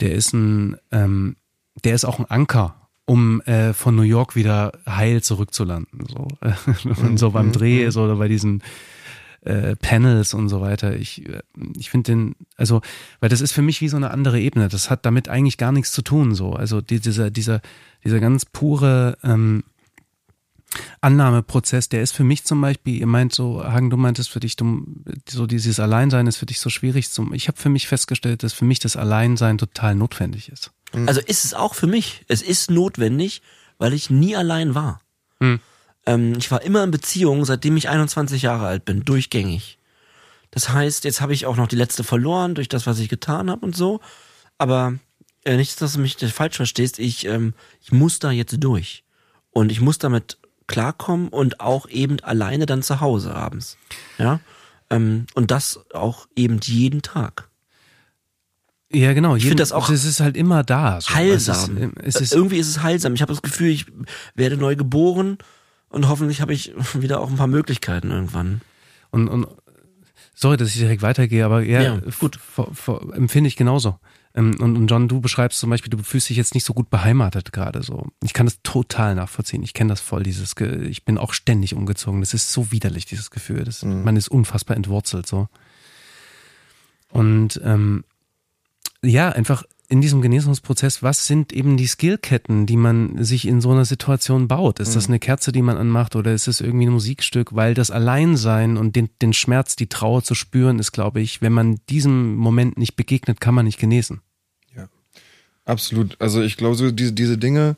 der ist ein, ähm, der ist auch ein Anker, um äh, von New York wieder heil zurückzulanden. So, [laughs] und so beim mhm. Dreh, mhm. so oder bei diesen äh, Panels und so weiter. Ich, äh, ich finde den, also, weil das ist für mich wie so eine andere Ebene. Das hat damit eigentlich gar nichts zu tun. So, also die, dieser, dieser, dieser ganz pure ähm, Annahmeprozess, der ist für mich zum Beispiel, ihr meint so, Hagen, du meintest für dich, du, so dieses Alleinsein ist für dich so schwierig. Zum, ich habe für mich festgestellt, dass für mich das Alleinsein total notwendig ist. Also ist es auch für mich. Es ist notwendig, weil ich nie allein war. Hm. Ähm, ich war immer in Beziehung, seitdem ich 21 Jahre alt bin, durchgängig. Das heißt, jetzt habe ich auch noch die letzte verloren durch das, was ich getan habe und so. Aber äh, nicht, dass du mich falsch verstehst. Ich, ähm, ich muss da jetzt durch. Und ich muss damit klarkommen und auch eben alleine dann zu Hause abends. Ja. Ähm, und das auch eben jeden Tag. Ja, genau. Ich finde das auch. Es ist halt immer da. So. Heilsam. Es ist, es ist, Irgendwie ist es heilsam. Ich habe das Gefühl, ich werde neu geboren und hoffentlich habe ich [laughs] wieder auch ein paar Möglichkeiten irgendwann. Und, und sorry, dass ich direkt weitergehe, aber ja, ja gut, empfinde ich genauso. Ähm, und, und John, du beschreibst zum Beispiel, du fühlst dich jetzt nicht so gut beheimatet gerade so. Ich kann das total nachvollziehen. Ich kenne das voll, dieses, ich bin auch ständig umgezogen. Das ist so widerlich, dieses Gefühl. Das, mhm. Man ist unfassbar entwurzelt so. Und ähm, ja, einfach in diesem Genesungsprozess, was sind eben die Skillketten, die man sich in so einer Situation baut? Ist das mhm. eine Kerze, die man anmacht oder ist es irgendwie ein Musikstück? Weil das Alleinsein und den, den Schmerz, die Trauer zu spüren, ist, glaube ich, wenn man diesem Moment nicht begegnet, kann man nicht genesen. Ja. Absolut. Also ich glaube, so diese, diese Dinge,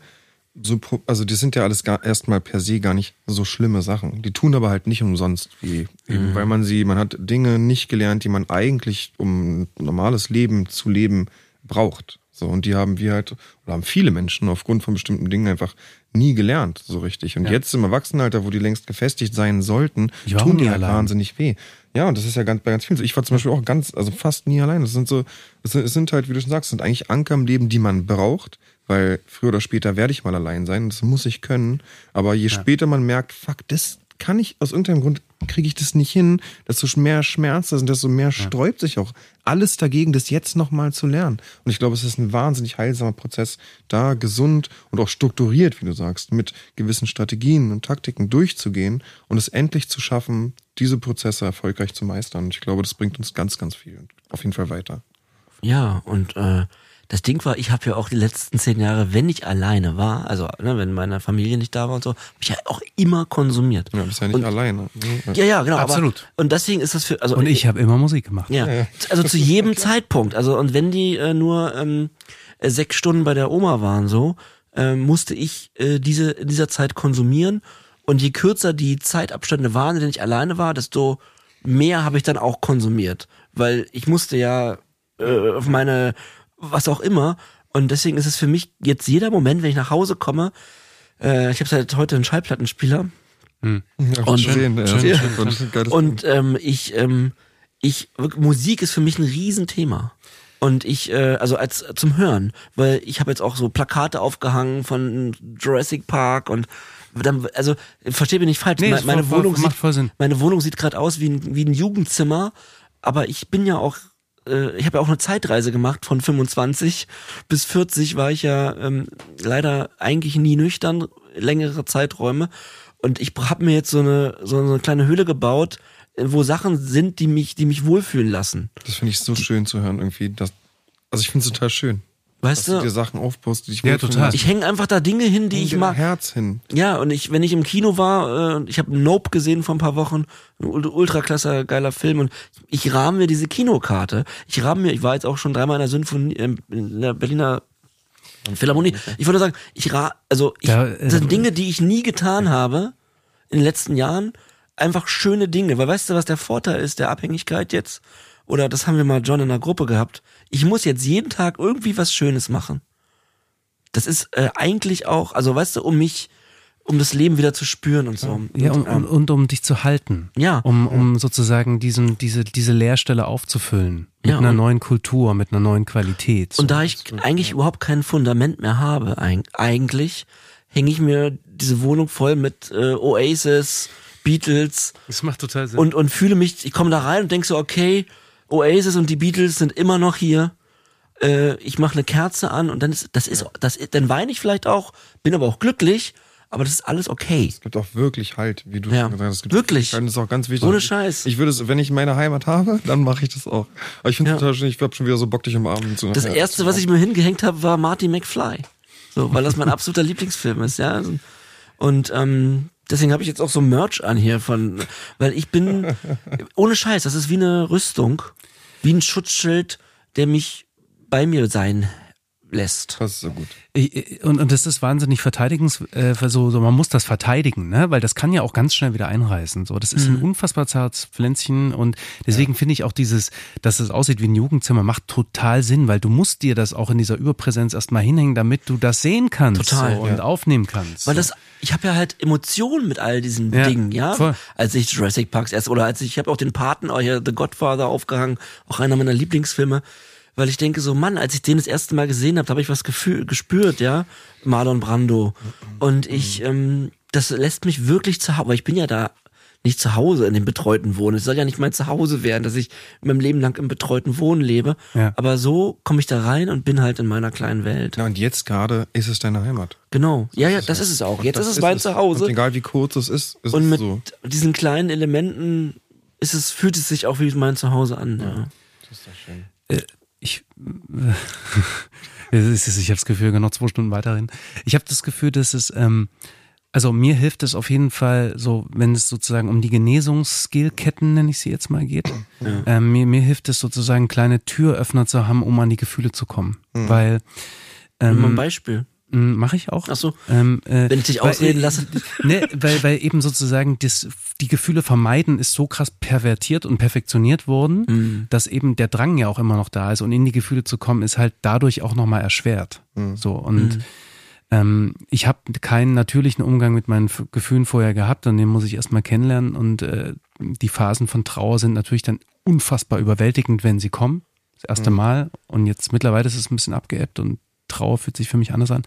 so, also die sind ja alles gar, erstmal per se gar nicht so schlimme Sachen. Die tun aber halt nicht umsonst weh. Eben, weil man sie, man hat Dinge nicht gelernt, die man eigentlich, um ein normales Leben zu leben, braucht. So, und die haben wir halt, oder haben viele Menschen aufgrund von bestimmten Dingen einfach nie gelernt, so richtig. Und jetzt im Erwachsenenalter, wo die längst gefestigt sein sollten, Ich tun die halt allein. wahnsinnig weh. Ja, und das ist ja ganz, bei ganz vielen so. Ich war zum Beispiel auch ganz, also fast nie allein. Das sind so, es sind, sind halt, wie du schon sagst, sind eigentlich Anker im Leben, die man braucht, weil früher oder später werde ich mal allein sein. Das muss ich können. Aber je später man merkt, fuck, das kann ich, aus irgendeinem Grund kriege ich das nicht hin, desto mehr Schmerz das und desto mehr sträubt sich auch alles dagegen, das jetzt nochmal zu lernen. Und ich glaube, es ist ein wahnsinnig heilsamer Prozess, da gesund und auch strukturiert, wie du sagst, mit gewissen Strategien und Taktiken durchzugehen und es endlich zu schaffen, diese Prozesse erfolgreich zu meistern. Und ich glaube, das bringt uns ganz, ganz viel. Auf jeden Fall weiter. Ja, und äh, das Ding war, ich habe ja auch die letzten zehn Jahre, wenn ich alleine war, also ne, wenn meine Familie nicht da war und so, habe ich ja auch immer konsumiert. Ja, du bist ja nicht und, alleine. Ja, ja, genau. Absolut. Aber, und deswegen ist das für, also Und ich habe immer Musik gemacht. ja, also zu jedem Zeitpunkt. Also und wenn die äh, nur ähm, äh, sechs Stunden bei der Oma waren, so ähm, musste ich äh, diese in dieser Zeit konsumieren. Und je kürzer die Zeitabstände waren, in denen ich alleine war, desto mehr habe ich dann auch konsumiert, weil ich musste ja äh, auf meine was auch immer. Und deswegen ist es für mich jetzt jeder Moment, wenn ich nach Hause komme. Äh, ich habe seit heute einen Schallplattenspieler. Ja, Und- schön, ja. schön, schön, Und, ähm, ich, ähm, ich, Musik ist für mich ein Riesenthema. Und ich, äh, also als zum Hören, weil ich habe jetzt auch so Plakate aufgehangen von Jurassic Park und dann, also verstehe mich nicht falsch, Nee, Me- das meine voll- Wohnung macht sieht, voll Sinn. meine Wohnung sieht gerade aus wie ein, wie ein Jugendzimmer, aber ich bin ja auch, äh, ich habe ja auch eine Zeitreise gemacht von 25 bis 40 war ich ja ähm, leider eigentlich nie nüchtern, längere Zeiträume und ich habe mir jetzt so eine so eine kleine Höhle gebaut, äh, wo Sachen sind, die mich die mich wohlfühlen lassen. Das finde ich so schön zu hören irgendwie. Das, also ich finde es total schön. Weißt dass du dir? Sachen aufbaust, die dich Ja, total. Ich hänge einfach da Dinge hin, die Häng ich mag. Herz hin. Ja, und ich, wenn ich im Kino war, äh, und ich habe Nope gesehen vor ein paar Wochen, ultraklasse geiler Film und ich rahme mir diese Kinokarte. Ich rahme mir, ich war jetzt auch schon dreimal in der Symphonie, ähm, in der Berliner Philharmonie. Ich würde sagen, ich ra, also ich, Da, das äh, sind Dinge, die ich nie getan habe in den letzten Jahren. Einfach schöne Dinge. Weil weißt du, was der Vorteil ist der Abhängigkeit jetzt? Oder das haben wir mal John in der Gruppe gehabt. Ich muss jetzt jeden Tag irgendwie was Schönes machen. Das ist äh, eigentlich auch, also weißt du, um mich, um das Leben wieder zu spüren und so. Ja, und, und, und, und um dich zu halten. Ja. Um, um sozusagen diesen, diese, diese Leerstelle aufzufüllen. Mit Ja, einer neuen Kultur, mit einer neuen Qualität. So. Und da ich eigentlich überhaupt kein Fundament mehr habe, eig- eigentlich hänge ich mir diese Wohnung voll mit äh, Oasis, Beatles das macht total Sinn. und, und fühle mich, ich komme da rein und denke so, okay, Oasis und die Beatles sind immer noch hier. Äh, ich mache eine Kerze an und dann ist das ist das ist, dann weine ich vielleicht auch, bin aber auch glücklich, aber das ist alles okay. Es gibt auch wirklich Halt, wie du Ja. schon gesagt hast. Es gibt Wirklich. Halt, das ist auch ganz wichtig. Ohne Scheiß. Ich würde es, wenn ich meine Heimat habe, dann mache ich das auch. Aber ich finde Ja. total schön, ich habe schon wieder so Bock, dich umarmen zu Das ja, erste, was ich mir hingehängt habe, war Marty McFly. So, weil das mein [laughs] absoluter Lieblingsfilm ist, ja. Und ähm, deswegen habe ich jetzt auch so Merch an hier von, weil ich bin ohne Scheiß, das ist wie eine Rüstung, wie ein Schutzschild, der mich bei mir sein lässt. Das ist so gut. Ich- ich- Und, und das ist wahnsinnig verteidigens, äh, so, so, man muss das verteidigen, ne? Weil das kann ja auch ganz schnell wieder einreißen. So, das ist Mhm. ein unfassbar zartes Pflänzchen und deswegen finde ich auch dieses, dass es aussieht wie ein Jugendzimmer, macht total Sinn, weil du musst dir das auch in dieser Überpräsenz erstmal hinhängen, damit du das sehen kannst Total, so, und ja. aufnehmen kannst. Weil das, ich habe ja halt Emotionen mit all diesen Ja, Dingen, ja. voll. Als ich Jurassic Parks erst oder als ich, ich habe auch den Paten, auch hier The Godfather aufgehangen, auch einer meiner Lieblingsfilme, weil ich denke so, Mann, als ich den das erste Mal gesehen habe, habe ich was gefühl, gespürt, ja, Marlon Brando. Und ich, ähm, das lässt mich wirklich zu Hause, weil ich bin ja da nicht zu Hause in dem betreuten Wohnen. Es soll ja nicht mein Zuhause werden, dass ich mein Leben lang im betreuten Wohnen lebe. Ja. Aber so komme ich da rein und bin halt in meiner kleinen Welt. Ja, und jetzt gerade ist es deine Heimat. Genau. Ja, ja, das ist es auch. Jetzt Das ist es mein Zuhause. Und egal wie kurz es ist, ist Und es mit so. diesen kleinen Elementen ist es, fühlt es sich auch wie mein Zuhause an. Ja. Das ist doch schön. Ich, [laughs] ist, ich habe das Gefühl, noch zwei Stunden weiterhin. Ich habe das Gefühl, dass es, ähm, also mir hilft es auf jeden Fall so, wenn es sozusagen um die Genesungsskillketten, nenne ich sie jetzt mal, geht. Ähm, mir, mir hilft es sozusagen, kleine Türöffner zu haben, um an die Gefühle zu kommen. Weil Nimm mal ein Ähm, Beispiel. Mache ich auch. Ach so. Ähm, äh, Wenn ich dich weil- ausreden lasse. [laughs] ne, weil, weil eben sozusagen das, die Gefühle vermeiden ist so krass pervertiert und perfektioniert worden, Mhm. dass eben der Drang ja auch immer noch da ist und in die Gefühle zu kommen ist halt dadurch auch nochmal erschwert. So und Mhm. ähm, ich habe keinen natürlichen Umgang mit meinen F- Gefühlen vorher gehabt und den muss ich erstmal kennenlernen und äh, die Phasen von Trauer sind natürlich dann unfassbar überwältigend, wenn sie kommen. Das erste Mal und jetzt mittlerweile ist es ein bisschen abgeebbt und Trauer fühlt sich für mich anders an.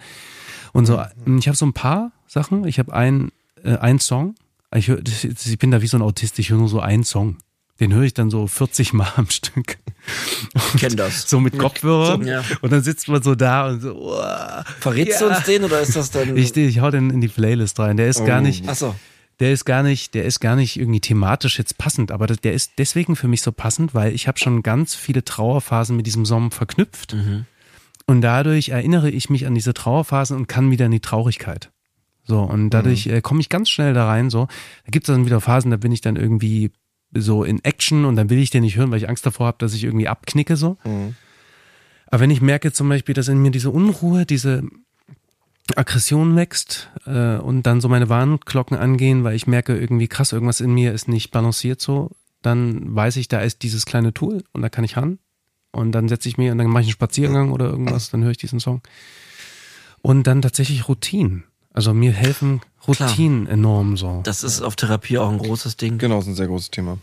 Und so, ich habe so ein paar Sachen. Ich habe einen, äh, einen Song. Ich, hör, ich bin da wie so ein Autist, ich höre nur so einen Song. Den höre ich dann so 40 Mal am Stück. Kenn das. So mit Kopfhörern. Ja. Und dann sitzt man so da und so, uah. Verrätst du Ja. uns den oder ist das dann. Ich, ich hau den in die Playlist rein. Der ist gar nicht, Ach so. der ist gar nicht, der ist gar nicht irgendwie thematisch jetzt passend, aber der ist deswegen für mich so passend, weil ich habe schon ganz viele Trauerphasen mit diesem Song verknüpft. Und dadurch erinnere ich mich an diese Trauerphasen und kann wieder in die Traurigkeit. So, und dadurch äh, komme ich ganz schnell da rein. So, da gibt es dann wieder Phasen, da bin ich dann irgendwie so in Action und dann will ich den nicht hören, weil ich Angst davor habe, dass ich irgendwie abknicke. So. Aber wenn ich merke zum Beispiel, dass in mir diese Unruhe, diese Aggression wächst äh, und dann so meine Warnglocken angehen, weil ich merke irgendwie krass, irgendwas in mir ist nicht balanciert so, dann weiß ich, da ist dieses kleine Tool und da kann ich ran. Und dann setze ich mir und dann mache ich einen Spaziergang oder irgendwas, dann höre ich diesen Song. Und dann tatsächlich Routinen. Also mir helfen Routinen enorm so. Das ist auf Therapie auch ein großes Ding. Genau, ist ein sehr großes Thema.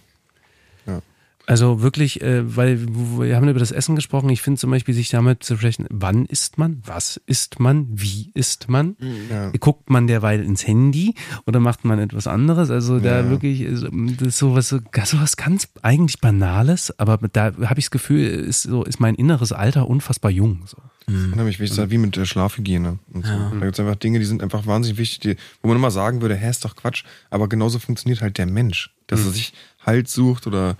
Also wirklich, äh, weil wir haben über das Essen gesprochen. Ich finde zum Beispiel, sich damit zu sprechen, wann isst man, was isst man, wie isst man, Ja. guckt man derweil ins Handy oder macht man etwas anderes? Also da Ja. wirklich, ist, das ist sowas, so, sowas ganz eigentlich Banales, aber da habe ich das Gefühl, ist so ist mein inneres Alter unfassbar jung. So. Unheimlich wichtig, ist wie mit der Schlafhygiene. Und so. Da gibt es einfach Dinge, die sind einfach wahnsinnig wichtig, die, wo man immer sagen würde, hä, ist doch Quatsch. Aber genauso funktioniert halt der Mensch, dass er sich Halt sucht oder äh,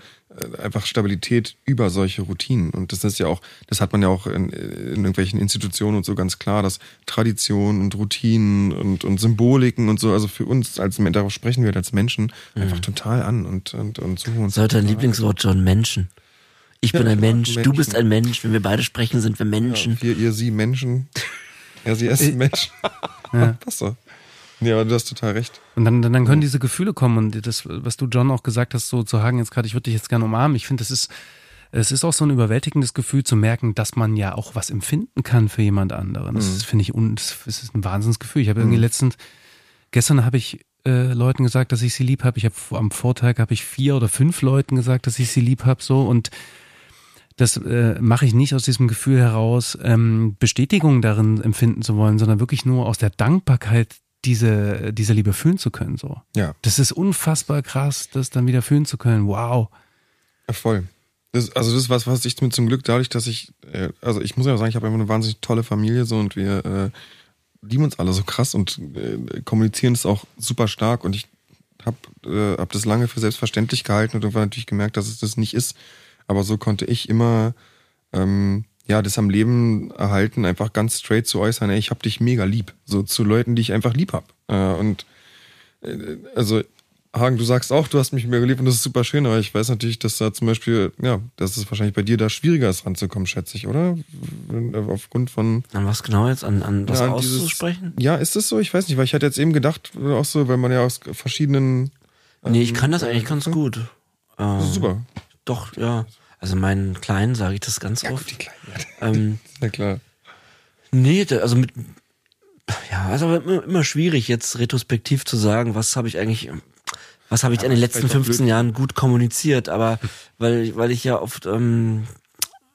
einfach Stabilität über solche Routinen. Und das ist ja auch, das hat man ja auch in, in irgendwelchen Institutionen und so ganz klar, dass Tradition und Routinen und, und Symboliken und so, also für uns als darauf sprechen wir halt als Menschen einfach total an und, und, und suchen uns. Das ist dein Lieblingswort, John, Menschen. Ich bin ein Mensch, du Menschen. bist ein Mensch. Wenn wir beide sprechen, sind wir Menschen. Wir, ihr, sie Menschen. Ja, sie essen Menschen. ja. [laughs] Passt doch. Nee, aber du hast total recht. Und dann, dann, dann können diese Gefühle kommen und das, was du John auch gesagt hast, so zu Hagen jetzt gerade, ich würde dich jetzt gerne umarmen. Ich finde, das ist, es ist auch so ein überwältigendes Gefühl zu merken, dass man ja auch was empfinden kann für jemand anderen. Das ist, finde ich, un, das ist ein Wahnsinnsgefühl. Ich habe irgendwie letztens, gestern habe ich äh, Leuten gesagt, dass ich sie lieb habe. Ich habe am Vortag habe ich vier oder fünf Leuten gesagt, dass ich sie lieb habe, so und das äh, mache ich nicht aus diesem Gefühl heraus, ähm, Bestätigung darin empfinden zu wollen, sondern wirklich nur aus der Dankbarkeit, diese, diese Liebe fühlen zu können. So. Ja, Das ist unfassbar krass, das dann wieder fühlen zu können. Wow. ja, voll. Das, also das ist was, was ich mir zum Glück dadurch, dass ich, äh, also ich muss ja sagen, ich habe einfach eine wahnsinnig tolle Familie so und wir äh, lieben uns alle so krass und äh, kommunizieren es auch super stark und ich habe äh, hab das lange für selbstverständlich gehalten und irgendwann natürlich gemerkt, dass es das nicht ist. Aber so konnte ich immer ähm, ja das am Leben erhalten, einfach ganz straight zu äußern, ey, ich hab dich mega lieb. So zu Leuten, die ich einfach lieb hab. Äh, und äh, also Hagen, du sagst auch, du hast mich mega lieb und das ist super schön, aber ich weiß natürlich, dass da zum Beispiel, ja, dass es wahrscheinlich bei dir da schwieriger ist ranzukommen, schätze ich, oder? Wenn- Aufgrund von An was genau jetzt? An, an das ja, an dieses- auszusprechen? Ja, ist es so? Ich weiß nicht, weil ich hatte jetzt eben gedacht, auch so, weil man ja aus verschiedenen. Nee, ich kann das eigentlich ganz gut. Äh, Das ist super. Doch, ja. Also meinen Kleinen sage ich das ganz oft. Die Kleinen. [laughs] Ähm, Ja, klar. nee, also mit ja, also aber immer, immer schwierig jetzt retrospektiv zu sagen, was habe ich eigentlich was habe ich in den letzten vielleicht auch 15 blöd. Jahren gut kommuniziert, aber [laughs] weil weil ich ja oft ähm,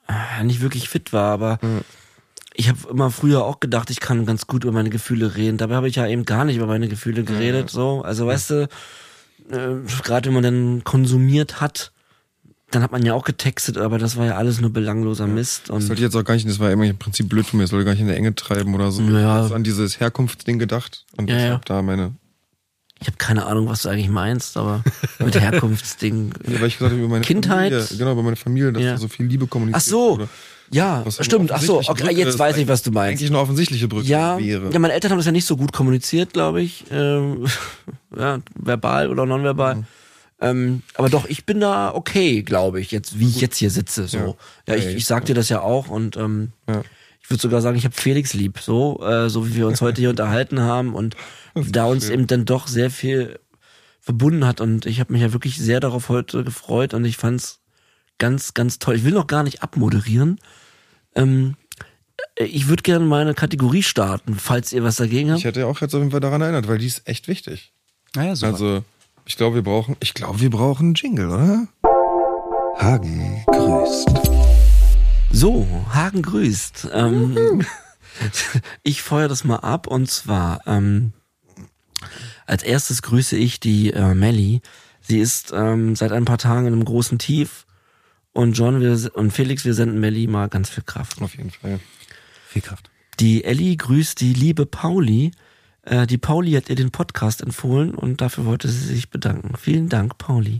äh, nicht wirklich fit war, aber ich habe immer früher auch gedacht, ich kann ganz gut über meine Gefühle reden. Dabei habe ich ja eben gar nicht über meine Gefühle geredet. So, also weißt du, äh, gerade wenn man dann konsumiert hat, dann hat man ja auch getextet, aber das war ja alles nur belangloser Mist. Das Und sollte ich jetzt auch gar nicht, das war immer im Prinzip blöd von mir, das sollte gar nicht in der Enge treiben oder so. Ja. Ich hab an dieses Herkunftsding gedacht und Ja, ich ja. habe da meine. ich habe keine Ahnung, was du eigentlich meinst, aber [laughs] mit Herkunftsding. Ja, weil ich gesagt habe, über meine Kindheit? Familie, genau, über meine Familie, dass Ja. da so viel Liebe kommuniziert Ach so, ja, stimmt. Ach so, okay, Brücke jetzt weiß ich, was du meinst. Eigentlich eine offensichtliche Brücke Ja, wäre. ja, meine Eltern haben das ja nicht so gut kommuniziert, glaube ich. Ähm, [laughs] ja, verbal oder nonverbal. Mhm. Ähm, aber doch, ich bin da okay, glaube ich, jetzt, wie ich jetzt hier sitze. So. Ja. Ja, ich, ich sag dir das ja auch und ähm, Ja. Ich würde sogar sagen, ich habe Felix lieb, so, äh, so wie wir uns heute hier [laughs] unterhalten haben und da uns eben dann doch sehr viel verbunden hat und ich habe mich ja wirklich sehr darauf heute gefreut und ich fand's ganz, ganz toll. Ich will noch gar nicht abmoderieren. Ähm, ich würde gerne meine Kategorie starten, falls ihr was dagegen habt. Ich hätte ja auch jetzt auf jeden Fall daran erinnert, weil die ist echt wichtig. Naja, super. Also, ich glaube, wir brauchen, ich glaube, wir brauchen einen Jingle, oder? Hagen grüßt. So, Hagen grüßt. Ähm, [laughs] ich feuer das mal ab und zwar ähm, als erstes grüße ich die äh, Melli. Sie ist ähm, seit ein paar Tagen in einem großen Tief und John wir, und Felix, wir senden Melli mal ganz viel Kraft. Auf jeden Fall. Viel Kraft. Die Elli grüßt die liebe Pauli. Äh, die Pauli hat ihr den Podcast empfohlen und dafür wollte sie sich bedanken. Vielen Dank, Pauli.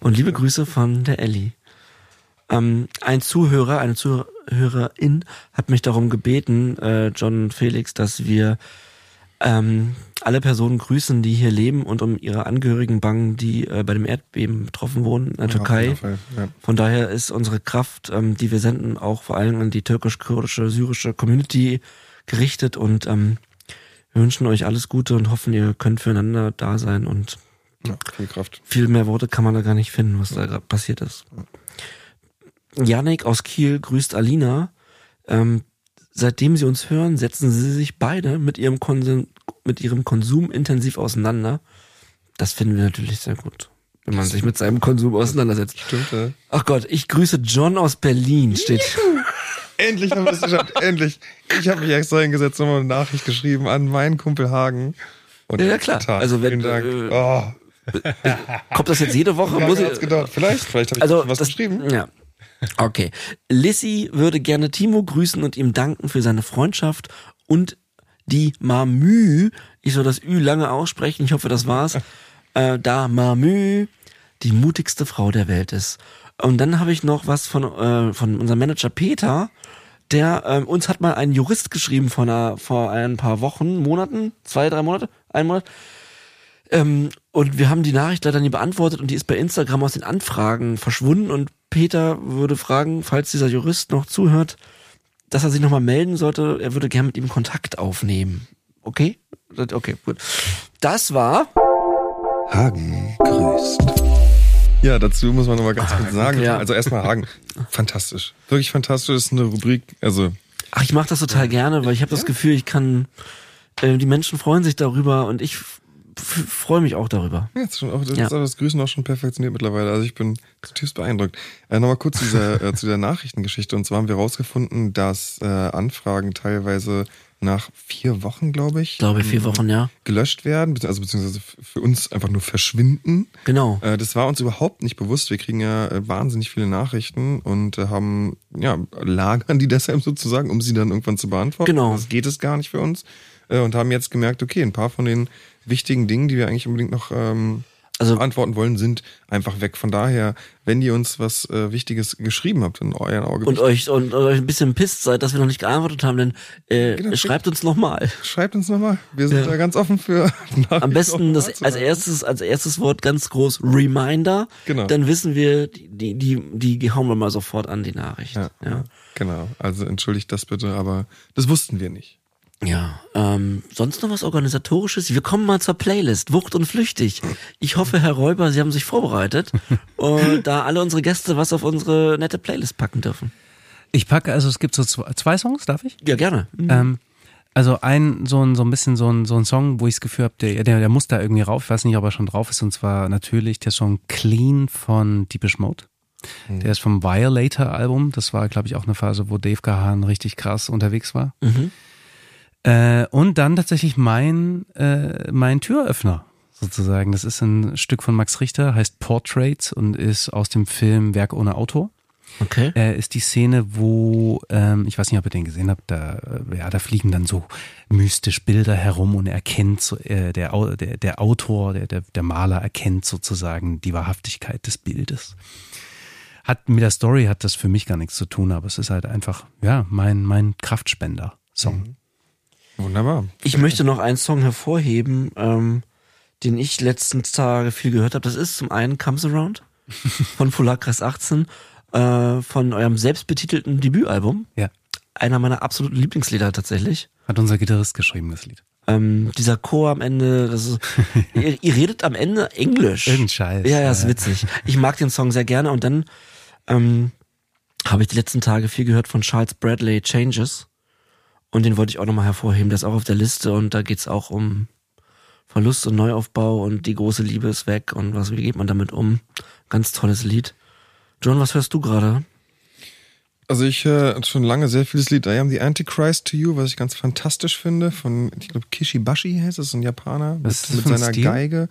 Und liebe [laughs] Grüße von der Elli. Ähm, ein Zuhörer, eine Zuhörerin hat mich darum gebeten, äh, John und Felix, dass wir ähm, alle Personen grüßen, die hier leben und um ihre Angehörigen bangen, die äh, bei dem Erdbeben betroffen wurden in der Ja, Türkei. Fall, ja. Von daher ist unsere Kraft, ähm, die wir senden, auch vor allem an die türkisch-kurdische, syrische Community gerichtet und ähm, wir wünschen euch alles Gute und hoffen, ihr könnt füreinander da sein und Ja, viel Kraft. viel mehr Worte kann man da gar nicht finden, was da gerade passiert ist. Janik aus Kiel grüßt Alina. Ähm, seitdem sie uns hören, setzen sie sich beide mit ihrem, Konsum, mit ihrem Konsum intensiv auseinander. Das finden wir natürlich sehr gut, wenn man sich mit seinem Konsum auseinandersetzt. Stimmt, ja. Ach Gott, ich grüße John aus Berlin, steht. Endlich haben wir es geschafft, [laughs] endlich. Ich habe mich extra hingesetzt und eine Nachricht geschrieben an meinen Kumpel Hagen. Und Ja, ja, klar. Tat. Also wenn, Vielen Dank. äh, oh, Kommt das jetzt jede Woche? [laughs] wie Muss ich, gedauert? Vielleicht, vielleicht habe ich also was das, geschrieben. Ja. Okay. Lissy würde gerne Timo grüßen und ihm danken für seine Freundschaft und die Mamü, ich soll das Ü lange aussprechen, ich hoffe, das war's, [laughs] äh, da Mamü die mutigste Frau der Welt ist. Und dann habe ich noch was von, äh, von unserem Manager Peter, der ähm, uns hat mal ein Jurist geschrieben vor, einer, vor ein paar Wochen, Monaten, zwei, drei Monate, ein Monat. Ähm, und wir haben die Nachricht leider nie beantwortet und die ist bei Instagram aus den Anfragen verschwunden und Peter würde fragen, falls dieser Jurist noch zuhört, dass er sich nochmal melden sollte. Er würde gerne mit ihm Kontakt aufnehmen. Okay? Okay, gut. Das war. Hagen grüßt. Ja, dazu muss man nochmal ganz kurz sagen. ja. Also erstmal Hagen. Fantastisch. Wirklich fantastisch. Das ist eine Rubrik. Also, Ach, ich mache das total gerne, weil ich habe das Gefühl, ich kann. Äh, die Menschen freuen sich darüber und ich freue mich auch darüber. jetzt schon auch, das Ja. ist aber das Grüßen auch schon perfektioniert mittlerweile. Also ich bin zutiefst beeindruckt. Äh, nochmal kurz zu dieser, äh, zu der Nachrichtengeschichte. Und zwar haben wir rausgefunden, dass äh, Anfragen teilweise nach vier Wochen, glaube ich, Ich glaube, vier Wochen, ja. gelöscht werden, also beziehungsweise für uns einfach nur verschwinden. Genau. Äh, das war uns überhaupt nicht bewusst. Wir kriegen ja äh, wahnsinnig viele Nachrichten und äh, haben, ja, lagern die [laughs] deshalb sozusagen, um sie dann irgendwann zu beantworten. Genau. Das geht es gar nicht für uns. Äh, und haben jetzt gemerkt, okay, ein paar von den wichtigen Dingen, die wir eigentlich unbedingt noch ähm, Also- beantworten wollen, sind einfach weg. Von daher, wenn ihr uns was äh, Wichtiges geschrieben habt in euren Auge, Und euch und euch ein bisschen pisst seid, dass wir noch nicht geantwortet haben, dann äh, Genau, schreibt uns nochmal. schreibt uns nochmal. Wir sind Ja. da ganz offen für [laughs] Nachrichten Am besten das dazu. als erstes als erstes Wort ganz groß Reminder. Genau. Dann wissen wir, die die die, die hauen wir mal sofort an die Nachricht. Ja. ja. Genau. Also entschuldigt das bitte, aber das wussten wir nicht. Ja, ähm, sonst noch was Organisatorisches? Wir kommen mal zur Playlist, Wucht und Flüchtig. Ich hoffe, Herr Räuber, Sie haben sich vorbereitet [laughs] und da alle unsere Gäste was auf unsere nette Playlist packen dürfen. Ich packe, also es gibt so zwei, Songs, darf ich? Ja, gerne. Ähm, also ein, so ein, so ein bisschen so ein, so ein Song, wo ich das Gefühl habe, der, der, der muss da irgendwie rauf. Ich weiß nicht, ob er schon drauf ist. Und zwar natürlich der Song Clean von Deepish Mode. Der ist vom Violator-Album. Das war, glaube ich, auch eine Phase, wo Dave Gahan richtig krass unterwegs war. Mhm. Äh, und dann tatsächlich mein, äh, mein Türöffner sozusagen. Das ist ein Stück von Max Richter, heißt Portraits und ist aus dem Film Werk ohne Autor Okay. äh, ist die Szene, wo, ähm, ich weiß nicht, ob ihr den gesehen habt, da, äh, ja, da fliegen dann so mystisch Bilder herum und er erkennt, so, äh, der, der, der Autor, der, der, der Maler erkennt sozusagen die Wahrhaftigkeit des Bildes. Hat mit der Story hat das für mich gar nichts zu tun, aber es ist halt einfach, ja, mein, mein Kraftspender-Song. Wunderbar. Ich möchte noch einen Song hervorheben, ähm, den ich letzten Tage viel gehört habe. Das ist zum einen Comes Around [laughs] von Fulakras 18, äh, von eurem selbstbetitelten Debütalbum. Ja. einer meiner absoluten Lieblingslieder tatsächlich. Hat unser Gitarrist geschrieben, das Lied. Ähm, dieser Chor am Ende, das ist, [laughs] ihr, ihr redet am Ende Englisch. Irgendein Scheiß. Ja, ja, ist witzig. Ich mag den Song sehr gerne und dann ähm, habe ich die letzten Tage viel gehört von Charles Bradley Changes und den wollte ich auch nochmal hervorheben. Der ist auch auf der Liste und da geht's auch um Verlust und Neuaufbau und die große Liebe ist weg und was, wie geht man damit um? Ganz tolles Lied. John, was hörst du gerade? Also ich höre schon lange sehr vieles Lied I Am the Antichrist to You, was ich ganz fantastisch finde, von, ich glaube, Kishibashi heißt es, ein Japaner, mit, mit ein seiner Stil? Geige.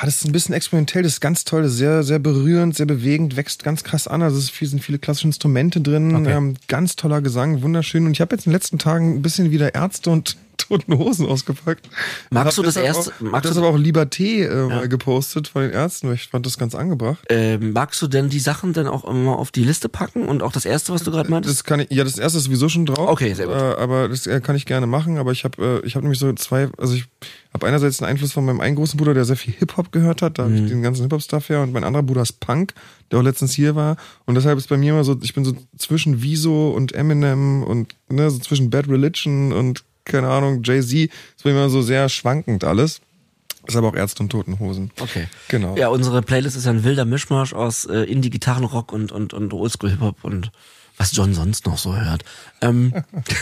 Ah, das ist ein bisschen experimentell, das ist ganz toll, das ist sehr, sehr berührend, sehr bewegend, wächst ganz krass an. Also es sind viele klassische Instrumente drin, Okay. ähm, ganz toller Gesang, wunderschön. Und ich habe jetzt in den letzten Tagen ein bisschen wieder Ärzte und Toten Hosen ausgepackt. Magst du das erste- Auch, magst hab du- deshalb auch Liberté äh, gepostet von den Ärzten, weil ich fand das ganz angebracht. Ähm, magst du denn die Sachen dann auch immer auf die Liste packen und auch das erste, was du gerade meintest? Das kann ich, ja, das erste ist sowieso schon drauf. Okay, sehr gut. Äh, aber das äh, kann ich gerne machen. Aber ich habe, äh, ich habe nämlich so zwei, also ich habe einerseits einen Einfluss von meinem einen großen Bruder, der sehr viel Hip Hop gehört hat, da Mhm. ich den ganzen Hip Hop Stuff her, und mein anderer Bruder ist Punk, der auch letztens hier war. Und deshalb ist bei mir immer so, ich bin so zwischen Wieso und Eminem und ne, so zwischen Bad Religion und keine Ahnung Jay Z. Ist mir immer so sehr schwankend alles. Ist aber auch Ärzte und Toten Hosen. Okay. Genau. Ja, unsere Playlist ist ja ein wilder Mischmasch aus äh, Indie-Gitarrenrock und, und, und Oldschool-Hip-Hop und was John sonst noch so hört. Ähm,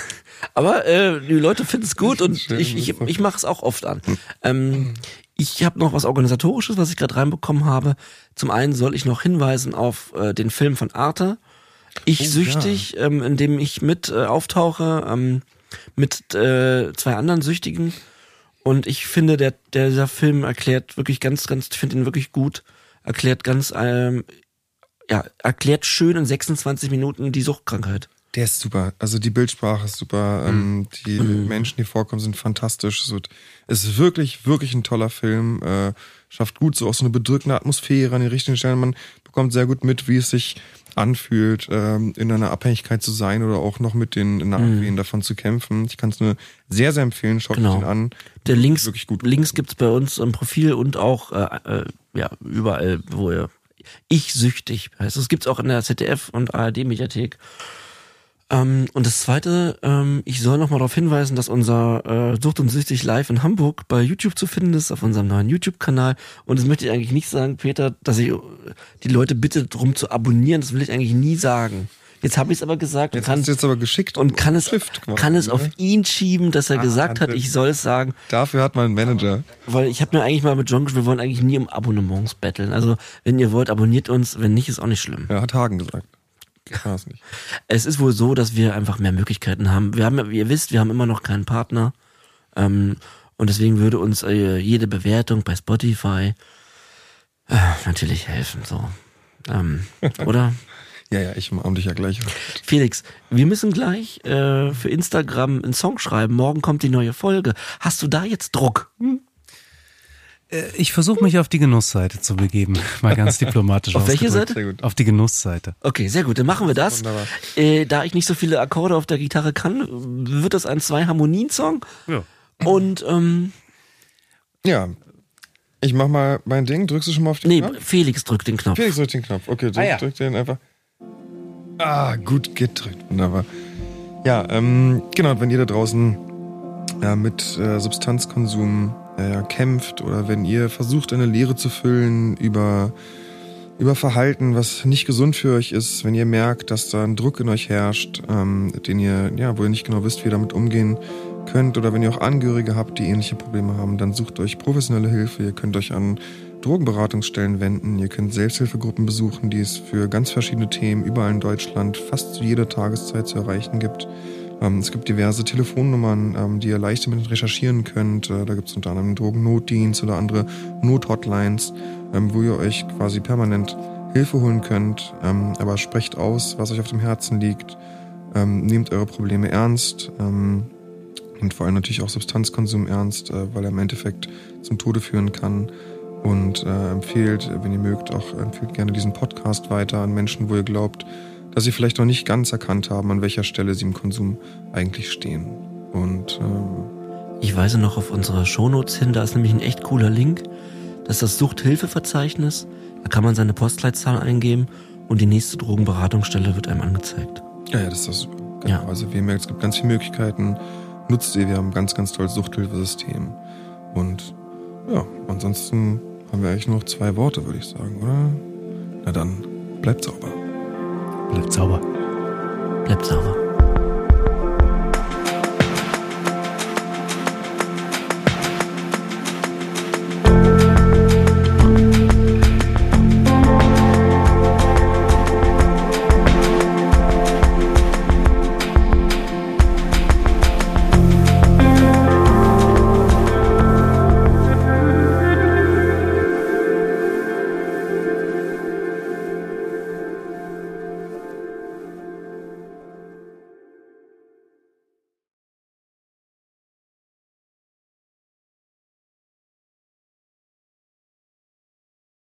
[laughs] aber äh, die Leute finden es gut und schön, ich, ich, ich mache es auch oft an. Ähm, ich habe noch was Organisatorisches, was ich gerade reinbekommen habe. Zum einen soll ich noch hinweisen auf äh, den Film von Arte. Ich Oh, süchtig, ähm, in dem ich mit äh, auftauche, ähm, mit äh, zwei anderen Süchtigen. Und ich finde, der, der, dieser Film erklärt wirklich ganz, ganz, ich finde ihn wirklich gut, erklärt ganz, ähm, ja, erklärt schön in 26 Minuten die Suchtkrankheit. Der ist super. Also die Bildsprache ist super. Ähm, die Menschen, die vorkommen, sind fantastisch. Es ist wirklich, wirklich ein toller Film. Äh, schafft gut so auch so eine bedrückende Atmosphäre an den richtigen Stellen. Man bekommt sehr gut mit, wie es sich anfühlt, ähm, in einer Abhängigkeit zu sein oder auch noch mit den Nachwehen davon zu kämpfen. Ich kann es nur sehr, sehr empfehlen. Schaut Genau. euch den an. Der Links, Wirklich gut. Links gibt's bei uns im Profil und auch äh, äh, ja überall, wo ihr ich süchtig heißt. Es gibt's auch in der ZDF und ARD Mediathek. Ähm, und das zweite, ähm, ich soll noch mal darauf hinweisen, dass unser äh, Sucht und Süchtig live in Hamburg bei YouTube zu finden ist, auf unserem neuen YouTube-Kanal. Und das möchte ich eigentlich nicht sagen, Peter, dass ich äh, die Leute bitte darum zu abonnieren. Das will ich eigentlich nie sagen. Jetzt habe ich es aber gesagt Jetzt kann, hast du jetzt aber geschickt und kann es, gemacht, kann es ne? auf ihn schieben, dass er gesagt hat, ich soll es sagen. Dafür hat man einen Manager. Weil ich habe mir eigentlich mal mit John wir wollen eigentlich nie um Abonnements betteln. Also wenn ihr wollt, abonniert uns, wenn nicht, ist auch nicht schlimm. Ja, hat Hagen gesagt. Ich es nicht. [laughs] Es ist wohl so, dass wir einfach mehr Möglichkeiten haben. Wir haben, wie ihr wisst, wir haben immer noch keinen Partner. Ähm, und deswegen würde uns äh, jede Bewertung bei Spotify äh, natürlich helfen. So. Ähm, [laughs] oder? Ja, ja, ich umarm dich ja gleich. Felix, wir müssen gleich äh, für Instagram einen Song schreiben. Morgen kommt die neue Folge. Hast du da jetzt Druck? Äh, Ich versuche mich auf die Genussseite zu begeben, [laughs] mal ganz diplomatisch Auf welche. Seite? Sehr gut. Auf die Genussseite. Okay, sehr gut, dann machen wir das. Wunderbar. Äh, da ich nicht so viele Akkorde auf der Gitarre kann, wird das ein Zwei-Harmonien-Song. Ja. Und ähm, Ja. Ich mach mal mein Ding. Drückst du schon mal auf den nee, Knopf? Felix drückt den Knopf. Felix drückt den Knopf. Okay, drück, Ah, ja. drück den einfach. Ah, gut gedrückt. Wunderbar. Ja, ähm, genau, wenn ihr da draußen ja, mit äh, Substanzkonsum äh, kämpft oder wenn ihr versucht, eine Leere zu füllen über, über Verhalten, was nicht gesund für euch ist, wenn ihr merkt, dass da ein Druck in euch herrscht, ähm, den ihr, ja, wo ihr nicht genau wisst, wie ihr damit umgehen könnt oder wenn ihr auch Angehörige habt, die ähnliche Probleme haben, dann sucht euch professionelle Hilfe. Ihr könnt euch an Drogenberatungsstellen wenden. Ihr könnt Selbsthilfegruppen besuchen, die es für ganz verschiedene Themen überall in Deutschland fast zu jeder Tageszeit zu erreichen gibt. Ähm, es gibt diverse Telefonnummern, ähm, die ihr leicht damit recherchieren könnt. Äh, da gibt es unter anderem Drogennotdienst oder andere Nothotlines, ähm, wo ihr euch quasi permanent Hilfe holen könnt. Aber sprecht aus, was euch auf dem Herzen liegt. Nehmt eure Probleme ernst. Und vor allem natürlich auch Substanzkonsum ernst, äh, weil er im Endeffekt zum Tode führen kann. Und äh, empfehlt, wenn ihr mögt, auch empfehlt gerne diesen Podcast weiter an Menschen, wo ihr glaubt, dass sie vielleicht noch nicht ganz erkannt haben, an welcher Stelle sie im Konsum eigentlich stehen. Und ähm, Ich weise noch auf unsere Shownotes hin, da ist nämlich ein echt cooler Link. Das ist das Suchthilfeverzeichnis. Da kann man seine Postleitzahl eingeben und die nächste Drogenberatungsstelle wird einem angezeigt. ja, ja, das ist doch super. Ja. Also wir merken, es gibt ganz viele Möglichkeiten. Nutzt sie, wir haben ein ganz, ganz tolles Suchthilfesystem. Und ja, ansonsten haben wir eigentlich nur noch zwei Worte, würde ich sagen, oder? Na dann, bleibt sauber. Bleibt sauber. Bleibt sauber.